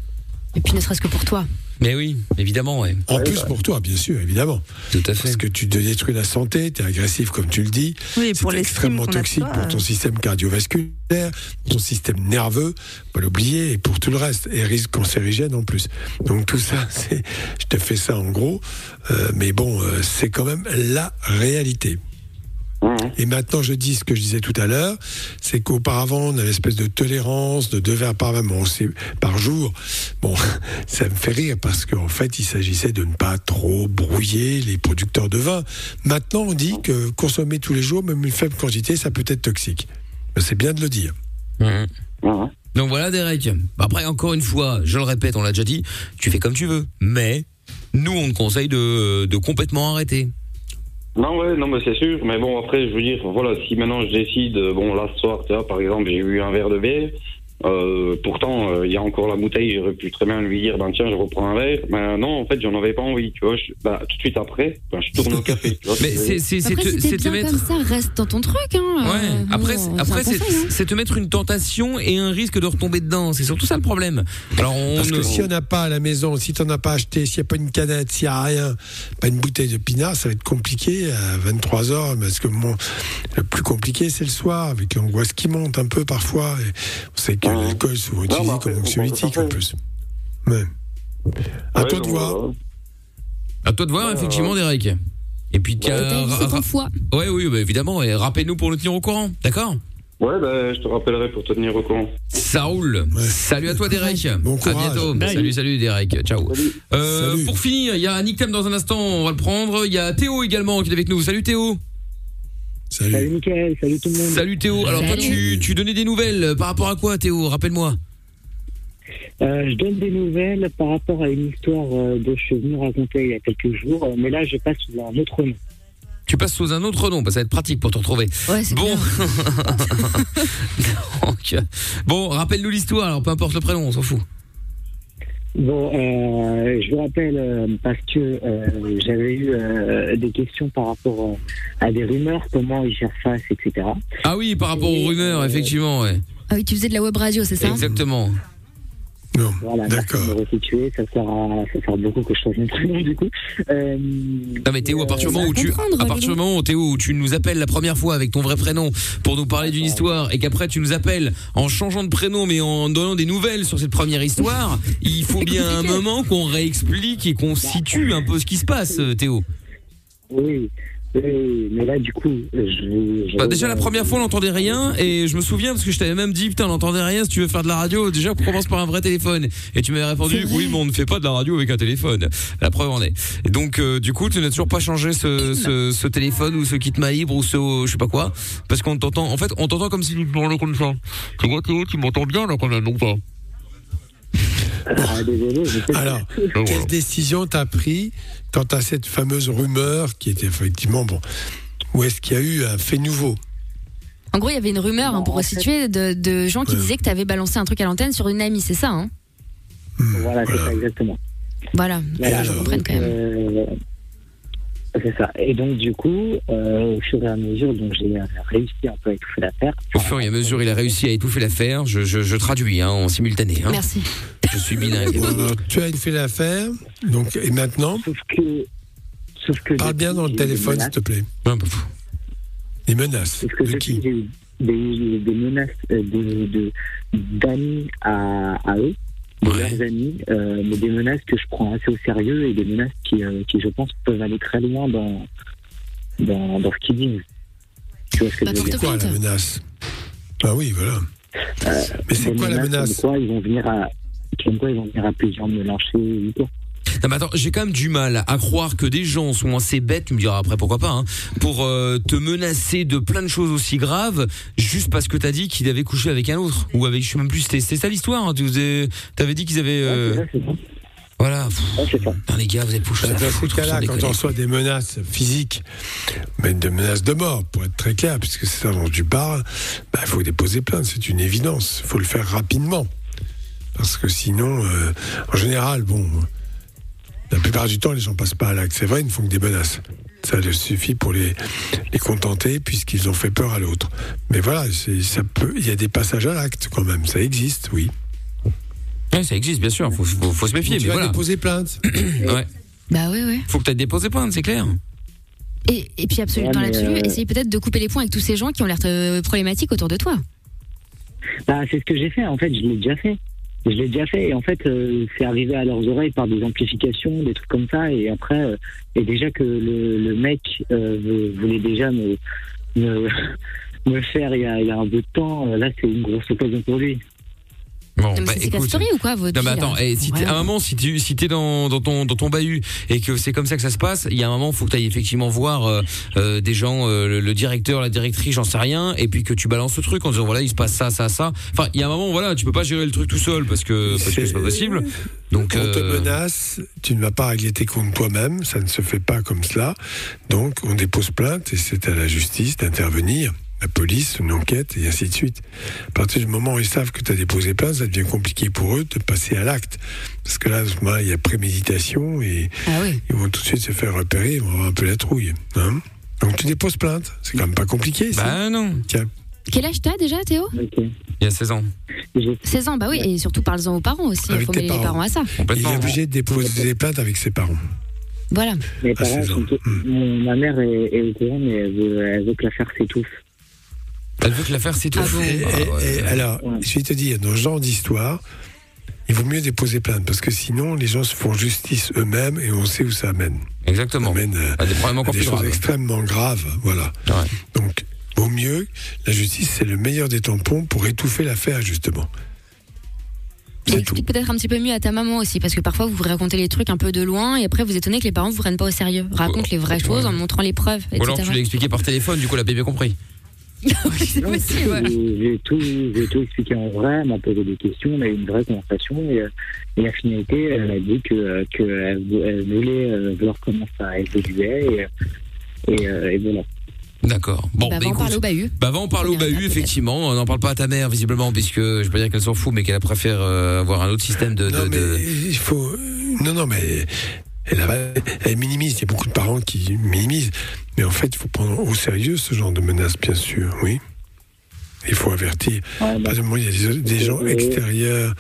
Et puis ne serait-ce que pour toi. Mais oui, évidemment, ouais. En plus pour toi, bien sûr, évidemment. Tout à fait. Parce que tu te détruis la santé, tu es agressif comme tu le dis. Oui, c'est extrêmement toxique toi, pour euh. ton système cardiovasculaire, ton système nerveux, pas l'oublier, et pour tout le reste, et risque cancérigène en plus. Donc tout ça, c'est, je te fais ça en gros, euh, mais bon, euh, c'est quand même la réalité. Et maintenant, je dis ce que je disais tout à l'heure, c'est qu'auparavant, on avait une espèce de tolérance de deux verres par, bon, par jour. Bon, ça me fait rire parce qu'en fait, il s'agissait de ne pas trop brouiller les producteurs de vin. Maintenant, on dit que consommer tous les jours, même une faible quantité, ça peut être toxique. C'est bien de le dire. Mhm. Donc voilà, Derek. Après, encore une fois, je le répète, on l'a déjà dit, tu fais comme tu veux. Mais nous, on te conseille de complètement arrêter. Non, ouais, non, mais c'est sûr. Mais bon, après, je veux dire, voilà, si maintenant je décide, euh, bon, là, ce soir, tu vois, par exemple, j'ai eu un verre de bière. Euh, pourtant, euh, il y a encore la bouteille, j'aurais pu très bien lui dire, ben tiens, je reprends un verre. Mais non, en fait, j'en avais pas envie, tu vois. Je- bah, tout de suite après, ben, je tourne au café. Tu vois, Mais c'est c'est- c'est Après, te, mettre. comme ça, reste dans ton truc. Hein. Ouais. Euh, Après, bon, c'est hein. c'est te mettre une tentation et un risque de retomber dedans. C'est surtout ça le problème. Alors on Parce que si on n'a pas à la maison, si tu n'en as pas acheté, s'il n'y a pas une canette, s'il n'y a rien, pas une bouteille de pinard, ça va être compliqué à 23h. Parce que mon, le plus compliqué, c'est le soir, avec l'angoisse qui monte un peu parfois. Et on sait que l'alcool est souvent utilisé bah, comme anxiolytique en plus. Ouais. À toi de voir. À toi de voir, effectivement, Derek. Et puis, tiens, foie. ouais, oui, bah, évidemment. Et rappelle-nous pour nous tenir au courant, d'accord? Ouais, bah, je te rappellerai pour te tenir au courant. Ça roule. Salut à toi, Derek. Bon à bientôt. Bye. Salut, salut, Derek. Ciao. Euh, Salut. pour finir, il y a Nick Tam dans un instant. On va le prendre. Il y a Théo également qui est avec nous. Salut, Théo. Salut. Salut Mickaël, salut tout le monde. Salut, Théo. Alors, toi, tu, tu donnais des nouvelles par rapport à quoi, Théo? Rappelle-moi. Euh, je donne des nouvelles par rapport à une histoire euh, dont je suis venu raconter il y a quelques jours, euh, mais là je passe sous un autre nom. Tu passes sous un autre nom, bah, ça va être pratique pour te retrouver. Ouais, c'est Bon. Donc, bon, rappelle-nous l'histoire, alors peu importe le prénom, on s'en fout. Bon, euh, je vous rappelle euh, parce que euh, j'avais eu euh, des questions par rapport euh, à des rumeurs, comment ils gèrent face, etc. Ah oui, par rapport aux rumeurs, effectivement, ouais. Ah oui, tu faisais de la web radio, c'est ça? Exactement. Non, Voilà, d'accord. me resituer, ça sert, à, ça sert beaucoup que je change mon prénom du coup. Euh, Non mais Théo, à partir du moment où tu, comprendre, à partir du moment où Théo, où tu nous appelles la première fois avec ton vrai prénom pour nous parler d'une histoire et qu'après tu nous appelles en changeant de prénom mais en donnant des nouvelles sur cette première histoire, il faut bien un moment qu'on réexplique et qu'on situe un peu ce qui se passe, euh, Théo. oui, oui, mais là du coup, je, je- Bah, déjà la première fois on n'entendait rien et je me souviens parce que je t'avais même dit putain on n'entendait rien si tu veux faire de la radio déjà on commence par un vrai téléphone. Et tu m'avais répondu oui mais on ne fait pas de la radio avec un téléphone. La preuve en est. Et donc euh, du coup tu n'as toujours pas changé ce, ce, ce téléphone ou ce kit main libre ou ce je sais pas quoi parce qu'on t'entend en fait on t'entend comme si tu parlais comme ça. Tu vois Théo tu m'entends bien là quand même donc pas Ah, désolé, Alors, quelle décision t'as pris quant à cette fameuse rumeur qui était effectivement bon Ou est-ce qu'il y a eu un fait nouveau? En gros, il y avait une rumeur, hein, pour resituer, de, de gens qui disaient que tu avais balancé un truc à l'antenne sur une amie, c'est ça hein? Voilà, c'est ça exactement. Voilà, Voilà, je donc, comprenne quand même. euh, c'est ça. Et donc, du coup, euh, au fur et à mesure, donc j'ai euh, réussi un peu à étouffer l'affaire. au fur et à mesure il a réussi à étouffer l'affaire je, je, je traduis hein, en simultané hein. Merci. je suis bilingue Alors, Tu as fait l'affaire, donc et maintenant? Sauf que. Sauf que Parle bien dans le téléphone, s'il te plaît. Ah, bah. Les menaces. Parce que De qui? des, des menaces euh, de- de- d'amis à, à eux, Ouais. leurs amis, euh, mais des menaces que je prends assez au sérieux et des menaces qui, euh, qui je pense, peuvent aller très loin dans, dans, dans ce qu'ils disent. Tu vois ce que Bah, je veux dire C'est quoi la menace? Ah oui, voilà. Mais c'est quoi la menace Comme quoi ils vont venir à, comme quoi ils vont venir à plusieurs me lyncher ou quoi. Non mais attends, j'ai quand même du mal à croire que des gens sont assez bêtes, tu me diras après pourquoi pas, hein, pour euh, te menacer de plein de choses aussi graves juste parce que t'as dit qu'il avait couché avec un autre ou avec je sais même plus c'était ça l'histoire. Hein, t'avais dit qu'ils avaient euh, Ouais, voilà. Ouais, putain, les gars, vous êtes foutus à Dans ces foutre, cas-là, sans quand on reçoit des menaces physiques, mais des menaces de mort, pour être très clair, puisque c'est ça dont tu parles, bah, il faut déposer plainte, c'est une évidence. Il faut le faire rapidement. Parce que sinon, euh, en général, bon, La plupart du temps, les gens passent pas à l'acte. C'est vrai, ils ne font que des menaces. Ça leur suffit pour les, les contenter puisqu'ils ont fait peur à l'autre. Mais voilà, ça peut, il y a des passages à l'acte quand même. Ça existe, oui. Ouais, ça existe, bien sûr. Faut, faut, faut se méfier. Tu mais vas voilà. déposer plainte. ouais. Bah oui, oui. Faut que tu déposé plainte, c'est clair. Et, et puis absolument Ouais, mais, là-dessus, euh, essaye peut-être de couper les points avec tous ces gens qui ont l'air euh, problématiques autour de toi. Bah, c'est ce que j'ai fait. En fait, je l'ai déjà fait. Je l'ai déjà fait. Et en fait, euh, c'est arrivé à leurs oreilles par des amplifications, des trucs comme ça. Et après, euh, et déjà que le, le mec euh, voulait déjà me, me, me faire il y, a, il y a un bout de temps, euh, là, c'est une grosse occasion pour lui. Bon, Mais bah, c'est écoute. Castori ou quoi votre Non mais attends, eh, si à un moment si tu si t'es dans dans ton dans ton bahut et que c'est comme ça que ça se passe, il y a un moment faut que tu ailles effectivement voir euh, euh, des gens euh, le, le directeur, la directrice, j'en sais rien et puis que tu balances le truc en disant voilà, il se passe ça ça ça. Enfin, il y a un moment voilà, tu peux pas gérer le truc tout seul parce que parce que c'est pas possible. Donc on te menace, tu ne vas pas régler tes comptes toi-même, ça ne se fait pas comme cela. Donc on dépose plainte et c'est à la justice d'intervenir, la police, une enquête et ainsi de suite. À partir du moment où ils savent que tu as déposé plainte, ça devient compliqué pour eux de passer à l'acte. Parce que là, à ce moment-là, il y a préméditation et Ah ils vont tout de suite se faire repérer, ils vont avoir un peu la trouille. hein. Donc tu déposes plainte, c'est quand même pas compliqué. ça. Bah non. Tiens. Quel âge t'as déjà, Théo? Il y a 16 ans. 16 ans, bah oui, et surtout parle-en aux parents aussi. Il Avec faut tes mêler les parents. parents à ça. Il est obligé de déposer des plaintes avec ses parents. Voilà. Mes parents sont mon- ma mère est, est au courant, mais elle veut, elle veut que l'affaire s'étouffe. Elle veut que l'affaire s'étouffe. Et- et- et alors, je vais te dire, dans ce genre d'histoire, il vaut mieux déposer plainte parce que sinon, les gens se font justice eux-mêmes et on sait où ça amène. Exactement. Ça amène euh, À des problèmes à encore des choses extrêmement graves. Voilà. Donc, vaut mieux, la justice, c'est le meilleur des tampons pour étouffer l'affaire, justement. Explique peut-être un petit peu mieux à ta maman aussi, parce que parfois vous racontez les trucs un peu de loin et après vous étonnez que les parents vous prennent pas au sérieux. Raconte les vraies choses en montrant les preuves, Ou alors tu etc. l'as expliqué par téléphone, du coup elle a bien C'est possible, ouais. J'ai tout, expliqué en vrai, elle m'a posé des questions, on a eu une vraie conversation et, euh, et la finalité, elle a dit que euh, qu'elle vou- elle voulait euh, voir comment ça évoluait et, et, et voilà. D'accord. Bon, Bah, en écoute, parler au bahut. Bah va en parler au bahut, effectivement. On n'en parle pas à ta mère, visiblement, puisque je vais pas dire qu'elle s'en fout, mais qu'elle préfère euh, avoir un autre système de. de, de- Il faut. Non, non, mais. Elle, minimise, il y a beaucoup de parents qui minimisent. Mais en fait, il faut prendre au sérieux ce genre de menaces, bien sûr, oui. Il faut avertir. À partir du moment où il y a des, des gens extérieurs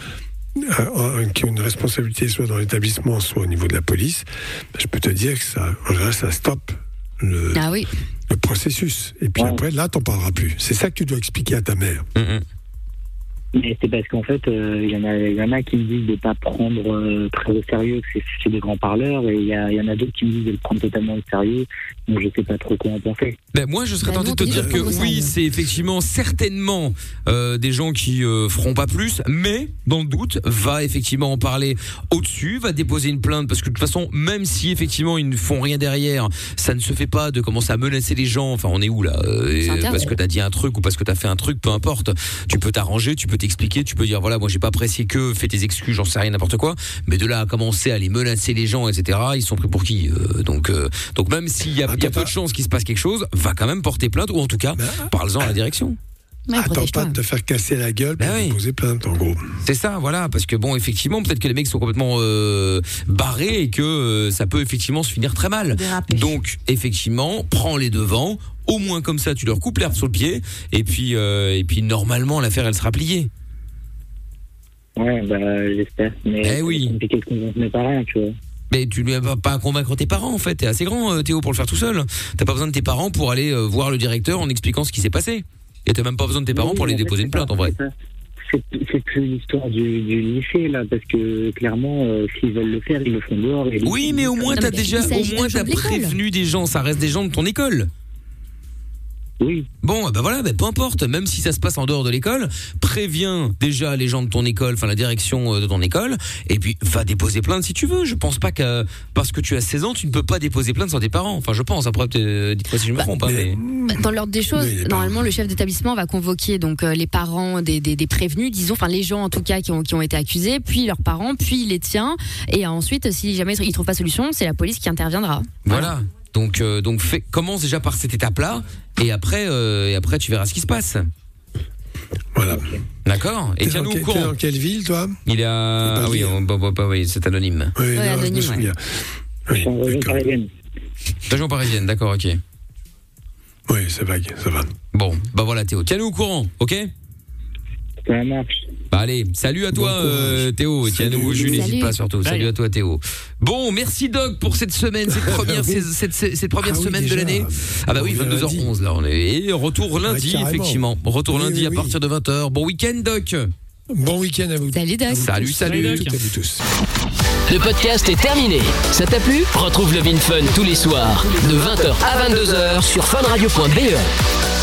euh, qui ont une responsabilité, soit dans l'établissement, soit au niveau de la police, bah, je peux te dire que ça, en général, ça stoppe le, Ah oui. le processus. Et puis après, là, t'en parleras plus. C'est ça que tu dois expliquer à ta mère. Mais c'est parce qu'en fait, euh, il y, en a- y en a qui me disent de ne pas prendre euh, très au sérieux, que c'est- des grands parleurs, et il y, en a d'autres qui me disent de le prendre totalement au sérieux. Donc je sais pas trop en penser. Ben, moi, je serais Bah, tenté de te dire que oui, c'est effectivement certainement euh, des gens qui euh, feront pas plus, mais dans le doute, va effectivement en parler au-dessus, va déposer une plainte parce que de toute façon, même si effectivement ils ne font rien derrière, ça ne se fait pas de commencer à menacer les gens. Enfin, on est où là Euh. Parce que t'as dit un truc ou parce que t'as fait un truc, peu importe. Tu peux t'arranger, tu peux t'expliquer, tu peux dire voilà, moi j'ai pas apprécié que, fais tes excuses, j'en sais rien, n'importe quoi. Mais de là à commencer à les menacer les gens, etc. Ils sont pris pour qui Euh, Donc, euh, donc même s'il y y a peu de chances qu'il se passe quelque chose, va quand même porter plainte ou en tout cas, parle-en à la direction. Attends pas de te faire casser la gueule pour poser plainte, en gros. C'est ça, voilà, parce que bon, effectivement, peut-être que les mecs sont complètement euh, barrés et que euh, ça peut effectivement se finir très mal. Donc, effectivement, prends les devants. Au moins comme ça, tu leur coupes l'herbe sur le pied, et puis, euh, et puis normalement, l'affaire, elle sera pliée. Ouais, bah j'espère. Mais Eh oui. compliqué de convaincre mes parents, tu vois. Mais tu ne vas pas convaincre tes parents, en fait. T'es assez grand, euh, Théo, pour le faire tout seul. T'as pas besoin de tes parents pour aller euh, voir le directeur en expliquant ce qui s'est passé. Et t'as même pas besoin de tes parents pour aller déposer une plainte, en vrai. C'est c'est plus l'histoire du, du lycée, là, parce que clairement, euh, s'ils veulent le faire, ils le font dehors. Et Oui, mais au moins t'as déjà, au moins t'as prévenu des gens. Ça reste des gens de ton école. Oui. Bon, bah voilà, bah, peu importe. Même si ça se passe en dehors de l'école, préviens déjà les gens de ton école, enfin la direction euh, de ton école, et puis va déposer plainte si tu veux. Je pense pas que parce que tu as 16 ans, tu ne peux pas déposer plainte sans tes parents. Enfin, je pense. Après, peut-être, dites-moi si je me trompe. hein, mais... Bah, Dans l'ordre des choses, normalement, le chef d'établissement va convoquer donc euh, les parents des, des, des prévenus, disons, enfin les gens en tout cas qui ont, qui ont été accusés, puis leurs parents, puis les tiens, et ensuite, si jamais ils trouvent pas solution, c'est la police qui interviendra. Voilà. Donc, euh, donc fais, commence déjà par cette étape-là, et après, euh, et après, tu verras ce qui se passe. Voilà. D'accord? Et tiens-nous au courant. dans quelle ville, toi? Il est à. Ah oui, on- bah, bah, bah, oui, c'est anonyme. Oui, non, je me souviens. Oui, d'accord. Région parisienne, d'accord, ok. Oui, c'est vague, ça va. Bon, bah voilà Théo. Tiens-nous au courant, ok? Ça marche. Bah allez, salut à toi euh, Théo, et tiens-nous au jus, n'hésite Salut. pas surtout. Salut à toi Théo. Bon, merci Doc pour cette semaine, cette première, Oui. sais- cette, cette- cette première Ah oui, semaine de l'année. Ah bah oui, On est 22h11 là, on est et retour lundi effectivement. Retour Oui, lundi oui, à oui. partir de 20h. Bon week-end Doc. Bon week-end à vous. Salut Doc. Salut, salut. Toutes et vous tous. Le podcast est terminé. Ça t'a plu? Retrouve le Vin Fun tous les soirs de 20h à 22h sur funradio.be.